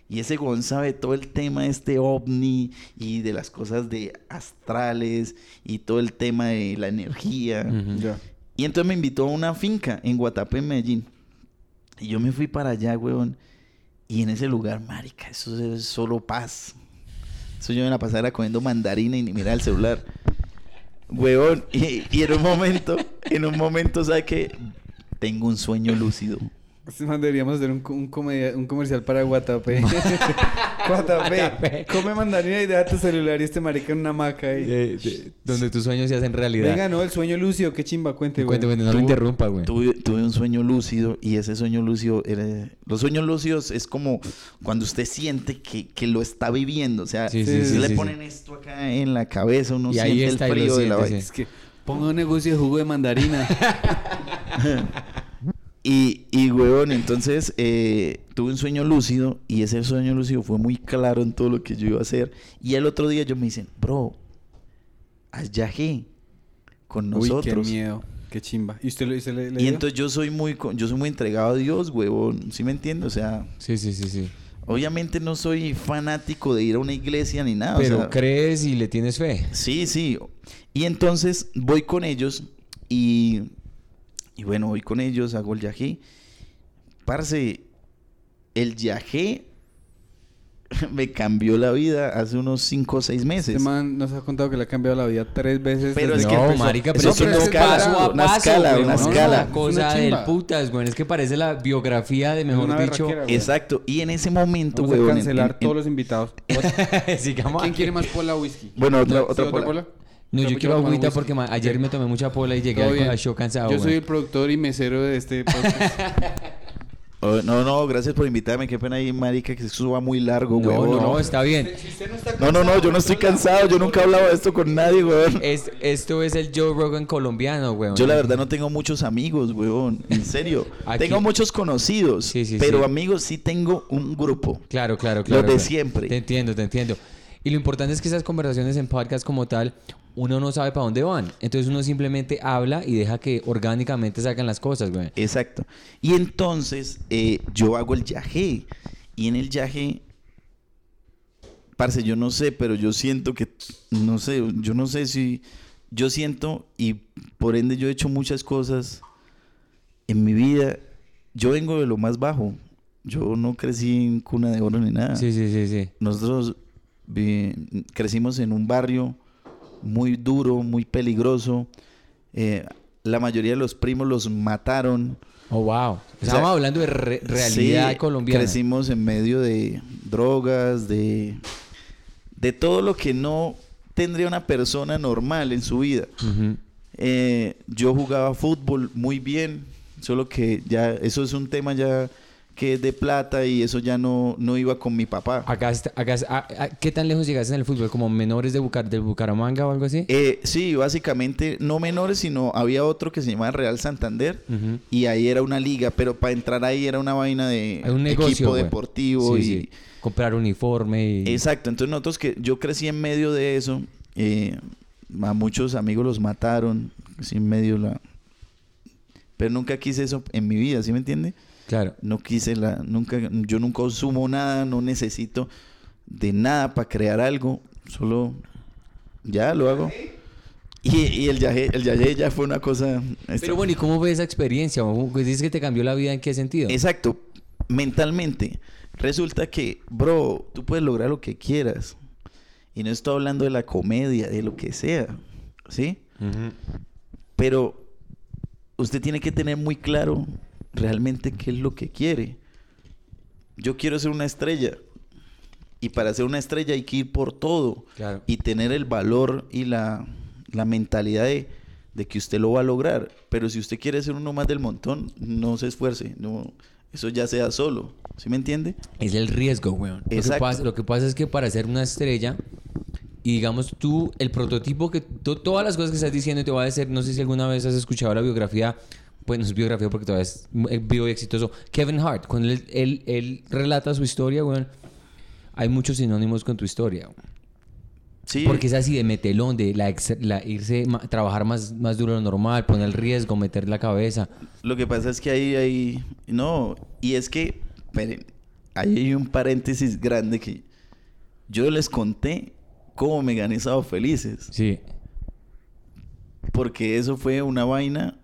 Y ese Gon sabe todo el tema de este ovni y de las cosas de astrales y todo el tema de la energía. Ujú. Ya. Y entonces me invitó a una finca en Guatapé, en Medellín. Y yo me fui para allá, weón. Y en ese lugar, marica, eso es solo paz. Eso yo me la pasaba comiendo mandarina y ni mirar el celular. Weón, y, y en un momento, en un momento, ¿sabes qué? Tengo un sueño lúcido. Man deberíamos hacer un, un, comedia- un comercial para Guatapé. Guatapé. Come mandarina y deja tu celular y este marica en una hamaca ahí. De- de- donde tus sueños se hacen realidad. Venga, no, el sueño lúcido, qué chimba, cuente, güey. Cuéntame, no lo interrumpa, güey. Tuve, tuve un sueño lúcido y ese sueño lúcido era... Los sueños lúcidos es como cuando usted siente que, que lo está viviendo. O sea, Sí, sí, si sí, le sí, ponen esto acá en la cabeza, uno Y ahí siente y el lo frío de la vaina. Es que ponga un negocio de jugo de mandarina. Y, y huevón, entonces eh, tuve un sueño lúcido y ese sueño lúcido fue muy claro en todo lo que yo iba a hacer. Y el otro día yo me dicen, bro, haz viaje con Uy, nosotros. qué miedo. Qué chimba. ¿Y usted, lo, usted le, le y dio? entonces yo soy muy yo soy muy entregado a Dios, huevón. ¿Sí me entiende? O sea, Sí, sí, sí, sí. obviamente no soy fanático de ir a una iglesia ni nada. o Pero sea, crees y le tienes fe. Sí, sí. Y entonces voy con ellos y, y bueno, voy con ellos, hago el viaje. Parce, el viaje me cambió la vida hace unos 5 o 6 meses. Este man nos ha contado que le ha cambiado la vida tres veces. Pero desde es que no, empezó- marica, eso pero es una es escala, paso a una paso, escala, güey, una no, escala. Una cosa una del putas, güey. Es que parece la biografía de, mejor Una dicho... güey. Exacto. Y en ese momento, Vamos a huevón, en- cancelar en- todos los invitados. Sigamos ¿Quién quiere más pola whisky? Bueno, otra, ¿Sí, otra pola. No, yo quiero agüita whisky. porque ma- ayer me tomé mucha pola y llegué al show cansado, Yo güey. soy el productor y mesero de este podcast. Oh, no, no, gracias por invitarme. Qué pena ahí, marica, que eso va muy largo, No, huevón. no, está bien. No, no, no, yo no estoy cansado. Yo nunca he hablado de esto con nadie, huevón. Es- esto es el Joe Rogan colombiano, güey. Yo la verdad no tengo muchos amigos, weón. En serio. Aquí- Tengo muchos conocidos. Sí, sí, pero sí. amigos sí tengo un grupo. Claro, claro, claro. de claro. siempre. Te entiendo, te entiendo. Y lo importante es que esas conversaciones en podcast como tal, uno no sabe para dónde van. Entonces uno simplemente habla y deja que orgánicamente salgan las cosas, güey. Exacto. Y entonces eh, yo hago el viaje. Y en el viaje, parce, yo no sé, pero yo siento que, no sé, yo no sé si, yo siento y por ende yo he hecho muchas cosas en mi vida. Yo vengo de lo más bajo. Yo no crecí en cuna de oro ni nada. Sí, sí, sí, sí. Nosotros vi- crecimos en un barrio muy duro, muy peligroso. Eh, la mayoría de los primos los mataron. Oh, wow. sea, Estamos hablando de re- realidad Sí, colombiana. Crecimos en medio de drogas, de, de todo lo que no tendría una persona normal en su vida. Eh, yo jugaba fútbol muy bien, solo que ya eso es un tema ya que es de plata y eso ya no, no iba con mi papá. Acá, está- acá, a- a- ¿Qué tan lejos llegaste en el fútbol? ¿Como menores de, Bucar, de Bucaramanga o algo así? Eh, sí, básicamente no menores, sino había otro que se llamaba Real Santander y ahí era una liga, pero para entrar ahí era una vaina de Hay un negocio, equipo deportivo Sí, y sí. Comprar uniforme y... exacto. Entonces nosotros que yo crecí en medio de eso, eh, a muchos amigos los mataron, así en medio la, pero nunca quise eso en mi vida, ¿sí me entiende? Claro. No quise la, nunca, yo nunca consumo nada, no necesito de nada para crear algo, solo ya lo hago. Y, y el yaje, el yaje ya fue una cosa. Pero bueno, ¿y cómo ves esa experiencia? Pues dices que te cambió la vida, ¿en qué sentido? Exacto, mentalmente. Resulta que, bro, tú puedes lograr lo que quieras. Y no estoy hablando de la comedia, de lo que sea, ¿sí? Pero usted tiene que tener muy claro realmente qué es lo que quiere. Yo quiero ser una estrella. Y para ser una estrella hay que ir por todo. Claro. Y tener el valor y la, la mentalidad de, de que usted lo va a lograr. Pero si usted quiere ser uno más del montón, no se esfuerce. No, eso ya sea solo. ¿Sí me entiende? Es el riesgo, weón. Lo que, Exacto. pasa, lo que pasa es que para ser una estrella, y digamos tú, el prototipo que to- todas las cosas que estás diciendo te va a decir, no sé si alguna vez has escuchado la biografía, pues no es biografía porque todavía es eh, vivo y exitoso, Kevin Hart, cuando él, él, él relata su historia, weón, hay muchos sinónimos con tu historia. Sí. Porque es así de metelón, de la, ex- la irse, ma- trabajar más, más duro de lo normal, poner el riesgo, meter la cabeza. Lo que pasa es que ahí hay... No, y es que... Esperen, ahí hay un paréntesis grande que... Yo les conté cómo me gané Sábado Felices. Sí. Porque eso fue una vaina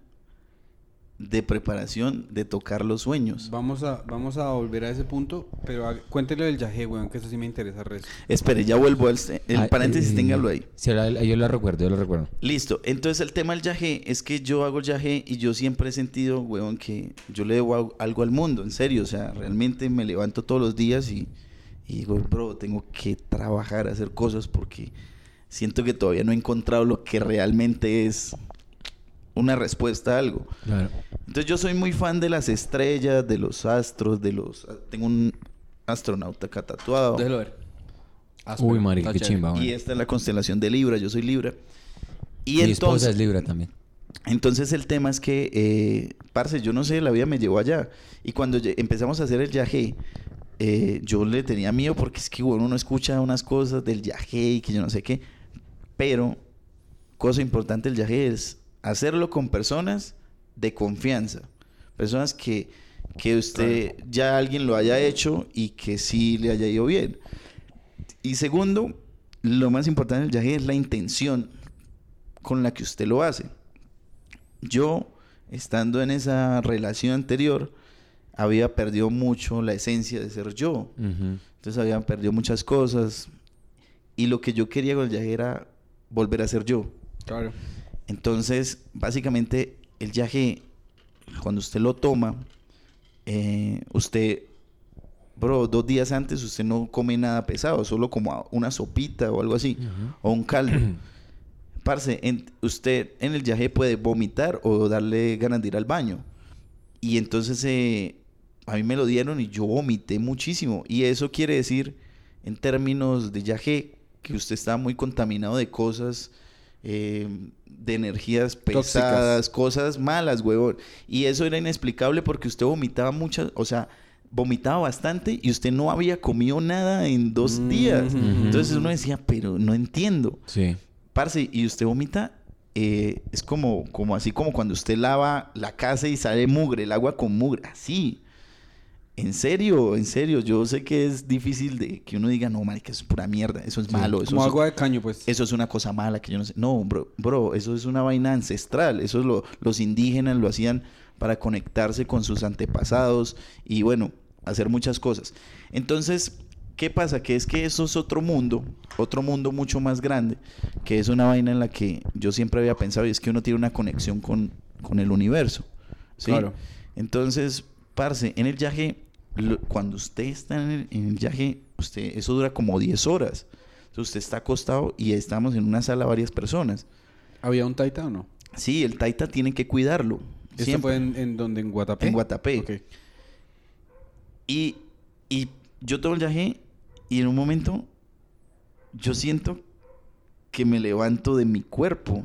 de preparación de tocar los sueños. Vamos a, vamos a volver a ese punto, pero ha- cuéntelo del yaje, weón, que eso sí me interesa resto. Espere, ya vuelvo al... El Ah, paréntesis, eh, téngalo ahí. Sí, yo lo recuerdo, yo lo recuerdo. Listo. Entonces el tema del yaje es que yo hago yaje y yo siempre he sentido, weón, que yo le debo al- algo al mundo, en serio. O sea, realmente me levanto todos los días y, y digo, bro, tengo que trabajar, hacer cosas porque siento que todavía no he encontrado lo que realmente es una respuesta a algo. Claro. Entonces yo soy muy fan de las estrellas, de los astros, de los... Tengo un astronauta acá tatuado. Déjelo ver. Uy, marica, qué chimba, weón. Y esta es la constelación de Libra, yo soy Libra. Y Mi esposa entonces, es Libra también. entonces el tema es que, eh, parce, yo no sé, la vida me llevó allá. Y cuando empezamos a hacer el viaje, eh, yo le tenía miedo porque es que, bueno, uno escucha unas cosas del viaje y que yo no sé qué. Pero, cosa importante del viaje es hacerlo con personas de confianza. Personas que, que usted ya alguien lo haya hecho y que sí le haya ido bien. Y segundo, lo más importante del viaje es la intención con la que usted lo hace. Yo, estando en esa relación anterior, había perdido mucho la esencia de ser yo. Entonces había perdido muchas cosas. Y lo que yo quería con el viaje era volver a ser yo. Claro. Entonces, básicamente, el viaje, cuando usted lo toma, eh, usted, bro, dos días antes usted no come nada pesado, solo como una sopita o algo así, o un caldo. Parce, en- usted en el viaje puede vomitar o darle ganas de ir al baño. Y entonces eh, a mí me lo dieron y yo vomité muchísimo. Y eso quiere decir, en términos de viaje, que usted está muy contaminado de cosas, eh, de energías pesadas, cosas malas, huevón. Y eso era inexplicable porque usted vomitaba muchas, o sea, vomitaba bastante y usted no había comido nada en dos Mm, días. Entonces uno decía, pero no entiendo. Sí. Parce, y usted vomita, eh, es como, como así como cuando usted lava la casa y sale mugre, el agua con mugre, así. En serio, en serio. Yo sé que es difícil de que uno diga, no, marica, eso es pura mierda. Eso es malo. Eso Como es, agua de caño, pues. eso es una cosa mala que yo no sé. No, bro, bro eso es una vaina ancestral. Eso es lo, los indígenas lo hacían para conectarse con sus antepasados y bueno, hacer muchas cosas. Entonces, ¿qué pasa? Que es que eso es otro mundo, otro mundo mucho más grande, que es una vaina en la que yo siempre había pensado y es que uno tiene una conexión con, con el universo. ¿sí? Claro. Entonces, parce, en el viaje, lo- cuando usted está en el, en el viaje, usted, eso dura como 10 horas. Entonces, usted está acostado y estamos en una sala varias personas. ¿Había un taita o no? Sí, el taita tiene que cuidarlo. ¿Esto siempre. fue en, en donde? ¿En Guatapé? En Guatapé. Y, y yo todo el viaje y en un momento yo siento que me levanto de mi cuerpo.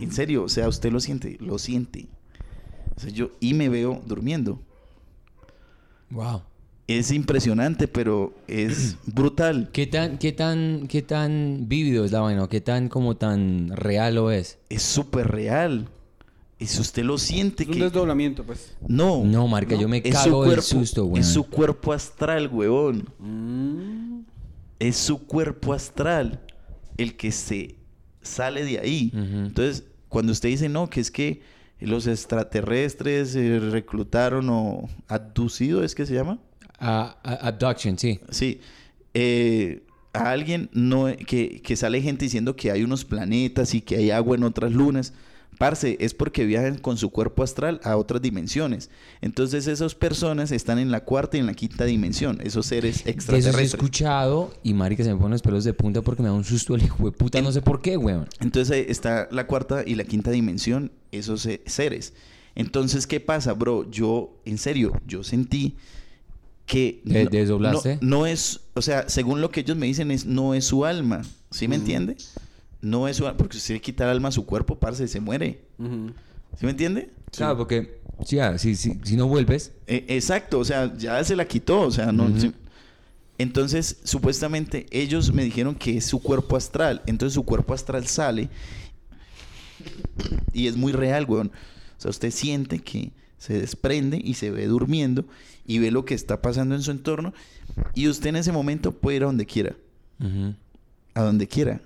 En serio, o sea, usted lo siente, lo siente. O sea, yo y me veo durmiendo. Wow. Es impresionante, pero es brutal. ¿Qué tan, qué tan, qué tan vívido es la vaina? ¿Qué tan como tan real lo es? Es súper real. Y si usted lo siente Es un que desdoblamiento, pues. no, No, marica, ¿no? yo me su cago del cuerpo, susto, güey. es su cuerpo astral, huevón. Mm. es su cuerpo astral el que se sale de ahí. Entonces, cuando usted dice no, que es que los extraterrestres eh, reclutaron o abducido, ¿es que se llama? Ah, abduction, sí. Sí. Eh, a alguien no, que, que sale gente diciendo que hay unos planetas y que hay agua en otras lunas. Parce, es porque viajan con su cuerpo astral a otras dimensiones. Entonces esas personas están en la cuarta y en la quinta dimensión, esos seres De eso he extraterrestres. escuchado y marica se me ponen los pelos de punta porque me da un susto el hijo de puta, no sé por qué, weón. Entonces está la cuarta y la quinta dimensión, esos eh, seres. Entonces, ¿qué pasa, bro? Yo, en serio, yo sentí que... ¿Te no- desdoblaste? No, no es, o sea, según lo que ellos me dicen, es no es su alma. ¿Sí me entiende? No es su alma, porque si usted le quita el alma a su cuerpo, parce, se muere. ¿Sí me entiende? Claro, porque sí, ah, si, si, si no vuelves, Eh, exacto, o sea, ya se la quitó, o sea, no... Entonces, supuestamente, ellos me dijeron que es su cuerpo astral. Entonces, su cuerpo astral sale y es muy real, weón. O sea, usted siente que se desprende y se ve durmiendo y ve lo que está pasando en su entorno y usted en ese momento puede ir a donde quiera, a donde quiera.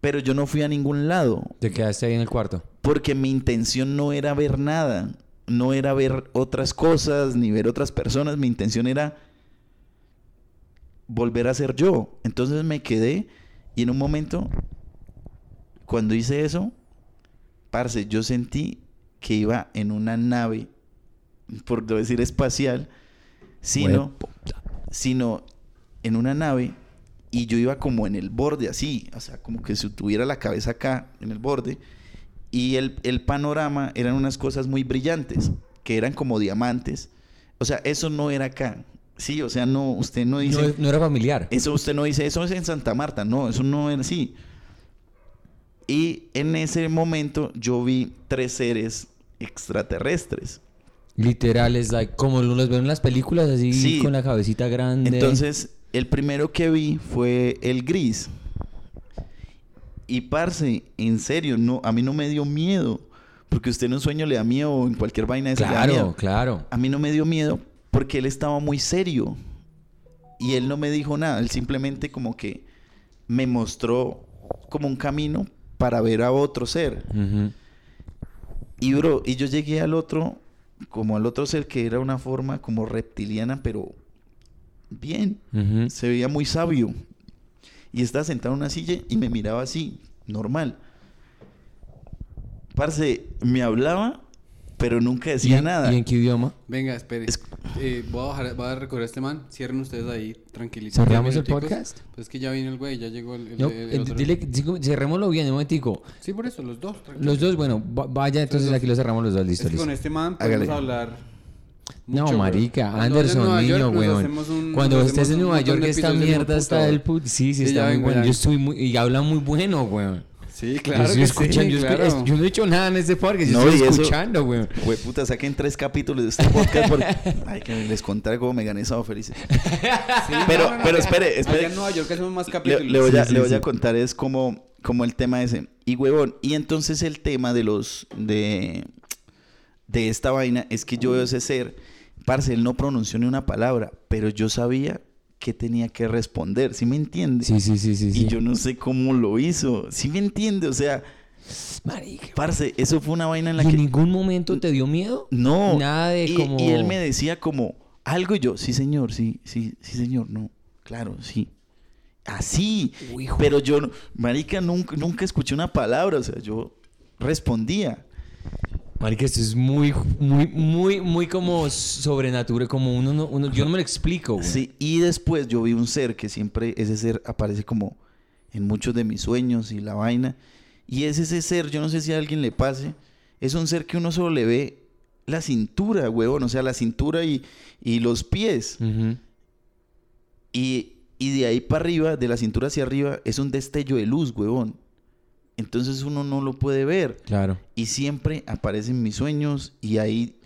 Pero yo no fui a ningún lado te quedaste ahí en el cuarto. porque mi intención no era ver nada, no era ver otras cosas ni ver otras personas, mi intención era volver a ser yo. Entonces me quedé y en un momento, cuando hice eso, parce, yo sentí que iba en una nave, por no decir espacial, sino, sino en una nave y yo iba como en el borde así, o sea, como que si tuviera la cabeza acá en el borde y el, el panorama eran unas cosas muy brillantes, que eran como diamantes. O sea, eso no era acá. Sí, o sea, no, usted no dice... No, no era familiar. Eso usted no dice, eso es en Santa Marta, no, eso no era así. Y en ese momento yo vi tres seres extraterrestres. Literal, es like, como los ven en las películas, así Sí. con la cabecita grande. Entonces, el primero que vi fue el gris. Y parce, en serio, no, a mí no me dio miedo. Porque usted en un sueño le da miedo o en cualquier vaina de Claro, miedo. claro. A mí no me dio miedo porque él estaba muy serio. Y él no me dijo nada. Él simplemente como que me mostró como un camino para ver a otro ser. Y bro, y yo llegué al otro, como al otro ser que era una forma como reptiliana, pero bien. Se veía muy sabio. Y estaba sentado en una silla y me miraba así, normal. Parce, me hablaba, pero nunca ¿Y, decía en- nada. ¿Y en qué idioma? Venga, espere. Es- Eh, voy, a bajar, voy a recorrer a este man. Cierren ustedes ahí, tranquilitos. ¿Cerramos el podcast? Pues es que ya vino el güey, ya llegó el, el- No, el eh, otro. dile, digo, cerrémoslo bien, un momentico. Sí, por eso, los dos. Los dos, bueno, va- vaya, entonces aquí lo cerramos los dos, Es listo, que listo. con este man podemos Hágale. hablar. No, mucho, marica, güey. Anderson, York, niño, nos weón. un- Cuando estés en Nueva York, esta mierda está del güey. put... Sí, sí, está muy bueno. Yo estoy muy... Y habla muy bueno, weón. Sí, Yo claro. estoy que escuchando, sí, yo, claro. yo no he hecho nada en este podcast, yo No, estoy escuchando, weón. Güey, puta, saquen tres capítulos de este podcast porque... Ay, que les contaré cómo me gané sábado felices. Sí, Pero- no, no, no, pero espere, espere. Allá en Nueva York hacemos más Le, capítulos. le voy, a, Sí, sí, le voy a sí. contar es como, como el tema ese. Y huevón, y entonces el tema de los... De, de esta vaina es que yo veo ese ser Parce, él no pronunció ni una palabra, pero yo sabía que tenía que responder, ¿sí me entiende? Sí, sí, sí, sí. Y sí. yo no sé cómo lo hizo, ¿sí me entiende? O sea, Marica. parce, eso fue una vaina en la ¿Y en que... ningún momento te dio miedo? No. Nada de y, como... y él me decía como algo y yo, sí señor, sí, sí, sí señor, no, claro, sí. Así. Uy. Pero yo, no- marica, nunca, nunca escuché una palabra, o sea, yo respondía. Marica, esto es muy, muy, muy, muy como sobrenatural, como uno, no, uno yo no me lo explico, güey. Sí, y después yo vi un ser que siempre, ese ser aparece como en muchos de mis sueños y la vaina. Y es ese ser, yo no sé si a alguien le pase, es un ser que uno solo le ve la cintura, huevón, o sea, la cintura y, y los pies. Y, y de ahí para arriba, de la cintura hacia arriba, es un destello de luz, huevón. Entonces uno no lo puede ver. Claro. Y siempre aparecen mis sueños y ahí...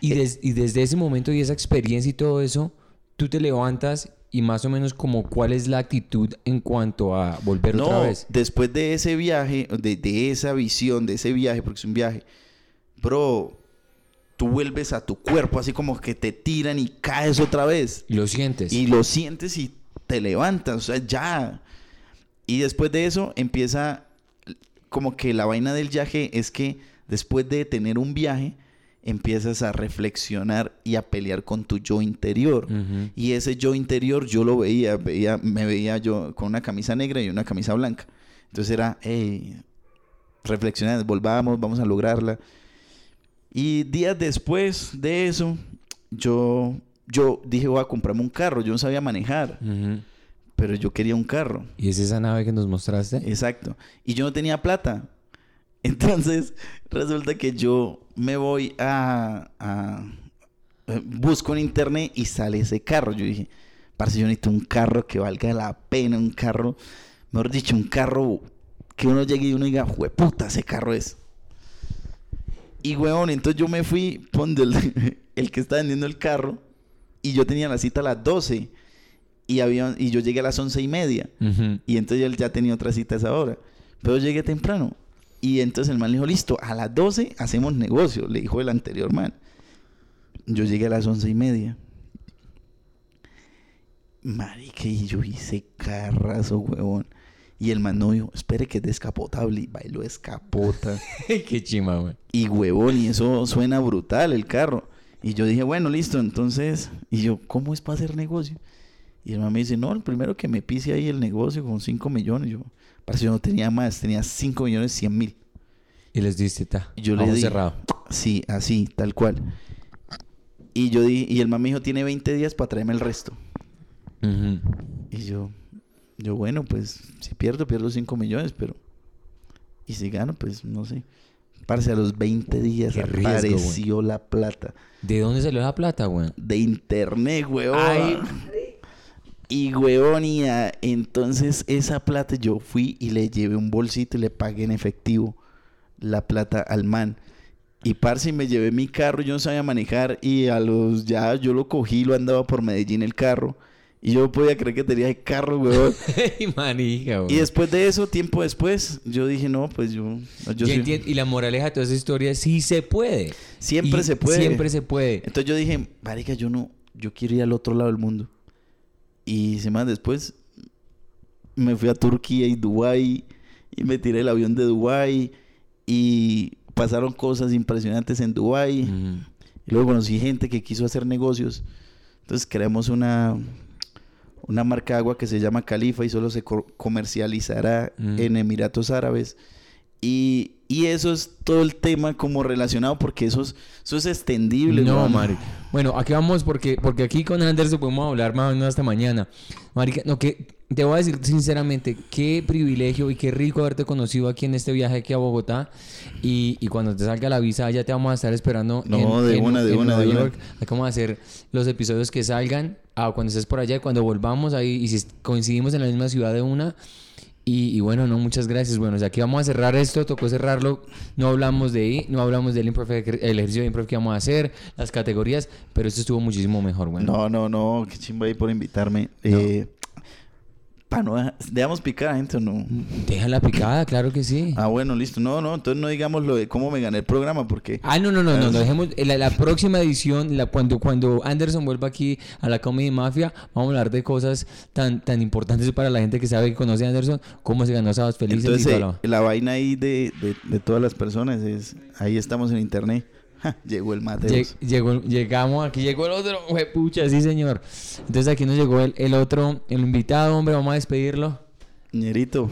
Y, des- y desde ese momento y esa experiencia y todo eso, tú te levantas y más o menos como cuál es la actitud en cuanto a volver otra No, vez. después de ese viaje, de, de esa visión, de ese viaje, porque es un viaje, bro, tú vuelves a tu cuerpo así como que te tiran y caes otra vez. Y lo sientes. Y lo sientes y te levantas, o sea, ya. Y después de eso empieza como que la vaina del viaje es que después de tener un viaje, empiezas a reflexionar y a pelear con tu yo interior. Y ese yo interior yo lo veía, veía, me veía yo con una camisa negra y una camisa blanca. Entonces era, hey, reflexionar, volvamos, vamos a lograrla. Y días después de eso, yo, yo dije, voy a comprarme un carro. Yo no sabía manejar. Pero yo quería un carro. ¿Y es esa nave que nos mostraste? Exacto. Y yo no tenía plata. Entonces, resulta que yo me voy a, a- eh, busco en internet y sale ese carro. Yo dije, parce, yo necesito un carro que valga la pena, un carro, mejor dicho, un carro que uno llegue y uno diga, puta, ese carro es. Y weón, entonces yo me fui donde el, el que está vendiendo el carro y yo tenía la cita a las 12 y, había, y yo llegué a las once y media. Y entonces él ya tenía otra cita a esa hora. Pero llegué temprano. Y entonces el man le dijo, listo, a las 12 hacemos negocio, le dijo el anterior man. Yo llegué a las once y media. Marica, y yo hice carrazo, huevón. Y el man no dijo, espere que es descapotable. Y bailó escapota. Qué chima, güey. Y huevón, y eso suena brutal el carro. Y yo dije, bueno, listo, entonces. Y yo, ¿cómo es para hacer negocio? Y el man me dice, no, el primero que me pise ahí el negocio con 5 millones. Yo, parece que yo no tenía más, tenía 5 millones 100 mil. Y les diste, ta. Y yo le di- cerrado. Sí, así, tal cual. Y yo di, y el man me dijo, tiene 20 días para traerme el resto. Y yo, yo, bueno, pues si pierdo, pierdo 5 millones, pero. Y si gano, pues no sé. Parce, a los 20 días Qué riesgo, apareció la plata. ¿De dónde salió la plata, güey? de internet, huevón. Y huevón, y a- entonces esa plata yo fui y le llevé un bolsito y le pagué en efectivo la plata al man. Y parce, me llevé mi carro, yo no sabía manejar y a los ya yo lo cogí, lo andaba por Medellín el carro. Y yo podía creer que tenía el carro. Ay, manija, güey. y después de eso, tiempo después, yo dije, no, pues yo... soy-. Y la moraleja de toda esa historia es sí se puede. Siempre Y se puede. Siempre se puede. Entonces yo dije, marica, yo no, yo quiero ir al otro lado del mundo. Y semanas después me fui a Turquía y Dubái y me tiré el avión de Dubái y pasaron cosas impresionantes en Dubái. Y luego conocí gente que quiso hacer negocios. Entonces creamos una, una marca de agua que se llama Califa y solo se co- comercializará Mm. en Emiratos Árabes. Y, y eso es todo el tema como relacionado porque eso es, eso es extendible. No, marica. Bueno, aquí vamos porque, porque aquí con Anderson podemos hablar más o menos hasta mañana. Marica, no, que te voy a decir sinceramente, qué privilegio y qué rico haberte conocido aquí en este viaje aquí a Bogotá. Y, y cuando te salga la visa ya te vamos a estar esperando No, de una, de una, Nueva de una. York. Aquí vamos a hacer los episodios que salgan. Ah, cuando estés por allá y cuando volvamos ahí y si coincidimos en la misma ciudad de una. Y, y bueno, no, muchas gracias. Bueno, o sea, aquí vamos a cerrar esto, tocó cerrarlo. No hablamos de ahí, no hablamos del improv, el ejercicio de improv que vamos a hacer, las categorías, pero esto estuvo muchísimo mejor, bueno. No, no, no, qué chimba ahí por invitarme. Eh, No, dejamos picar a gente o no. Déjala picada, claro que sí. Ah, bueno, listo. No, no, entonces no digamos lo de cómo me gané el programa porque... Ah, no, no, no, no, no, dejemos la, la próxima edición, la, cuando, cuando Anderson vuelva aquí a la Comedy Mafia, vamos a hablar de cosas tan, tan importantes para la gente que sabe que conoce a Anderson, cómo se ganó Sábados Felices y Entonces, toda eh, la- la vaina ahí de, de, de todas las personas es... Ahí estamos en internet. Llegó el Mateos. Lleg- llegó, llegamos, aquí llegó el otro, pucha, sí señor. Entonces aquí nos llegó el, el otro, el invitado, hombre, vamos a despedirlo. Ñerito.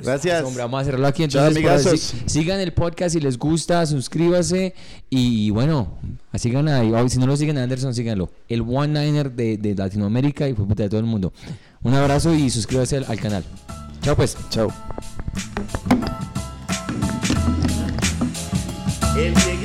Gracias. Hombre, vamos a cerrarlo aquí. Chao, Entonces, sí- sigan el podcast si les gusta, suscríbase y bueno, sigan ahí. o Si no lo siguen a Anderson, síganlo. El One Niner de, de Latinoamérica y puta de todo el mundo. Un abrazo y suscríbase al, al canal. Chao pues. Chao. El que